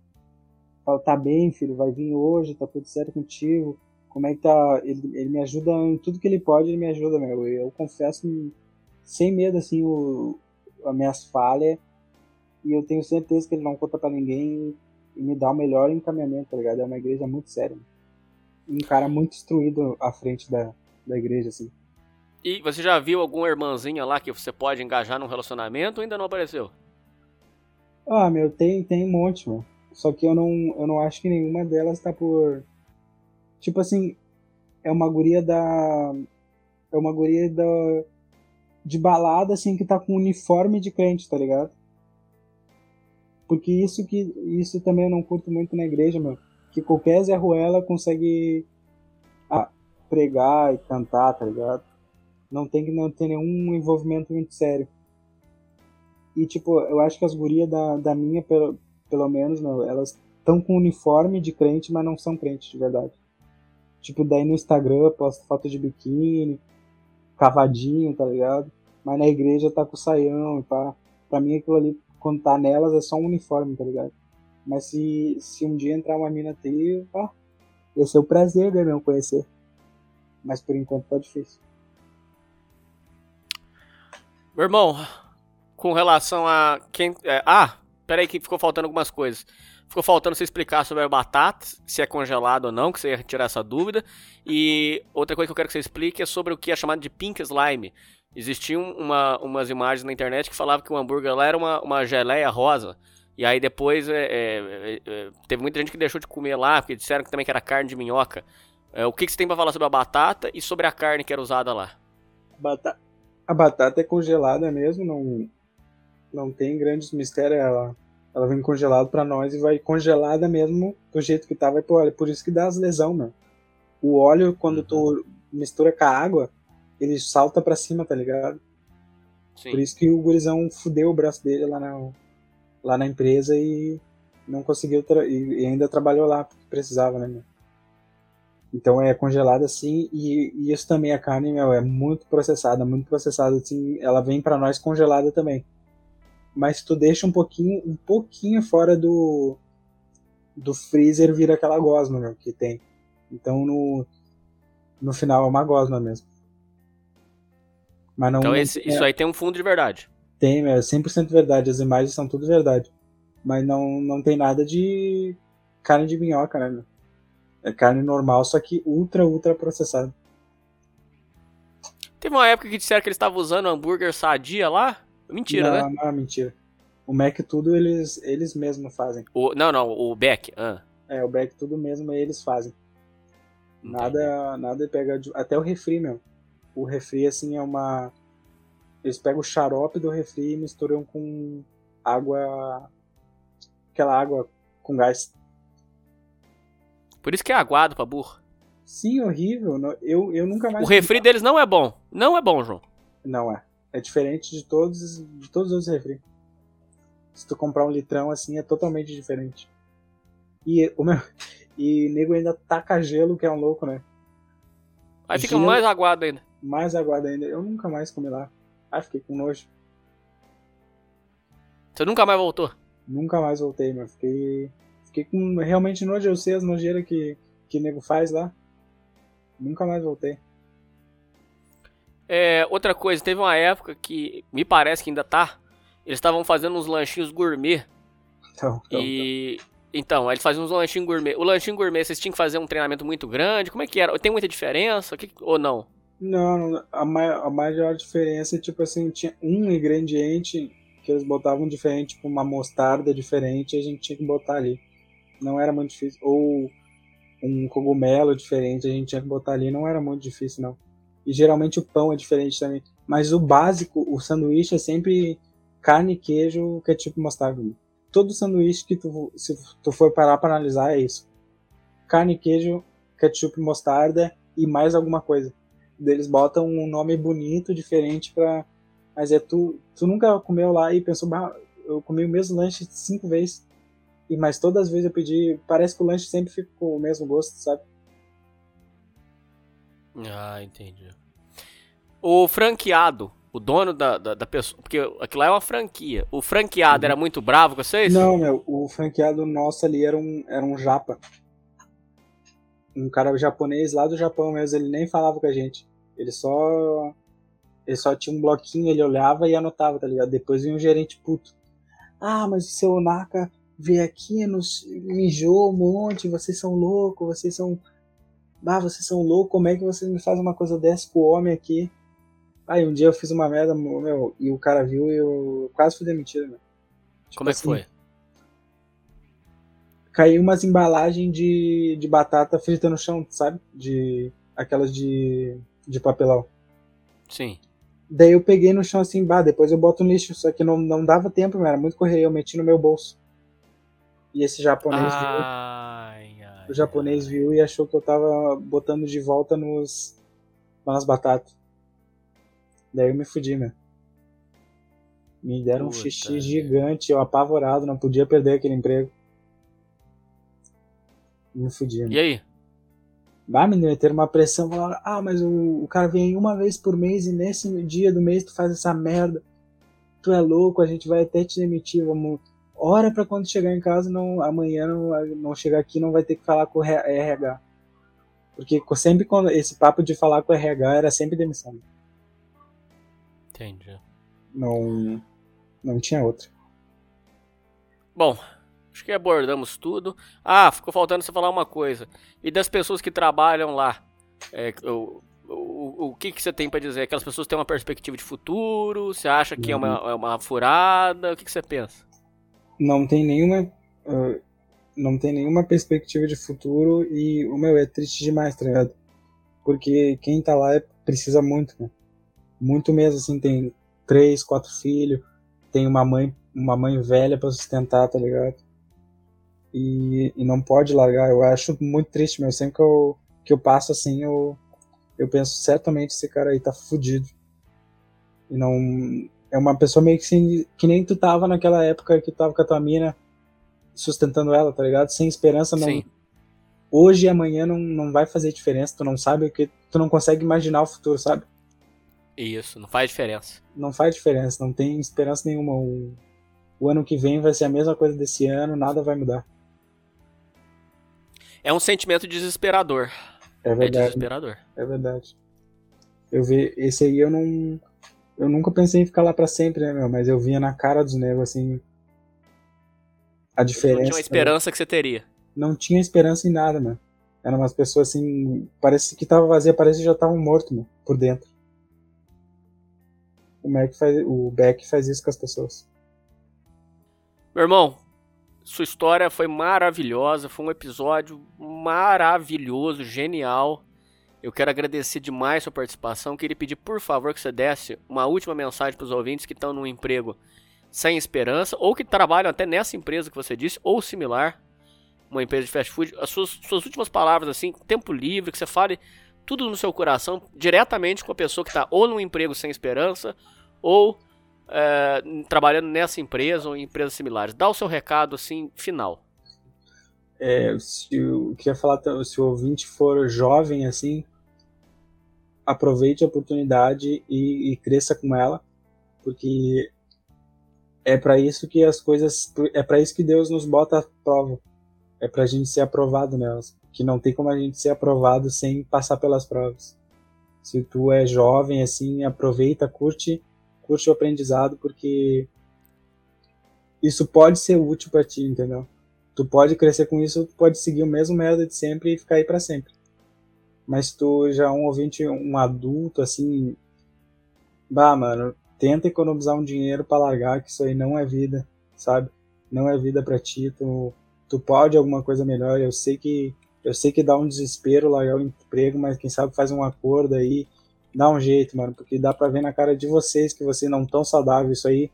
S2: Fala, tá bem, filho, vai vir hoje, tá tudo certo contigo. Como é que tá? Ele, ele me ajuda em tudo que ele pode, ele me ajuda, meu. Eu, eu confesso sem medo, assim, o, as minhas falhas e eu tenho certeza que ele não conta para ninguém e me dá o melhor encaminhamento, tá ligado? É uma igreja muito séria. Um cara muito instruído à frente da, da igreja, assim.
S1: E você já viu alguma irmãzinha lá que você pode engajar num relacionamento ou ainda não apareceu?
S2: Ah, meu, tem, tem um monte, meu. Só que eu não, eu não acho que nenhuma delas tá por. Tipo assim, é uma guria da. É uma guria da de balada, assim, que tá com uniforme de crente, tá ligado? Porque isso que isso também eu não curto muito na igreja, meu. Que qualquer Zé Ruela consegue ah, pregar e cantar, tá ligado? Não tem que não ter nenhum envolvimento muito sério. E tipo, eu acho que as gurias da, da minha, pelo, pelo menos, meu, elas estão com uniforme de crente, mas não são crentes de verdade. Tipo, daí no Instagram posta foto de biquíni, cavadinho, tá ligado? Mas na igreja tá com saião e pá. Pra mim aquilo ali, quando tá nelas, é só um uniforme, tá ligado? Mas se, se um dia entrar uma mina tri, pá, ia ser o prazer, né, meu, conhecer. Mas por enquanto tá difícil.
S1: Meu irmão, com relação a quem. É, ah, peraí que ficou faltando algumas coisas. Ficou faltando você explicar sobre a batata, se é congelado ou não, que você ia tirar essa dúvida. E outra coisa que eu quero que você explique é sobre o que é chamado de pink slime. Existiam uma, umas imagens na internet que falavam que o hambúrguer lá era uma, uma geleia rosa. E aí depois é, é, é, teve muita gente que deixou de comer lá, porque disseram que também que era carne de minhoca. É, o que, que você tem para falar sobre a batata e sobre a carne que era usada lá?
S2: Batata, a batata é congelada mesmo, não, não tem grandes mistérios. Ela, ela vem congelada para nós e vai congelada mesmo do jeito que tá. Vai por, por isso que dá as lesão, meu. O óleo, quando uhum. tu mistura com a água, ele salta para cima, tá ligado? Sim. Por isso que o gurizão fudeu o braço dele lá na, lá na empresa e não conseguiu e ainda trabalhou lá porque precisava, né? Meu? Então é congelada assim e, e, isso também a carne meu, é muito processada, muito processada assim, ela vem para nós congelada também. Mas tu deixa um pouquinho, um pouquinho fora do do freezer vira aquela gosma meu, que tem. Então no no final é uma gosma mesmo.
S1: Mas não, então esse, é, isso aí tem um fundo de verdade.
S2: Tem, é 100% verdade, as imagens são tudo verdade. Mas não, não tem nada de carne de minhoca, né? Meu? É carne normal, só que ultra, ultra processada.
S1: Teve uma época que disseram que eles estavam usando hambúrguer sadia lá? Mentira,
S2: não,
S1: né?
S2: Não, mentira. O Mac tudo eles, eles mesmos fazem.
S1: O, não, não, o Beck. Ah.
S2: É, o Beck tudo mesmo eles fazem. Nada, nada pega. De, até o refri, meu. O refri, assim, é uma. Eles pegam o xarope do refri e misturam com água. Aquela água com gás.
S1: Por isso que é aguado pra burro.
S2: Sim, horrível. Eu, eu nunca mais.
S1: O refri deles não é bom. Não é bom, João.
S2: Não é. É diferente de todos, de todos os refri. Se tu comprar um litrão assim, é totalmente diferente. E o meu. E nego ainda taca gelo, que é um louco, né?
S1: Aí fica gelo, mais aguado ainda.
S2: Mais aguado ainda. Eu nunca mais comi lá. Ah, fiquei com nojo.
S1: Você nunca mais voltou?
S2: Nunca mais voltei, mas fiquei Fiquei com realmente nojo, eu sei as nojeiras que, que o nego faz lá. Nunca mais voltei.
S1: É, outra coisa, teve uma época que me parece que ainda tá. Eles estavam fazendo uns lanchinhos gourmet. Então, então, e. Então. então, eles faziam uns lanchinhos gourmet. O lanchinho gourmet, vocês tinham que fazer um treinamento muito grande? Como é que era? Tem muita diferença? Que, ou não?
S2: Não, a, maior, a maior diferença é tipo assim, tinha um ingrediente que eles botavam diferente, tipo uma mostarda diferente, a gente tinha que botar ali não era muito difícil. Ou um cogumelo diferente, a gente tinha que botar ali, não era muito difícil, não. E geralmente o pão é diferente também. Mas o básico, o sanduíche é sempre carne, queijo, ketchup e mostarda. Todo sanduíche que tu, se tu for parar para analisar, é isso. Carne, queijo, ketchup, mostarda e mais alguma coisa. Eles botam um nome bonito, diferente para Mas é tu, tu nunca comeu lá e pensou, bah, eu comi o mesmo lanche cinco vezes. E mas todas as vezes eu pedi, parece que o lanche sempre fica com o mesmo gosto, sabe?
S1: Ah, entendi. O franqueado, o dono da, da, da pessoa, porque aquilo lá é uma franquia. O franqueado uhum. era muito bravo com vocês?
S2: Não, meu, o franqueado nosso ali era um, era um japa. Um cara japonês lá do Japão mesmo, ele nem falava com a gente. Ele só ele só tinha um bloquinho, ele olhava e anotava, tá ligado? Depois vinha um gerente puto. Ah, mas o seu Naka veio aqui, nos mijou um monte, vocês são loucos, vocês são. Ah, vocês são loucos, como é que vocês me fazem uma coisa dessa com o homem aqui? Aí um dia eu fiz uma merda, meu, e o cara viu e eu quase fui demitido, meu.
S1: Tipo como é que assim, foi?
S2: Caiu umas embalagens de, de batata frita no chão, sabe? De. aquelas de. de papelão.
S1: Sim.
S2: Daí eu peguei no chão assim, bah, depois eu boto no lixo, só que não, não dava tempo, era muito correio, eu meti no meu bolso. E esse japonês ai, viu. Ai, o japonês ai. viu e achou que eu tava botando de volta nos. nas batatas. Daí eu me fudi, né? Me deram Puta um xixi gigante, eu apavorado, não podia perder aquele emprego. Me fudi, né?
S1: E aí?
S2: Bah, me meteram uma pressão, falaram, ah, mas o, o cara vem uma vez por mês e nesse dia do mês tu faz essa merda. Tu é louco, a gente vai até te demitir, vamos. Hora pra quando chegar em casa, não, amanhã não, não chegar aqui, não vai ter que falar com o RH. Porque sempre quando esse papo de falar com o RH era sempre demissão.
S1: Entendi.
S2: Não, não tinha outra.
S1: Bom, acho que abordamos tudo. Ah, ficou faltando você falar uma coisa. E das pessoas que trabalham lá? É, o, o, o que, que você tem para dizer? Aquelas pessoas têm uma perspectiva de futuro? Você acha que uhum. é, uma, é uma furada? O que, que você pensa?
S2: Não tem nenhuma. Uh, não tem nenhuma perspectiva de futuro e o meu é triste demais, tá ligado? Porque quem tá lá é, precisa muito, né? Muito mesmo, assim, tem três, quatro filhos, tem uma mãe, uma mãe velha para sustentar, tá ligado? E, e, não pode largar. Eu acho muito triste, meu. Sempre que eu, que eu passo assim, eu, eu penso certamente esse cara aí tá fudido. E não. É uma pessoa meio que assim, que nem tu tava naquela época que tu tava com a tua mina sustentando ela, tá ligado? Sem esperança, não. Sim. Hoje e amanhã não, não vai fazer diferença, tu não sabe o que. Tu não consegue imaginar o futuro, sabe?
S1: Isso, não faz diferença.
S2: Não faz diferença, não tem esperança nenhuma. O, o ano que vem vai ser a mesma coisa desse ano, nada vai mudar.
S1: É um sentimento desesperador.
S2: É verdade.
S1: É desesperador.
S2: É verdade. Eu vi, esse aí eu não. Eu nunca pensei em ficar lá para sempre, né, meu? Mas eu via na cara dos negros, assim. A diferença. Não
S1: tinha uma esperança que você teria.
S2: Não tinha esperança em nada, mano. Eram umas pessoas assim. Parece que tava vazia, parece que já estavam mortos, mano, por dentro. O, Mac faz, o Beck faz isso com as pessoas.
S1: Meu irmão, sua história foi maravilhosa, foi um episódio maravilhoso, genial. Eu quero agradecer demais sua participação. Queria pedir, por favor, que você desse uma última mensagem para os ouvintes que estão num emprego sem esperança ou que trabalham até nessa empresa que você disse ou similar, uma empresa de fast food. As suas, suas últimas palavras, assim, tempo livre, que você fale tudo no seu coração, diretamente com a pessoa que está ou num emprego sem esperança ou é, trabalhando nessa empresa ou em empresas similares. Dá o seu recado assim final.
S2: É, se eu queria falar, se o ouvinte for jovem assim, aproveite a oportunidade e, e cresça com ela, porque é para isso que as coisas, é para isso que Deus nos bota à prova, é para a gente ser aprovado nelas, que não tem como a gente ser aprovado sem passar pelas provas. Se tu é jovem assim, aproveita, curte curte o aprendizado, porque isso pode ser útil para ti, entendeu? Tu pode crescer com isso, tu pode seguir o mesmo método de sempre e ficar aí para sempre. Mas tu já é um ouvinte, um adulto, assim, bah, mano, tenta economizar um dinheiro para largar, que isso aí não é vida, sabe? Não é vida para ti, tu, tu pode alguma coisa melhor. Eu sei que eu sei que dá um desespero largar o emprego, mas quem sabe faz um acordo aí dá um jeito, mano, porque dá pra ver na cara de vocês que vocês não tão saudável isso aí.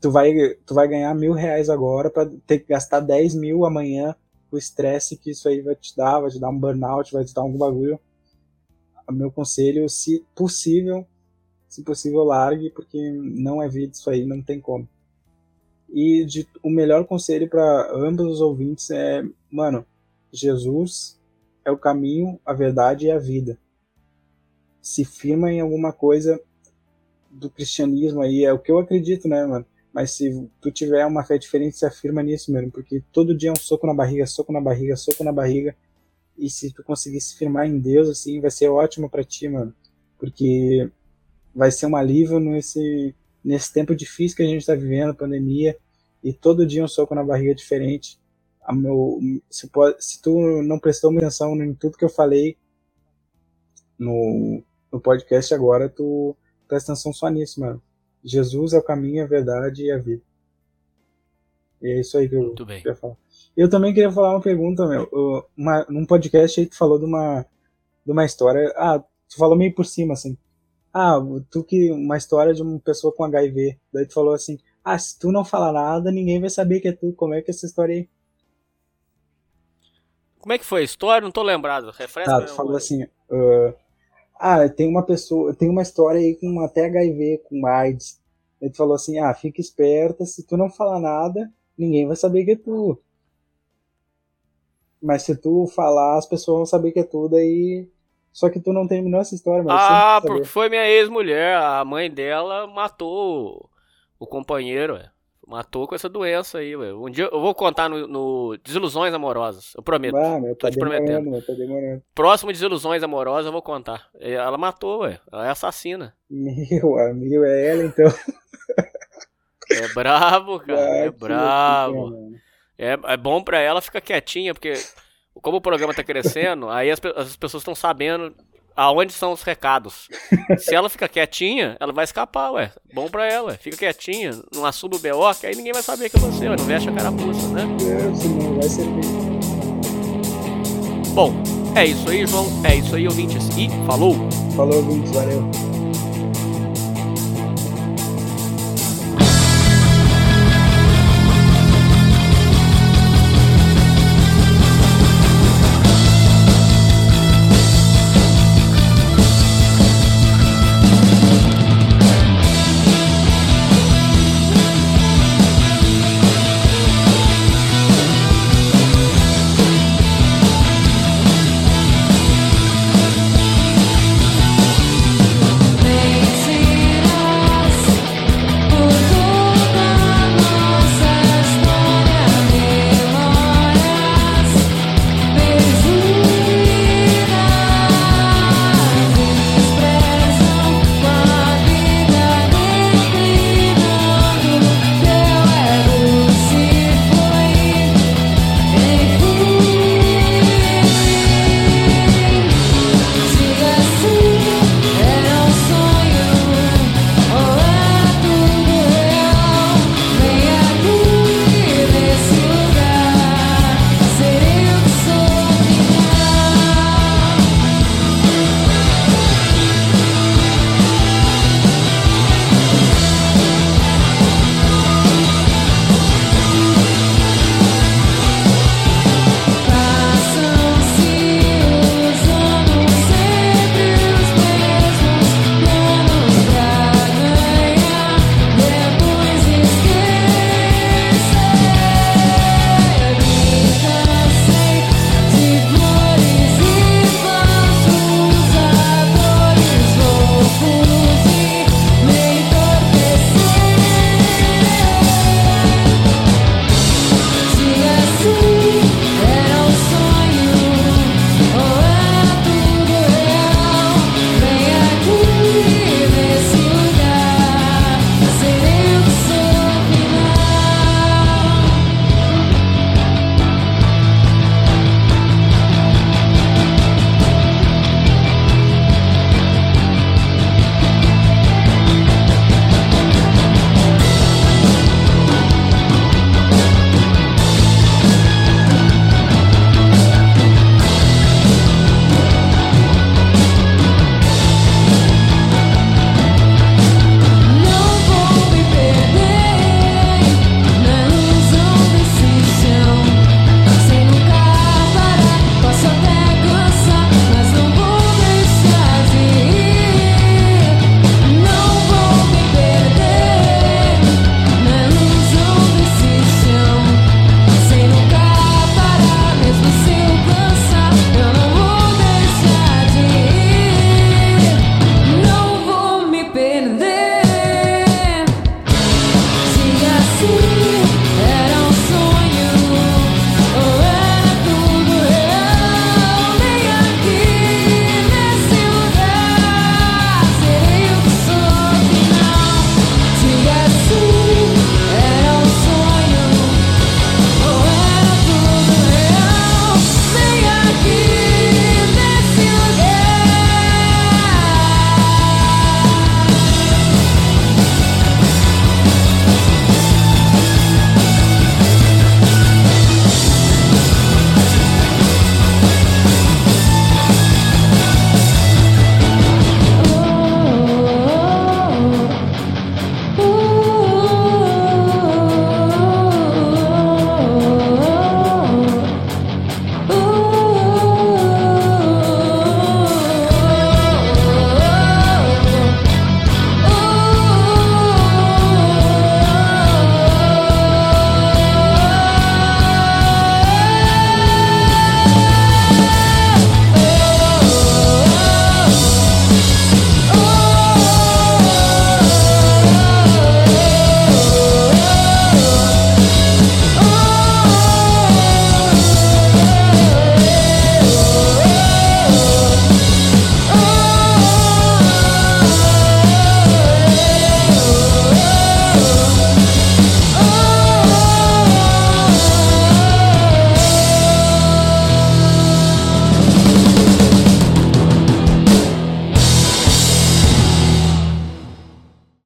S2: Tu vai, tu vai ganhar mil reais agora para ter que gastar 10 mil amanhã. O estresse que isso aí vai te dar, vai te dar um burnout, vai te dar algum bagulho. Meu conselho, se possível, se possível, largue, porque não é vida isso aí, não tem como. E de, o melhor conselho para ambos os ouvintes é, mano, Jesus é o caminho, a verdade e a vida se firma em alguma coisa do cristianismo aí, é o que eu acredito, né, mano? Mas se tu tiver uma fé diferente, se afirma nisso mesmo, porque todo dia é um soco na barriga, soco na barriga, soco na barriga. E se tu conseguir se firmar em Deus, assim, vai ser ótimo para ti, mano. Porque vai ser um alívio nesse, nesse tempo difícil que a gente tá vivendo, pandemia, e todo dia um soco na barriga diferente. Meu, se, pode, se tu não prestou atenção em tudo que eu falei no, no podcast agora, tu presta atenção só nisso, mano. Jesus é o caminho, a verdade e a vida. E é isso aí que eu Muito bem. queria falar. Eu também queria falar uma pergunta, meu. Uma, num podcast aí tu falou de uma, de uma história. Ah, tu falou meio por cima, assim. Ah, tu que. Uma história de uma pessoa com HIV. Daí tu falou assim: Ah, se tu não falar nada, ninguém vai saber que é tu. Como é que é essa história aí?
S1: Como é que foi a história? Não tô lembrado. Refresca.
S2: Ah, tu falou assim: uh, ah, tem uma pessoa, tem uma história aí com até HIV, com AIDS. Ele falou assim, ah, fica esperta, se tu não falar nada, ninguém vai saber que é tu. Mas se tu falar, as pessoas vão saber que é tudo aí. Só que tu não terminou essa história, mas
S1: Ah, porque foi minha ex-mulher. A mãe dela matou o companheiro, ué. Matou com essa doença aí, ué. Um dia eu vou contar no, no Desilusões Amorosas. Eu prometo.
S2: Ah, meu,
S1: Tô
S2: tá
S1: te prometendo.
S2: meu, tá demorando.
S1: Próximo Desilusões Amorosas eu vou contar. Ela matou, ué. Ela é assassina.
S2: Meu amigo, é ela então.
S1: É brabo, cara.
S2: Ah,
S1: é brabo.
S2: mano.
S1: É, é bom pra ela ficar quietinha, porque como o programa tá crescendo, aí as, as pessoas estão sabendo aonde são os recados. Se ela fica quietinha, ela vai escapar, ué. Bom pra ela. Fica quietinha, não assume o BO, que aí ninguém vai saber que é você, ué. Não veste a carapuça, né?
S2: É, senão vai servir.
S1: Bom, é isso aí, João. É isso aí, ouvintes. E falou!
S2: Falou, ouvintes, valeu.